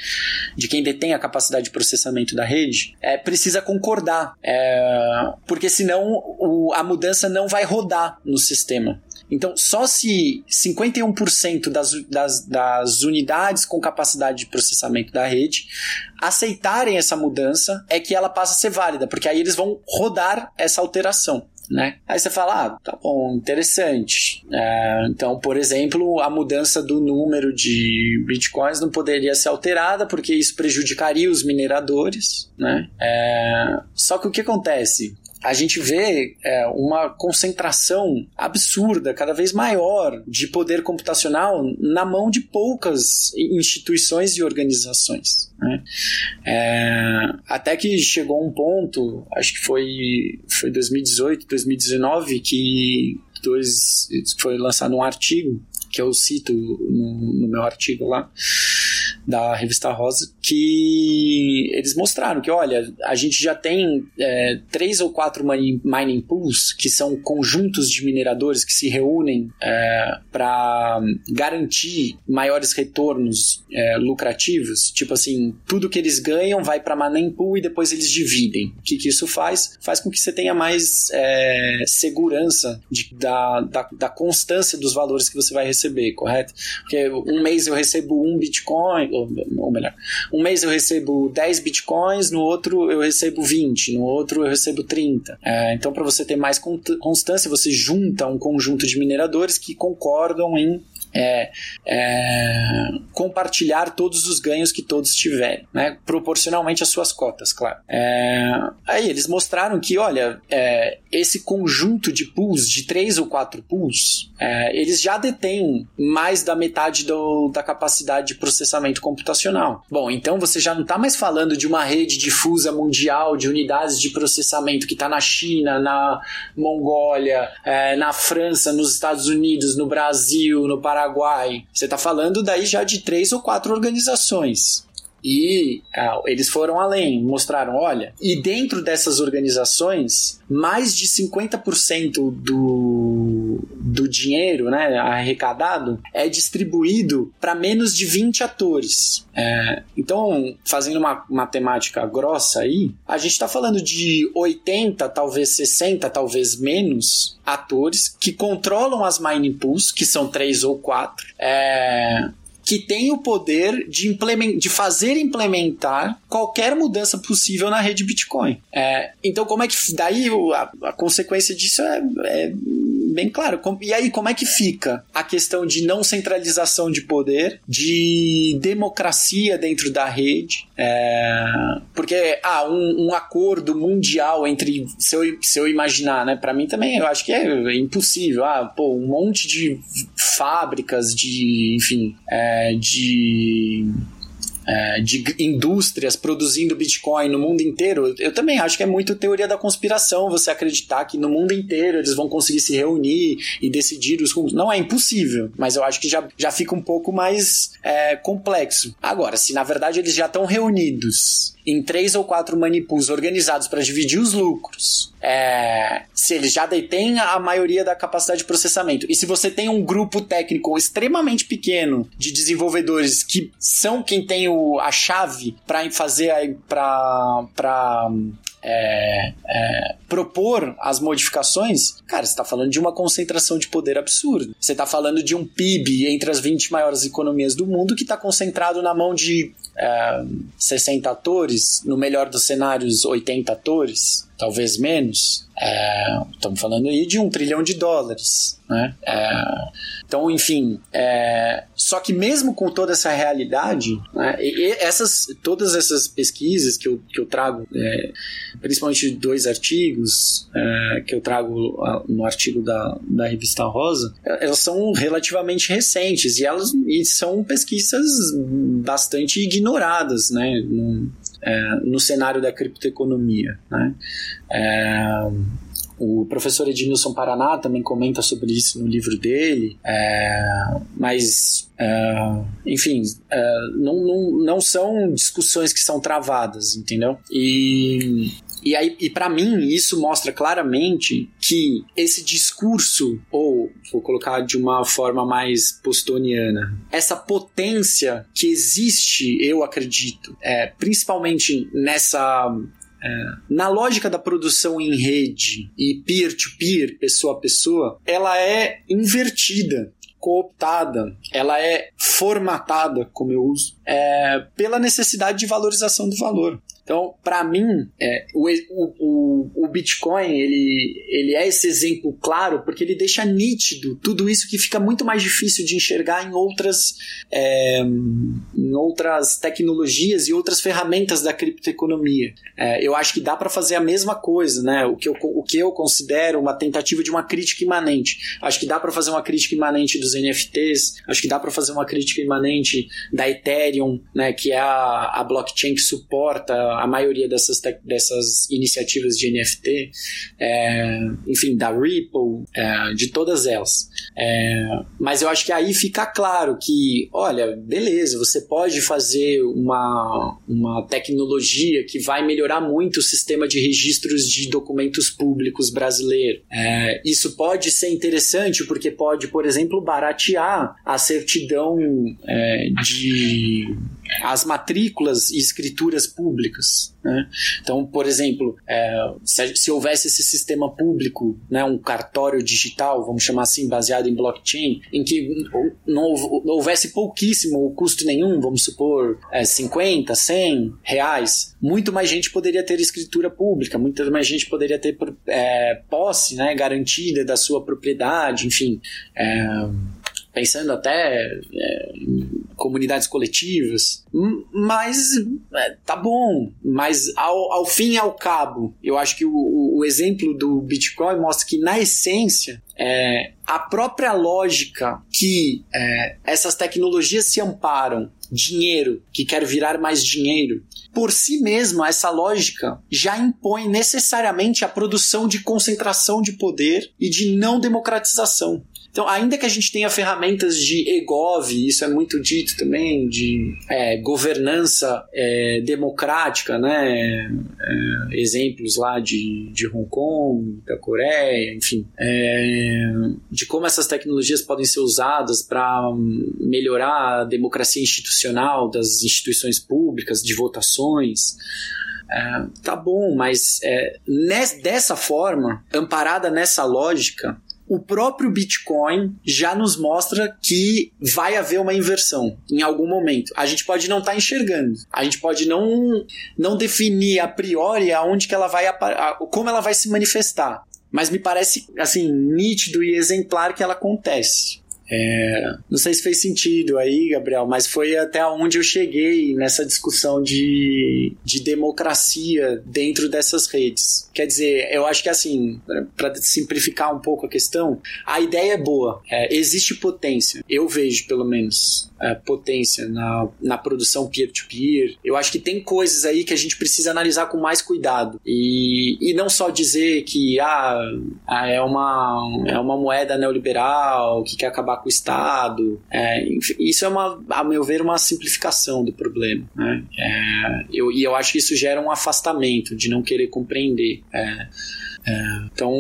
B: de quem detém a capacidade de processamento da rede, é, precisa concordar, é, porque senão o, a mudança não vai rodar no sistema. Então, só se 51% das, das, das unidades com capacidade de processamento da rede aceitarem essa mudança, é que ela passa a ser válida, porque aí eles vão rodar essa alteração. né? Aí você fala, ah, tá bom, interessante. É, então, por exemplo, a mudança do número de bitcoins não poderia ser alterada porque isso prejudicaria os mineradores, né? É, só que o que acontece? A gente vê é, uma concentração absurda, cada vez maior, de poder computacional na mão de poucas instituições e organizações. Né? É, até que chegou um ponto, acho que foi, foi 2018, 2019, que dois, foi lançado um artigo que eu cito no, no meu artigo lá, da revista Rosa, que eles mostraram que, olha, a gente já tem é, três ou quatro mining, pools, que são conjuntos de mineradores que se reúnem é, para garantir maiores retornos é, lucrativos. Tipo assim, tudo que eles ganham vai para mining pool e depois eles dividem. O que, que isso faz? Faz com que você tenha mais é, segurança de, da, da, da constância dos valores que você vai receber, correto? Porque um mês eu recebo um Bitcoin, ou, melhor, um mês eu recebo 10 bitcoins, no outro eu recebo 20, no outro eu recebo 30. É, então, para você ter mais constância, você junta um conjunto de mineradores que concordam em é, é, compartilhar todos os ganhos que todos tiverem, né? proporcionalmente às suas cotas, claro. É, aí eles mostraram que, olha, é, esse conjunto de pools, de três ou quatro pools, é, eles já detêm mais da metade do, da capacidade de processamento computacional. Bom, então você já não está mais falando de uma rede difusa mundial de unidades de processamento que está na China, na Mongólia, é, na França, nos Estados Unidos, no Brasil, no Paraguai Paraguai. Você está falando daí já de três ou quatro organizações. E ah, eles foram além, mostraram, olha, e dentro dessas organizações, mais de 50% do, do dinheiro né, arrecadado é distribuído para menos de 20 atores. É, então, fazendo uma matemática grossa aí, a gente está falando de 80, talvez 60, talvez menos atores que controlam as mining pools, que são três ou quatro, é, que tem o poder de, implement, de fazer implementar qualquer mudança possível na rede Bitcoin. É, então, como é que. Daí a, a consequência disso é, é bem claro. E aí, como é que fica a questão de não centralização de poder, de democracia dentro da rede? É... Porque, ah, um, um, acordo mundial entre. Se eu, se eu imaginar, né? Para mim também eu acho que é impossível. Ah, pô, um monte de fábricas, de. Enfim. É, de é, de indústrias produzindo Bitcoin no mundo inteiro, eu também acho que é muito teoria da conspiração você acreditar que no mundo inteiro eles vão conseguir se reunir e decidir os rumos. Não é impossível, mas eu acho que já, já fica um pouco mais é, complexo. Agora, se na verdade eles já estão reunidos em três ou quatro manipus organizados para dividir os lucros, é, se eles já detêm a maioria da capacidade de processamento, e se você tem um grupo técnico extremamente pequeno de desenvolvedores que são quem tem o, a chave para fazer para é, é, propor as modificações, cara, você está falando de uma concentração de poder absurda. Você está falando de um PIB entre as 20 maiores economias do mundo que está concentrado na mão de é, 60 atores, no melhor dos cenários, 80 atores, talvez menos. É, estamos falando aí de um trilhão de dólares. Né? É, então, enfim, é, só que mesmo com toda essa realidade, né, e, e essas, todas essas pesquisas que eu, que eu trago, é, principalmente dois artigos é, que eu trago no artigo da, da revista Rosa, elas são relativamente recentes e elas e são pesquisas bastante ignoradas né, é, no cenário da criptoeconomia. Né? É, o professor Edmilson Paraná também comenta sobre isso no livro dele, é, mas, é, enfim, é, não, não, não são discussões que são travadas, entendeu? E e aí, e para mim, isso mostra claramente que esse discurso, ou vou colocar de uma forma mais postoniana, essa potência que existe, eu acredito, é, principalmente nessa é, na lógica da produção em rede e peer-to-peer, -peer, pessoa a pessoa, ela é invertida cooptada, ela é formatada, como eu uso, é, pela necessidade de valorização do valor. Então, para mim, é, o, o, o, Bitcoin ele, ele é esse exemplo claro porque ele deixa nítido tudo isso que fica muito mais difícil de enxergar em outras, é, em outras tecnologias e outras ferramentas da criptoeconomia. É, eu acho que dá para fazer a mesma coisa, né? O que, eu, o que eu considero uma tentativa de uma crítica imanente. Acho que dá para fazer uma crítica imanente dos NFTs, acho que dá para fazer uma crítica imanente da Ethereum, né, que é a, a blockchain que suporta a maioria dessas, dessas iniciativas de NFT, é, enfim, da Ripple, é, de todas elas. É, mas eu acho que aí fica claro que, olha, beleza, você pode fazer uma, uma tecnologia que vai melhorar muito o sistema de registros de documentos públicos brasileiro. É, isso pode ser interessante porque pode, por exemplo, baratear a certidão é, de as matrículas e escrituras públicas. Né? Então, por exemplo, é, se, se, houvesse esse sistema público, né, um cartório digital, vamos chamar assim, baseado em blockchain, em que não, houvesse pouquíssimo ou custo nenhum, vamos supor é, 50, 100 reais, muito mais gente poderia ter escritura pública, muita mais gente poderia ter é, posse né, garantida da sua propriedade, enfim. É, pensando até é, em comunidades coletivas, mas é, tá bom, mas ao, ao fim e ao cabo, eu acho que o, o exemplo do Bitcoin mostra que na essência é, a própria lógica que é, essas tecnologias se amparam, dinheiro, que quer virar mais dinheiro, por si mesma, essa lógica já impõe necessariamente a produção de concentração de poder e de não democratização. Então, ainda que a gente tenha ferramentas de EGOV, isso é muito dito também, de é, governança é, democrática, né? É, exemplos lá de, de Hong Kong, da Coreia, enfim, é, de como essas tecnologias podem ser usadas para melhorar a democracia institucional das instituições públicas, de votações. É, tá bom, mas é, nessa, dessa forma, amparada nessa lógica, o próprio Bitcoin já nos mostra que vai haver uma inversão em algum momento. A gente pode não estar tá enxergando, a gente pode não, não definir a priori aonde que ela vai como ela vai se manifestar. Mas me parece assim nítido e exemplar que ela acontece. É, não sei se fez sentido aí, Gabriel, mas foi até onde eu cheguei nessa discussão de, de democracia dentro dessas redes. Quer dizer, eu acho que assim, para simplificar um pouco a questão, a ideia é boa, é, existe potência, eu vejo pelo menos é, potência na, na produção peer-to-peer. -peer. Eu acho que tem coisas aí que a gente precisa analisar com mais cuidado. E, e não só dizer que ah, ah é, uma, é uma moeda neoliberal que quer acabar com o Estado. É, isso é, uma, a meu ver, uma simplificação do problema. Né? É, eu, e eu acho que isso gera um afastamento de não querer compreender. É, é, então,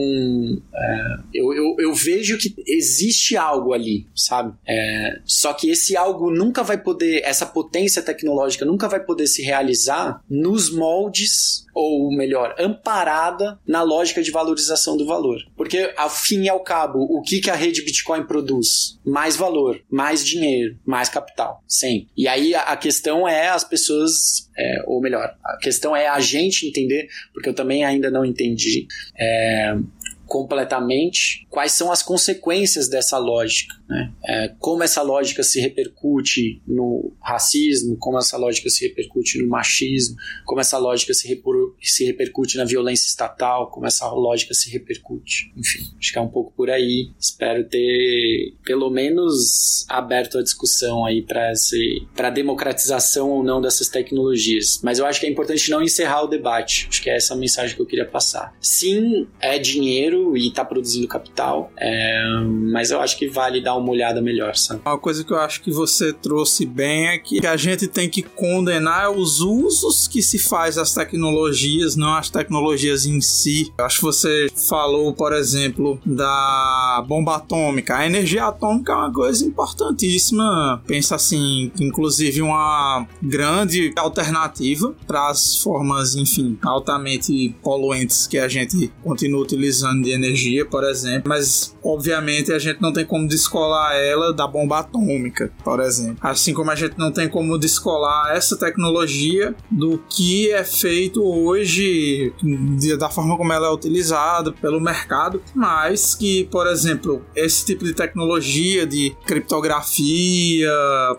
B: é, eu, eu, eu, vejo que existe algo ali, sabe? É, só que esse algo nunca vai poder, essa potência tecnológica nunca vai poder se realizar nos moldes ou melhor, amparada na lógica de valorização do valor. Porque, ao fim e ao cabo, o que, que a rede Bitcoin produz? Mais valor, mais dinheiro, mais capital, sempre. E aí a, a questão é as pessoas, é, ou melhor, a questão é a gente entender, porque eu também ainda não entendi. É, completamente quais são as consequências dessa lógica, né? É, como essa lógica se repercute no racismo, como essa lógica se repercute no machismo, como essa lógica se, se repercute na violência estatal, como essa lógica se repercute. Enfim, acho que é um pouco por aí. Espero ter pelo menos aberto a discussão aí para para democratização ou não dessas tecnologias. Mas eu acho que é importante não encerrar o debate. Acho que é essa a mensagem que eu queria passar. Sim, é dinheiro dinheiro e tá produzindo capital, é, mas eu acho que vale dar uma olhada melhor, sabe?
A: Uma coisa que eu acho que você trouxe bem é que a gente tem que condenar os usos que se faz das tecnologias, não as tecnologias em si. Eu acho que você falou, por exemplo, da bomba atômica. A energia atômica é uma coisa importantíssima. Pensa assim, inclusive uma grande alternativa para as formas, enfim, altamente poluentes que a gente continua utilizando de energia, por exemplo, mas obviamente a gente não tem como descolar ela da bomba atômica, por exemplo. Assim como a gente não tem como descolar essa tecnologia do que é feito hoje, da forma como ela é utilizada pelo mercado, mas que, por exemplo, esse tipo de tecnologia de criptografia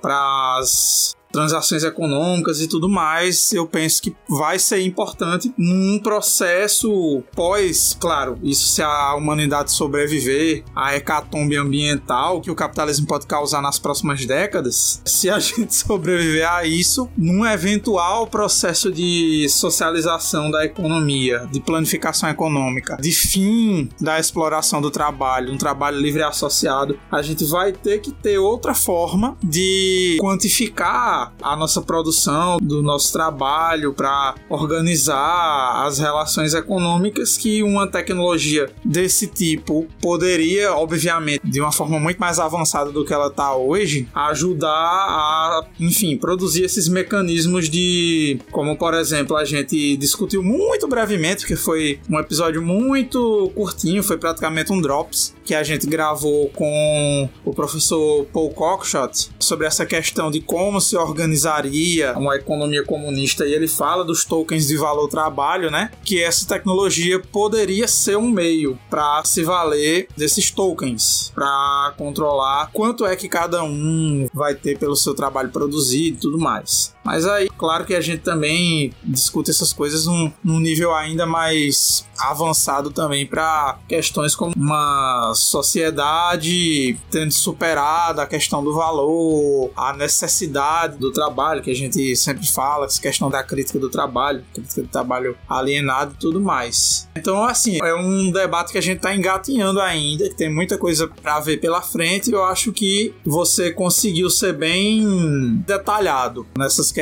A: para as transações econômicas e tudo mais, eu penso que vai ser importante num processo pós, claro, isso se a humanidade sobreviver à hecatombe ambiental que o capitalismo pode causar nas próximas décadas, se a *laughs* gente sobreviver a isso, num eventual processo de socialização da economia, de planificação econômica, de fim da exploração do trabalho, um trabalho livre e associado, a gente vai ter que ter outra forma de quantificar a nossa produção, do nosso trabalho, para organizar as relações econômicas que uma tecnologia desse tipo poderia, obviamente, de uma forma muito mais avançada do que ela está hoje, ajudar a, enfim, produzir esses mecanismos de, como por exemplo, a gente discutiu muito brevemente, porque foi um episódio muito curtinho, foi praticamente um drops que a gente gravou com o professor Paul Cockshott sobre essa questão de como se organizaria uma economia comunista e ele fala dos tokens de valor trabalho, né? Que essa tecnologia poderia ser um meio para se valer desses tokens, para controlar quanto é que cada um vai ter pelo seu trabalho produzido e tudo mais. Mas aí, claro que a gente também discute essas coisas num, num nível ainda mais avançado também para questões como uma sociedade tendo superado a questão do valor, a necessidade do trabalho, que a gente sempre fala, essa questão da crítica do trabalho, crítica do trabalho alienado e tudo mais. Então, assim, é um debate que a gente está engatinhando ainda, que tem muita coisa para ver pela frente, eu acho que você conseguiu ser bem detalhado nessas questões.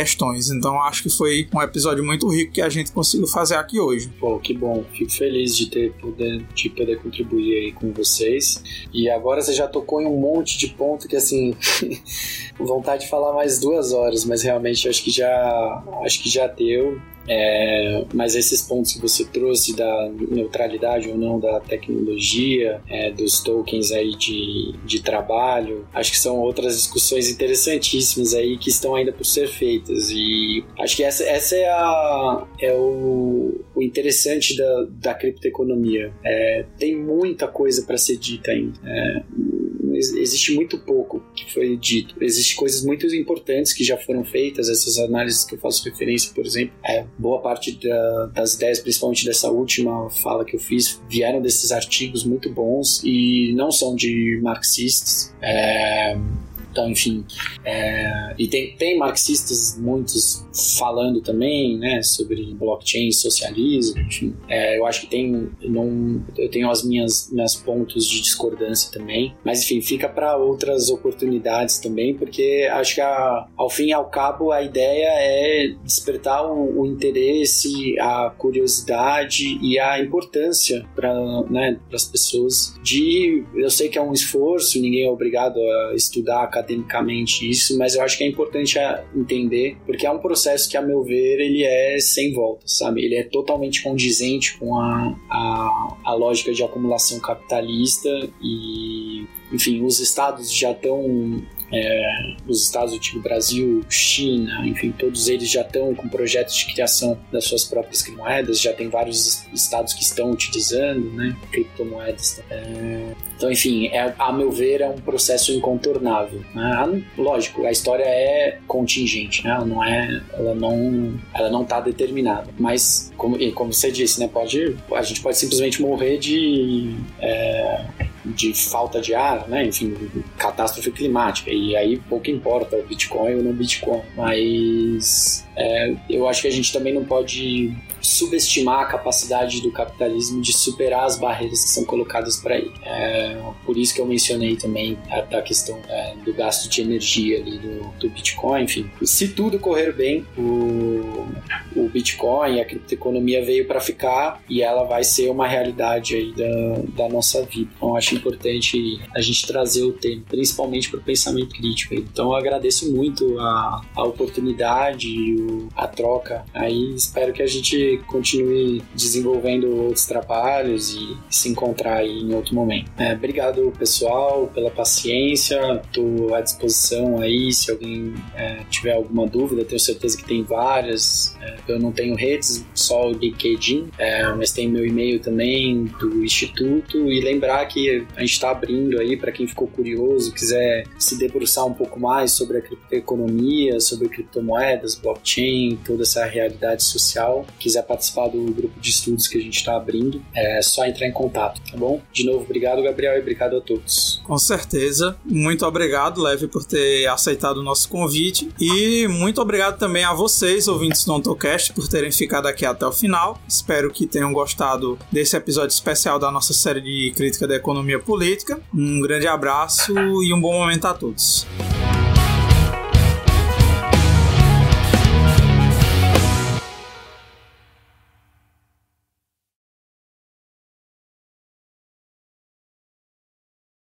A: Então, acho que foi um episódio muito rico que a gente conseguiu fazer aqui hoje.
B: Pô, que bom. Fico feliz de ter poder, de poder contribuir aí com vocês. E agora você já tocou em um monte de ponto que, assim, *laughs* vontade de falar mais duas horas, mas realmente acho que já, acho que já deu. É, mas esses pontos que você trouxe da neutralidade ou não da tecnologia, é, dos tokens aí de, de trabalho, acho que são outras discussões interessantíssimas aí que estão ainda por ser feitas. E acho que essa, essa é, a, é o, o interessante da, da criptoeconomia. É, tem muita coisa para ser dita ainda. É, existe muito pouco que foi dito. Existem coisas muito importantes que já foram feitas, essas análises que eu faço referência, por exemplo. É, boa parte da, das ideias, principalmente dessa última fala que eu fiz, vieram desses artigos muito bons e não são de marxistas. É, então, enfim, é, e tem, tem marxistas muitos falando também, né, sobre blockchain, socialismo, enfim. É, eu acho que tem, não, eu tenho as minhas, minhas pontos de discordância também, mas enfim, fica para outras oportunidades também, porque acho que a, ao fim e ao cabo a ideia é despertar o, o interesse, a curiosidade e a importância para né, as pessoas de, eu sei que é um esforço, ninguém é obrigado a estudar academicamente isso, mas eu acho que é importante entender, porque é um processo que, a meu ver, ele é sem volta, sabe? Ele é totalmente condizente com a, a, a lógica de acumulação capitalista e, enfim, os estados já estão é, os Estados Unidos, Brasil, China, enfim, todos eles já estão com projetos de criação das suas próprias criptomoedas, já tem vários estados que estão utilizando né, criptomoedas. É, então, enfim, é, a meu ver, é um processo incontornável. Né? Lógico, a história é contingente, né? ela não é, ela não, ela não está determinada. Mas, como, como você disse, né, pode, a gente pode simplesmente morrer de é, de falta de ar, né? enfim, catástrofe climática. E aí pouco importa o Bitcoin ou não Bitcoin. Mas é, eu acho que a gente também não pode subestimar a capacidade do capitalismo de superar as barreiras que são colocadas para ele. É, por isso que eu mencionei também a, a questão é, do gasto de energia ali do, do, Bitcoin, enfim. Se tudo correr bem, o, o Bitcoin, a criptoeconomia veio para ficar e ela vai ser uma realidade aí da, da nossa vida. Então acho importante a gente trazer o tema, principalmente para o pensamento crítico. Então eu agradeço muito a, a oportunidade, o obrigado a troca. Aí espero que a gente continue desenvolvendo outros trabalhos e se encontrar aí em outro momento. É, obrigado, pessoal, pela paciência. Estou à disposição aí se alguém é, tiver alguma dúvida. Tenho certeza que tem várias. É, eu não tenho redes, só o LinkedIn, é, mas tem meu e-mail também do Instituto. E lembrar que a gente está abrindo aí para quem ficou curioso, quiser se debruçar um pouco mais sobre a criptoeconomia, sobre criptomoedas, blockchain, toda essa realidade social, quiser participar do grupo de estudos que a gente está abrindo, é só entrar em contato, tá bom? De novo, obrigado, Gabriel, e obrigado a todos.
A: Com certeza. Muito obrigado, Leve, por ter aceitado o nosso convite. E muito obrigado também a vocês, ouvintes do Ontocast, por terem ficado aqui até o final. Espero que tenham gostado desse episódio especial da nossa série de crítica da economia política. Um grande abraço e um bom momento a todos.